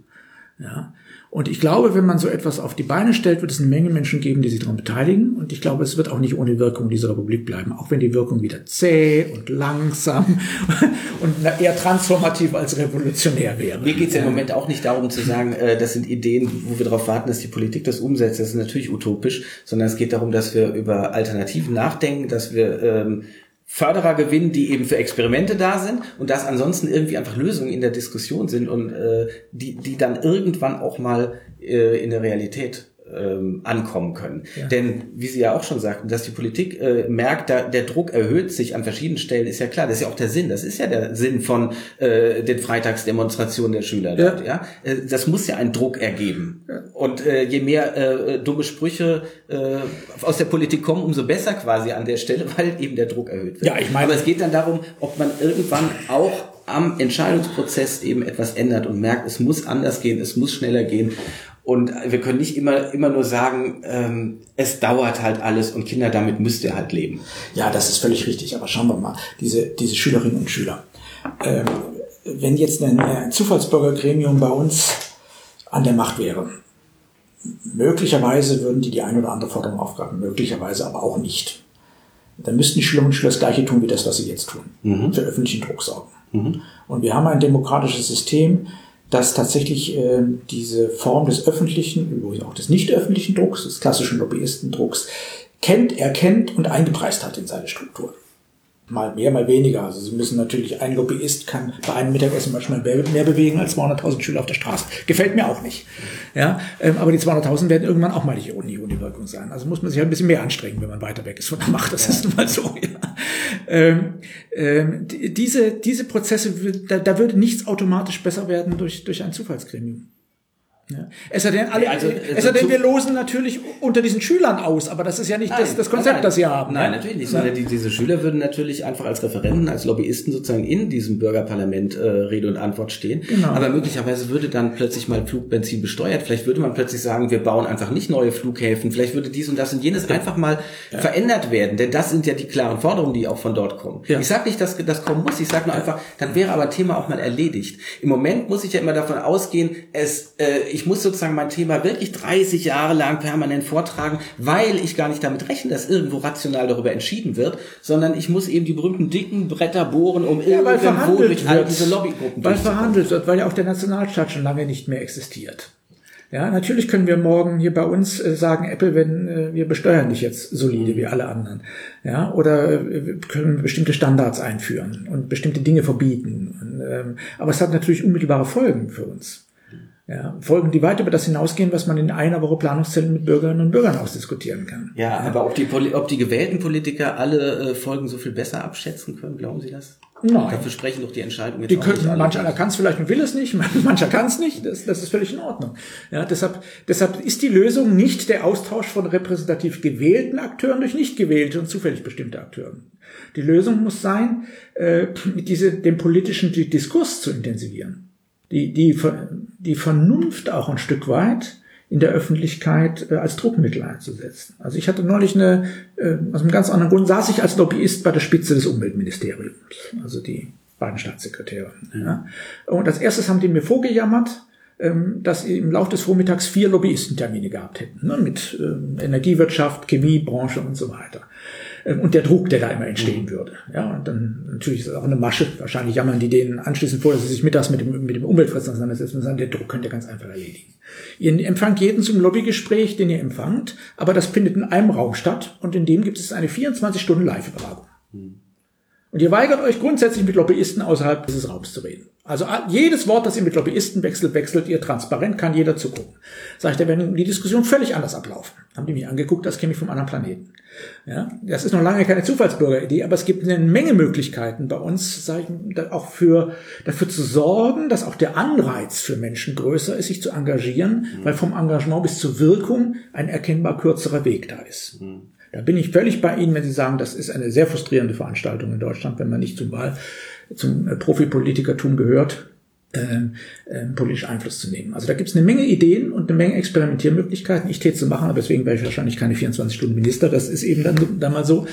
Ja, und ich glaube, wenn man so etwas auf die Beine stellt, wird es eine Menge Menschen geben, die sich daran beteiligen. Und ich glaube, es wird auch nicht ohne Wirkung dieser Republik bleiben, auch wenn die Wirkung wieder zäh und langsam und eher transformativ als revolutionär wäre. Mir geht es im Moment auch nicht darum zu sagen, äh, das sind Ideen, wo wir darauf warten, dass die Politik das umsetzt. Das ist natürlich utopisch, sondern es geht darum, dass wir über Alternativen nachdenken, dass wir ähm, Förderer gewinnen, die eben für Experimente da sind und dass ansonsten irgendwie einfach Lösungen in der Diskussion sind und äh, die, die dann irgendwann auch mal äh, in der Realität ähm, ankommen können. Ja. Denn wie Sie ja auch schon sagten, dass die Politik äh, merkt, da, der Druck erhöht sich an verschiedenen Stellen, ist ja klar, das ist ja auch der Sinn. Das ist ja der Sinn von äh, den Freitagsdemonstrationen der Schüler. Ja. Dort, ja? Äh, das muss ja einen Druck ergeben. Ja. Und äh, je mehr äh, dumme Sprüche äh, aus der Politik kommen, umso besser quasi an der Stelle, weil eben der Druck erhöht wird. Ja, ich meine, Aber es geht dann darum, ob man irgendwann auch am Entscheidungsprozess eben etwas ändert und merkt, es muss anders gehen, es muss schneller gehen. Und wir können nicht immer, immer nur sagen, ähm, es dauert halt alles und Kinder, damit müsst ihr halt leben. Ja, das ist völlig richtig. Aber schauen wir mal, diese, diese Schülerinnen und Schüler. Ähm, wenn jetzt ein äh, Zufallsbürgergremium bei uns an der Macht wäre, möglicherweise würden die die ein oder andere Forderung aufgreifen, möglicherweise aber auch nicht. Dann müssten die Schülerinnen und Schüler das Gleiche tun, wie das, was sie jetzt tun. Mhm. Für öffentlichen Druck sorgen. Mhm. Und wir haben ein demokratisches System, dass tatsächlich äh, diese Form des öffentlichen, übrigens auch des nicht öffentlichen Drucks, des klassischen Lobbyistendrucks, kennt, erkennt und eingepreist hat in seine Struktur mal mehr, mal weniger. Also sie müssen natürlich, ein Lobbyist kann bei einem Mittagessen manchmal mehr bewegen als 200.000 Schüler auf der Straße. Gefällt mir auch nicht. Ja, ähm, aber die 200.000 werden irgendwann auch mal nicht ohne, ohne Wirkung sein. Also muss man sich halt ein bisschen mehr anstrengen, wenn man weiter weg ist von der Macht. Das ist nun mal so. Ja. Ähm, ähm, diese, diese Prozesse, da, da würde nichts automatisch besser werden durch, durch ein Zufallsgremium. Ja. Es sei denn, alle, also, es sei denn, wir losen natürlich unter diesen Schülern aus, aber das ist ja nicht nein, das, das Konzept, nein, das sie haben. Nein, natürlich nicht. Sondern die, diese Schüler würden natürlich einfach als Referenten, als Lobbyisten sozusagen in diesem Bürgerparlament äh, Rede und Antwort stehen. Genau. Aber möglicherweise würde dann plötzlich mal Flugbenzin besteuert. Vielleicht würde man plötzlich sagen, wir bauen einfach nicht neue Flughäfen. Vielleicht würde dies und das und jenes ja. einfach mal ja. verändert werden. Denn das sind ja die klaren Forderungen, die auch von dort kommen. Ich sage nicht, dass das kommen muss. Ich sage nur einfach, dann wäre aber Thema auch mal erledigt. Im Moment muss ich ja immer davon ausgehen, es, äh, ich muss sozusagen mein Thema wirklich 30 Jahre lang permanent vortragen, weil ich gar nicht damit rechne, dass irgendwo rational darüber entschieden wird, sondern ich muss eben die berühmten dicken Bretter bohren, um ja, irgendwo durch all diese Lobbygruppen Weil verhandelt wird, weil ja auch der Nationalstaat schon lange nicht mehr existiert. Ja, natürlich können wir morgen hier bei uns äh, sagen, Apple, wenn äh, wir besteuern dich jetzt solide wie alle anderen. Ja, oder äh, können bestimmte Standards einführen und bestimmte Dinge verbieten. Ähm, aber es hat natürlich unmittelbare Folgen für uns. Ja, Folgen, die weit über das hinausgehen, was man in einer Woche Planungszellen mit Bürgerinnen und Bürgern ausdiskutieren kann. Ja, aber ob die, ob die gewählten Politiker alle äh, Folgen so viel besser abschätzen können, glauben Sie das? Nein. Dafür sprechen doch die Entscheidungen. Die können, manch einer kann es vielleicht und will es nicht, mancher kann es nicht. Das, das ist völlig in Ordnung. Ja, deshalb, deshalb ist die Lösung nicht der Austausch von repräsentativ gewählten Akteuren durch nicht gewählte und zufällig bestimmte Akteuren. Die Lösung muss sein, äh, diese, den politischen Diskurs zu intensivieren die, die, die Vernunft auch ein Stück weit in der Öffentlichkeit äh, als Druckmittel einzusetzen. Also ich hatte neulich eine, äh, aus einem ganz anderen Grund, saß ich als Lobbyist bei der Spitze des Umweltministeriums, also die beiden Staatssekretäre. Ja. Und als erstes haben die mir vorgejammert, ähm, dass sie im Laufe des Vormittags vier Lobbyistentermine gehabt hätten, ne, mit äh, Energiewirtschaft, Chemiebranche und so weiter. Ähm, und der Druck, der da immer entstehen mhm. würde. Ja, und dann natürlich ist das auch eine Masche. Wahrscheinlich jammern die denen anschließend vor, dass sie sich mittags mit dem, mit dem Umweltfressen auseinandersetzen und sagen, der Druck könnt ihr ganz einfach erledigen. Ihr empfangt jeden zum Lobbygespräch, den ihr empfangt, aber das findet in einem Raum statt und in dem gibt es eine 24 Stunden Live-Übertragung. Und ihr weigert euch grundsätzlich mit Lobbyisten außerhalb dieses Raums zu reden. Also jedes Wort, das ihr mit Lobbyisten wechselt, wechselt ihr transparent, kann jeder zugucken. Sag ich, da werden die Diskussion völlig anders ablaufen. Haben die mich angeguckt, das kenne ich vom anderen Planeten. Ja, das ist noch lange keine Zufallsbürgeridee, aber es gibt eine Menge Möglichkeiten bei uns, sag ich, auch für, dafür zu sorgen, dass auch der Anreiz für Menschen größer ist, sich zu engagieren, mhm. weil vom Engagement bis zur Wirkung ein erkennbar kürzerer Weg da ist. Mhm. Da bin ich völlig bei Ihnen, wenn Sie sagen, das ist eine sehr frustrierende Veranstaltung in Deutschland, wenn man nicht zum Wahl, zum Profipolitikertum gehört ähm, ähm, politisch Einfluss zu nehmen. Also da gibt es eine Menge Ideen und eine Menge Experimentiermöglichkeiten. Ich täte zu machen, aber deswegen wäre ich wahrscheinlich keine 24 Stunden Minister. Das ist eben dann, dann mal so.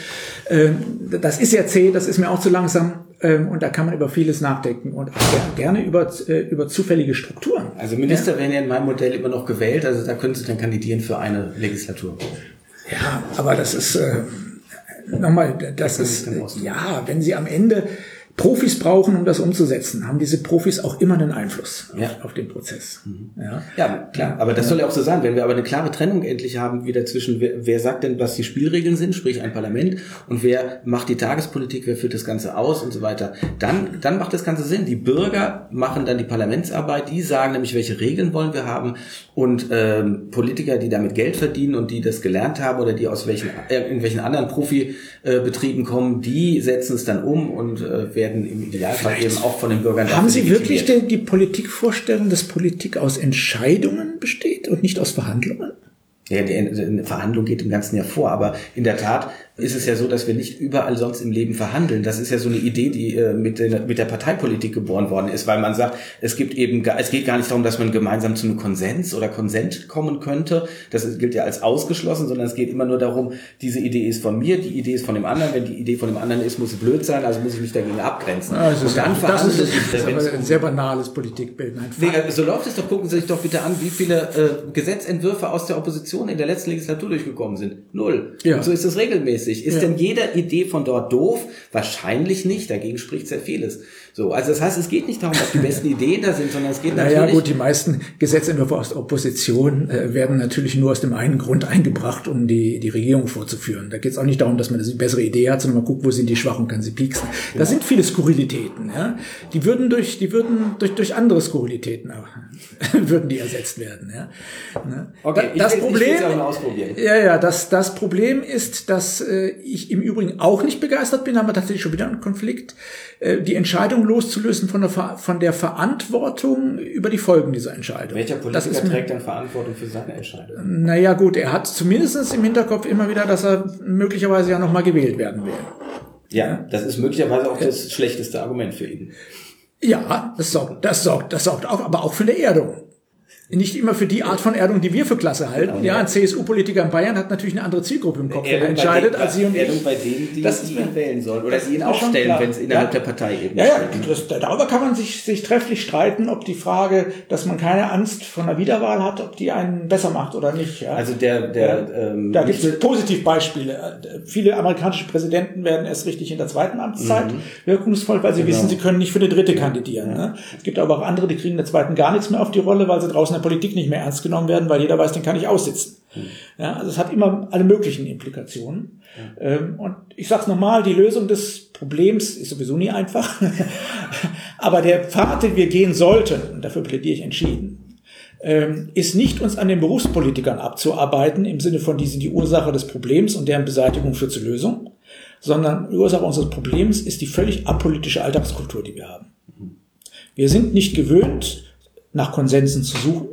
Ähm, das ist ja zäh, das ist mir auch zu langsam. Ähm, und da kann man über vieles nachdenken und auch gerne über, äh, über zufällige Strukturen. Also Minister ja. werden ja in meinem Modell immer noch gewählt. Also da können Sie dann kandidieren für eine Legislatur. Ja, aber das ist äh, nochmal, das, das ist ja, wenn Sie am Ende Profis brauchen, um das umzusetzen, haben diese Profis auch immer einen Einfluss ja. auf, auf, den Prozess. Mhm. Ja. ja, klar. Aber das soll ja auch so sein. Wenn wir aber eine klare Trennung endlich haben, wieder zwischen, wer, wer sagt denn, was die Spielregeln sind, sprich ein Parlament, und wer macht die Tagespolitik, wer führt das Ganze aus und so weiter, dann, dann macht das Ganze Sinn. Die Bürger machen dann die Parlamentsarbeit, die sagen nämlich, welche Regeln wollen wir haben und ähm, Politiker, die damit Geld verdienen und die das gelernt haben oder die aus welchen, äh, irgendwelchen anderen Profibetrieben kommen, die setzen es dann um und äh, werden werden im Idealfall Vielleicht eben auch von den Bürgern Haben Sie wirklich die, die Politik vorstellen, dass Politik aus Entscheidungen besteht und nicht aus Verhandlungen? Ja, die, die Verhandlung geht im ganzen Jahr vor, aber in der Tat ist es ja so, dass wir nicht überall sonst im Leben verhandeln. Das ist ja so eine Idee, die äh, mit, der, mit der Parteipolitik geboren worden ist, weil man sagt, es gibt eben, es geht gar nicht darum, dass man gemeinsam zu einem Konsens oder Konsent kommen könnte. Das gilt ja als ausgeschlossen, sondern es geht immer nur darum, diese Idee ist von mir, die Idee ist von dem anderen. Wenn die Idee von dem anderen ist, muss sie blöd sein, also muss ich mich dagegen abgrenzen. Ja, das ist, dann das ist, das ist ein sehr banales Politikbild. Nee, so läuft es doch. Gucken Sie sich doch bitte an, wie viele äh, Gesetzentwürfe aus der Opposition in der letzten Legislatur durchgekommen sind. Null. Ja. Und so ist es regelmäßig. Ist ja. denn jede Idee von dort doof? Wahrscheinlich nicht. Dagegen spricht sehr vieles. So, also das heißt, es geht nicht darum, ob die besten Ideen da sind, sondern es geht natürlich. Naja, gut, die meisten Gesetzentwürfe aus der Opposition äh, werden natürlich nur aus dem einen Grund eingebracht, um die, die Regierung vorzuführen. Da geht es auch nicht darum, dass man eine bessere Idee hat, sondern man guckt, wo sind die Schwachen, kann sie pieksen. Da sind viele Skurrilitäten, ja. Die würden durch, die würden durch, durch andere Skurrilitäten würden die ersetzt werden, ja. Ne? Okay, das will, Problem. Ja, ja, das, das Problem ist, dass äh, ich im Übrigen auch nicht begeistert bin, haben wir tatsächlich schon wieder einen Konflikt äh, die Entscheidung loszulösen von der, von der Verantwortung über die Folgen dieser Entscheidung. Welcher Politiker trägt dann Verantwortung für seine Entscheidung? Naja gut, er hat zumindest im Hinterkopf immer wieder, dass er möglicherweise ja nochmal gewählt werden will. Ja, das ist möglicherweise auch das schlechteste Argument für ihn. Ja, das sorgt, das sorgt, das sorgt auch, aber auch für eine Erdung nicht immer für die Art von Erdung, die wir für klasse halten. Genau, ja, ein CSU-Politiker in Bayern hat natürlich eine andere Zielgruppe im Kopf, wenn er entscheidet, als Sie und Erdung ich. bei denen, die, das ihn wählen sollen oder sie ihn aufstellen, wenn es innerhalb ja. der Partei eben Ja, ja das, darüber kann man sich, sich trefflich streiten, ob die Frage, dass man keine Angst vor einer Wiederwahl hat, ob die einen besser macht oder nicht. Ja. Also der, der, ja, ähm, da gibt es Positivbeispiele. Viele amerikanische Präsidenten werden erst richtig in der zweiten Amtszeit mhm. wirkungsvoll, weil sie genau. wissen, sie können nicht für eine dritte kandidieren. Ne? Es gibt aber auch andere, die kriegen in der zweiten gar nichts mehr auf die Rolle, weil sie draußen der Politik nicht mehr ernst genommen werden, weil jeder weiß, den kann ich aussitzen. Mhm. Ja, also es hat immer alle möglichen Implikationen. Mhm. und ich sage es nochmal, die Lösung des Problems ist sowieso nie einfach. Aber der Pfad, den wir gehen sollten, und dafür plädiere ich entschieden, ähm, ist nicht uns an den Berufspolitikern abzuarbeiten, im Sinne von, die sind die Ursache des Problems und deren Beseitigung führt zur Lösung, sondern die Ursache unseres Problems ist die völlig apolitische Alltagskultur, die wir haben. Mhm. Wir sind nicht gewöhnt, nach Konsensen zu suchen.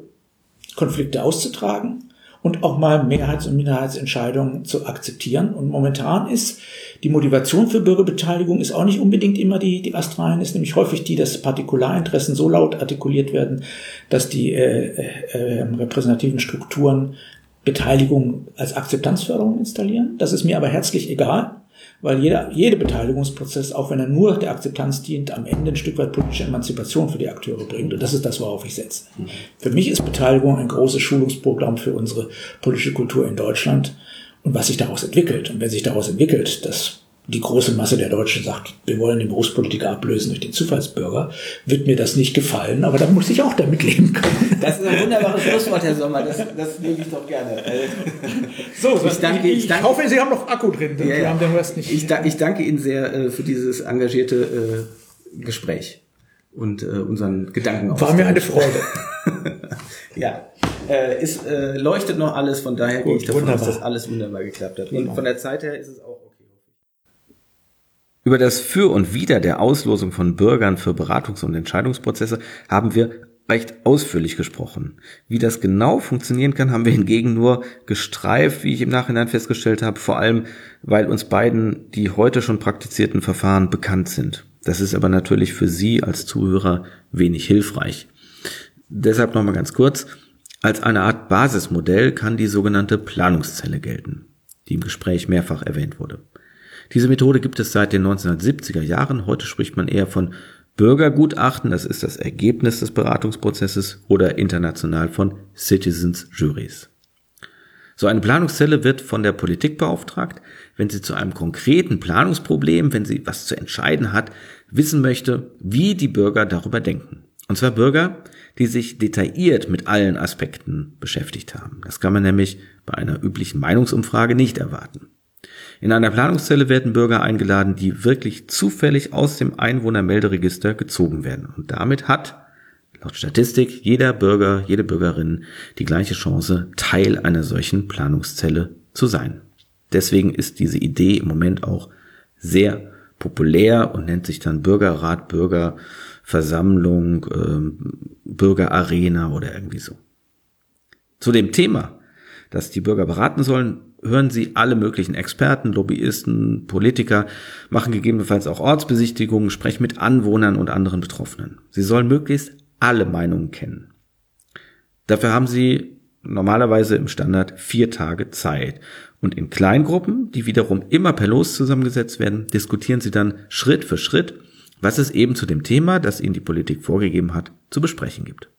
Konflikte auszutragen und auch mal Mehrheits- und Minderheitsentscheidungen zu akzeptieren. Und momentan ist die Motivation für Bürgerbeteiligung ist auch nicht unbedingt immer die, die astralen, ist nämlich häufig die, dass Partikularinteressen so laut artikuliert werden, dass die äh, äh, äh repräsentativen Strukturen Beteiligung als Akzeptanzförderung installieren. Das ist mir aber herzlich egal weil jeder, jede Beteiligungsprozess, auch wenn er nur der Akzeptanz dient, am Ende ein Stück weit politische Emanzipation für die Akteure bringt. Und das ist das, worauf ich setze. Für mich ist Beteiligung ein großes Schulungsprogramm für unsere politische Kultur in Deutschland und was sich daraus entwickelt. Und wenn sich daraus entwickelt, dass die große Masse der Deutschen sagt, wir wollen den Berufspolitiker ablösen durch den Zufallsbürger, wird mir das nicht gefallen, aber da muss ich auch damit leben können. Das ist ein wunderbares Schlusswort, Herr Sommer, das, das nehme ich doch gerne. So, ich, danke, ich, ich danke, hoffe, Sie haben noch Akku drin, ja, wir haben den Rest nicht. Ich, ich danke Ihnen sehr äh, für dieses engagierte äh, Gespräch und äh, unseren Gedanken. War mir eine Freude. ja, äh, es äh, leuchtet noch alles, von daher Gut, gehe ich davon wunderbar. aus, dass alles wunderbar geklappt hat. Und von der Zeit her ist es auch über das Für und Wider der Auslosung von Bürgern für Beratungs- und Entscheidungsprozesse haben wir recht ausführlich gesprochen. Wie das genau funktionieren kann, haben wir hingegen nur gestreift, wie ich im Nachhinein festgestellt habe, vor allem weil uns beiden die heute schon praktizierten Verfahren bekannt sind. Das ist aber natürlich für Sie als Zuhörer wenig hilfreich. Deshalb nochmal ganz kurz. Als eine Art Basismodell kann die sogenannte Planungszelle gelten, die im Gespräch mehrfach erwähnt wurde. Diese Methode gibt es seit den 1970er Jahren. Heute spricht man eher von Bürgergutachten, das ist das Ergebnis des Beratungsprozesses, oder international von Citizens Juries. So eine Planungszelle wird von der Politik beauftragt, wenn sie zu einem konkreten Planungsproblem, wenn sie was zu entscheiden hat, wissen möchte, wie die Bürger darüber denken. Und zwar Bürger, die sich detailliert mit allen Aspekten beschäftigt haben. Das kann man nämlich bei einer üblichen Meinungsumfrage nicht erwarten. In einer Planungszelle werden Bürger eingeladen, die wirklich zufällig aus dem Einwohnermelderegister gezogen werden. Und damit hat laut Statistik jeder Bürger, jede Bürgerin die gleiche Chance, Teil einer solchen Planungszelle zu sein. Deswegen ist diese Idee im Moment auch sehr populär und nennt sich dann Bürgerrat, Bürgerversammlung, äh, Bürgerarena oder irgendwie so. Zu dem Thema dass die Bürger beraten sollen, hören Sie alle möglichen Experten, Lobbyisten, Politiker, machen gegebenenfalls auch Ortsbesichtigungen, sprechen mit Anwohnern und anderen Betroffenen. Sie sollen möglichst alle Meinungen kennen. Dafür haben Sie normalerweise im Standard vier Tage Zeit. Und in Kleingruppen, die wiederum immer per Los zusammengesetzt werden, diskutieren Sie dann Schritt für Schritt, was es eben zu dem Thema, das Ihnen die Politik vorgegeben hat, zu besprechen gibt.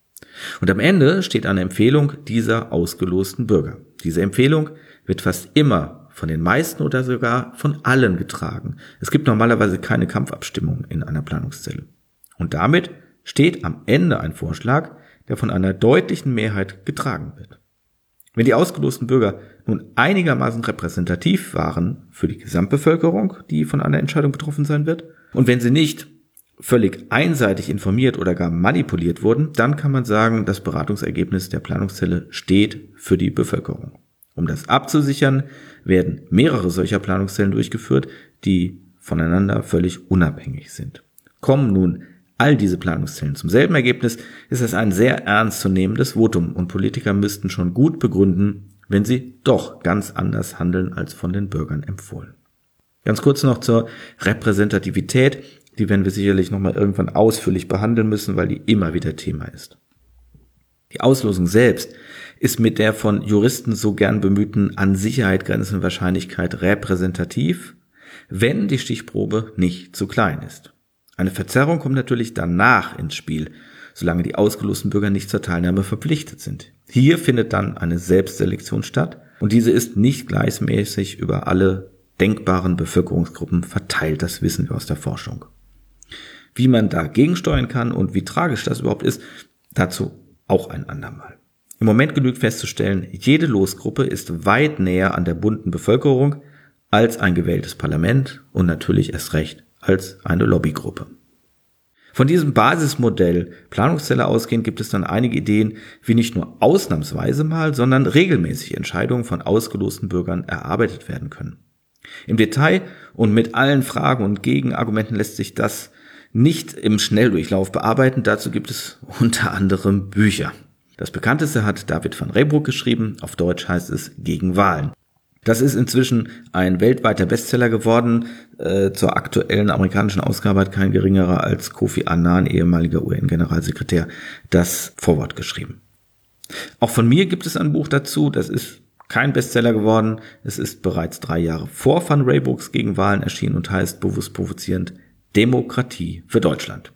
Und am Ende steht eine Empfehlung dieser ausgelosten Bürger. Diese Empfehlung wird fast immer von den meisten oder sogar von allen getragen. Es gibt normalerweise keine Kampfabstimmung in einer Planungszelle. Und damit steht am Ende ein Vorschlag, der von einer deutlichen Mehrheit getragen wird. Wenn die ausgelosten Bürger nun einigermaßen repräsentativ waren für die Gesamtbevölkerung, die von einer Entscheidung betroffen sein wird, und wenn sie nicht völlig einseitig informiert oder gar manipuliert wurden, dann kann man sagen, das Beratungsergebnis der Planungszelle steht für die Bevölkerung. Um das abzusichern, werden mehrere solcher Planungszellen durchgeführt, die voneinander völlig unabhängig sind. Kommen nun all diese Planungszellen zum selben Ergebnis, ist es ein sehr ernstzunehmendes Votum und Politiker müssten schon gut begründen, wenn sie doch ganz anders handeln als von den Bürgern empfohlen. Ganz kurz noch zur Repräsentativität, die werden wir sicherlich nochmal irgendwann ausführlich behandeln müssen, weil die immer wieder Thema ist. Die Auslosung selbst ist mit der von Juristen so gern bemühten an Sicherheit grenzenden Wahrscheinlichkeit repräsentativ, wenn die Stichprobe nicht zu klein ist. Eine Verzerrung kommt natürlich danach ins Spiel, solange die ausgelosten Bürger nicht zur Teilnahme verpflichtet sind. Hier findet dann eine Selbstselektion statt und diese ist nicht gleichmäßig über alle denkbaren Bevölkerungsgruppen verteilt, das wissen wir aus der Forschung. Wie man dagegen steuern kann und wie tragisch das überhaupt ist, dazu auch ein andermal. Im Moment genügt festzustellen, jede Losgruppe ist weit näher an der bunten Bevölkerung als ein gewähltes Parlament und natürlich erst recht als eine Lobbygruppe. Von diesem Basismodell Planungszelle ausgehend gibt es dann einige Ideen, wie nicht nur ausnahmsweise mal, sondern regelmäßig Entscheidungen von ausgelosten Bürgern erarbeitet werden können. Im Detail und mit allen Fragen und Gegenargumenten lässt sich das nicht im Schnelldurchlauf bearbeiten. Dazu gibt es unter anderem Bücher. Das bekannteste hat David van Reybruck geschrieben. Auf Deutsch heißt es Gegen Wahlen. Das ist inzwischen ein weltweiter Bestseller geworden. Äh, zur aktuellen amerikanischen Ausgabe hat kein geringerer als Kofi Annan, ehemaliger UN-Generalsekretär, das Vorwort geschrieben. Auch von mir gibt es ein Buch dazu. Das ist kein Bestseller geworden. Es ist bereits drei Jahre vor Van Raybrooks gegen Wahlen erschienen und heißt bewusst provozierend Demokratie für Deutschland.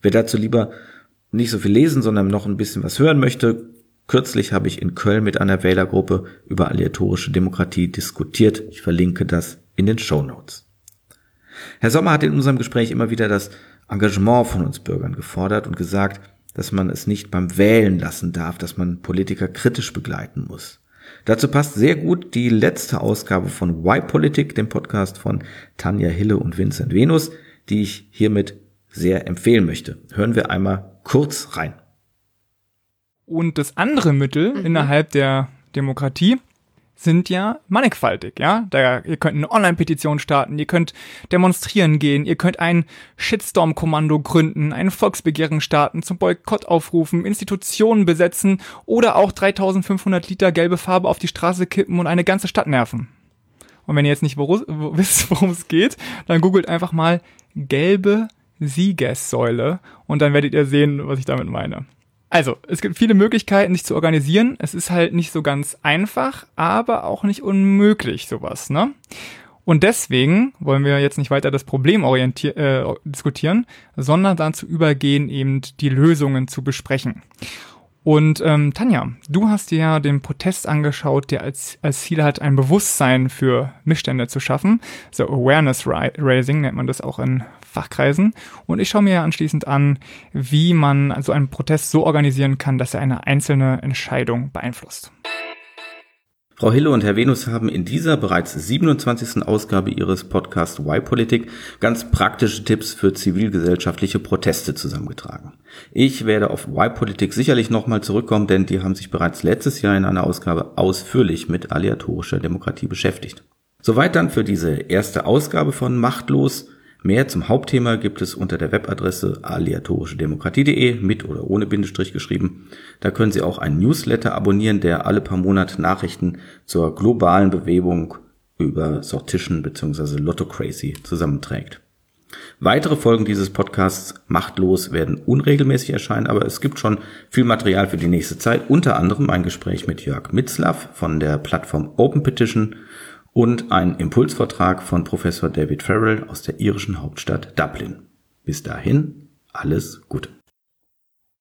Wer dazu lieber nicht so viel lesen, sondern noch ein bisschen was hören möchte, Kürzlich habe ich in Köln mit einer Wählergruppe über aleatorische Demokratie diskutiert. Ich verlinke das in den Show Notes. Herr Sommer hat in unserem Gespräch immer wieder das Engagement von uns Bürgern gefordert und gesagt, dass man es nicht beim Wählen lassen darf, dass man Politiker kritisch begleiten muss. Dazu passt sehr gut die letzte Ausgabe von Why Politik, dem Podcast von Tanja Hille und Vincent Venus, die ich hiermit sehr empfehlen möchte. Hören wir einmal kurz rein. Und das andere Mittel mhm. innerhalb der Demokratie sind ja mannigfaltig, ja. Da, ihr könnt eine Online-Petition starten, ihr könnt demonstrieren gehen, ihr könnt ein Shitstorm-Kommando gründen, ein Volksbegehren starten, zum Boykott aufrufen, Institutionen besetzen oder auch 3500 Liter gelbe Farbe auf die Straße kippen und eine ganze Stadt nerven. Und wenn ihr jetzt nicht wisst, worum es geht, dann googelt einfach mal gelbe Siegessäule und dann werdet ihr sehen, was ich damit meine. Also, es gibt viele Möglichkeiten, sich zu organisieren. Es ist halt nicht so ganz einfach, aber auch nicht unmöglich, sowas, ne? Und deswegen wollen wir jetzt nicht weiter das Problem äh, diskutieren, sondern dazu übergehen, eben die Lösungen zu besprechen. Und ähm, Tanja, du hast dir ja den Protest angeschaut, der als, als Ziel hat, ein Bewusstsein für Missstände zu schaffen. So Awareness Raising nennt man das auch in Fachkreisen. Und ich schaue mir anschließend an, wie man so einen Protest so organisieren kann, dass er eine einzelne Entscheidung beeinflusst. Frau Hille und Herr Venus haben in dieser bereits 27. Ausgabe ihres Podcasts Why Politik ganz praktische Tipps für zivilgesellschaftliche Proteste zusammengetragen. Ich werde auf Why Politik sicherlich nochmal zurückkommen, denn die haben sich bereits letztes Jahr in einer Ausgabe ausführlich mit aleatorischer Demokratie beschäftigt. Soweit dann für diese erste Ausgabe von Machtlos. Mehr zum Hauptthema gibt es unter der Webadresse aleatorischedemokratie.de mit oder ohne Bindestrich geschrieben. Da können Sie auch einen Newsletter abonnieren, der alle paar Monate Nachrichten zur globalen Bewegung über Sortischen bzw. Lotto Crazy zusammenträgt. Weitere Folgen dieses Podcasts Machtlos werden unregelmäßig erscheinen, aber es gibt schon viel Material für die nächste Zeit, unter anderem ein Gespräch mit Jörg Mitzlaff von der Plattform Open Petition und ein Impulsvortrag von Professor David Farrell aus der irischen Hauptstadt Dublin. Bis dahin, alles Gute.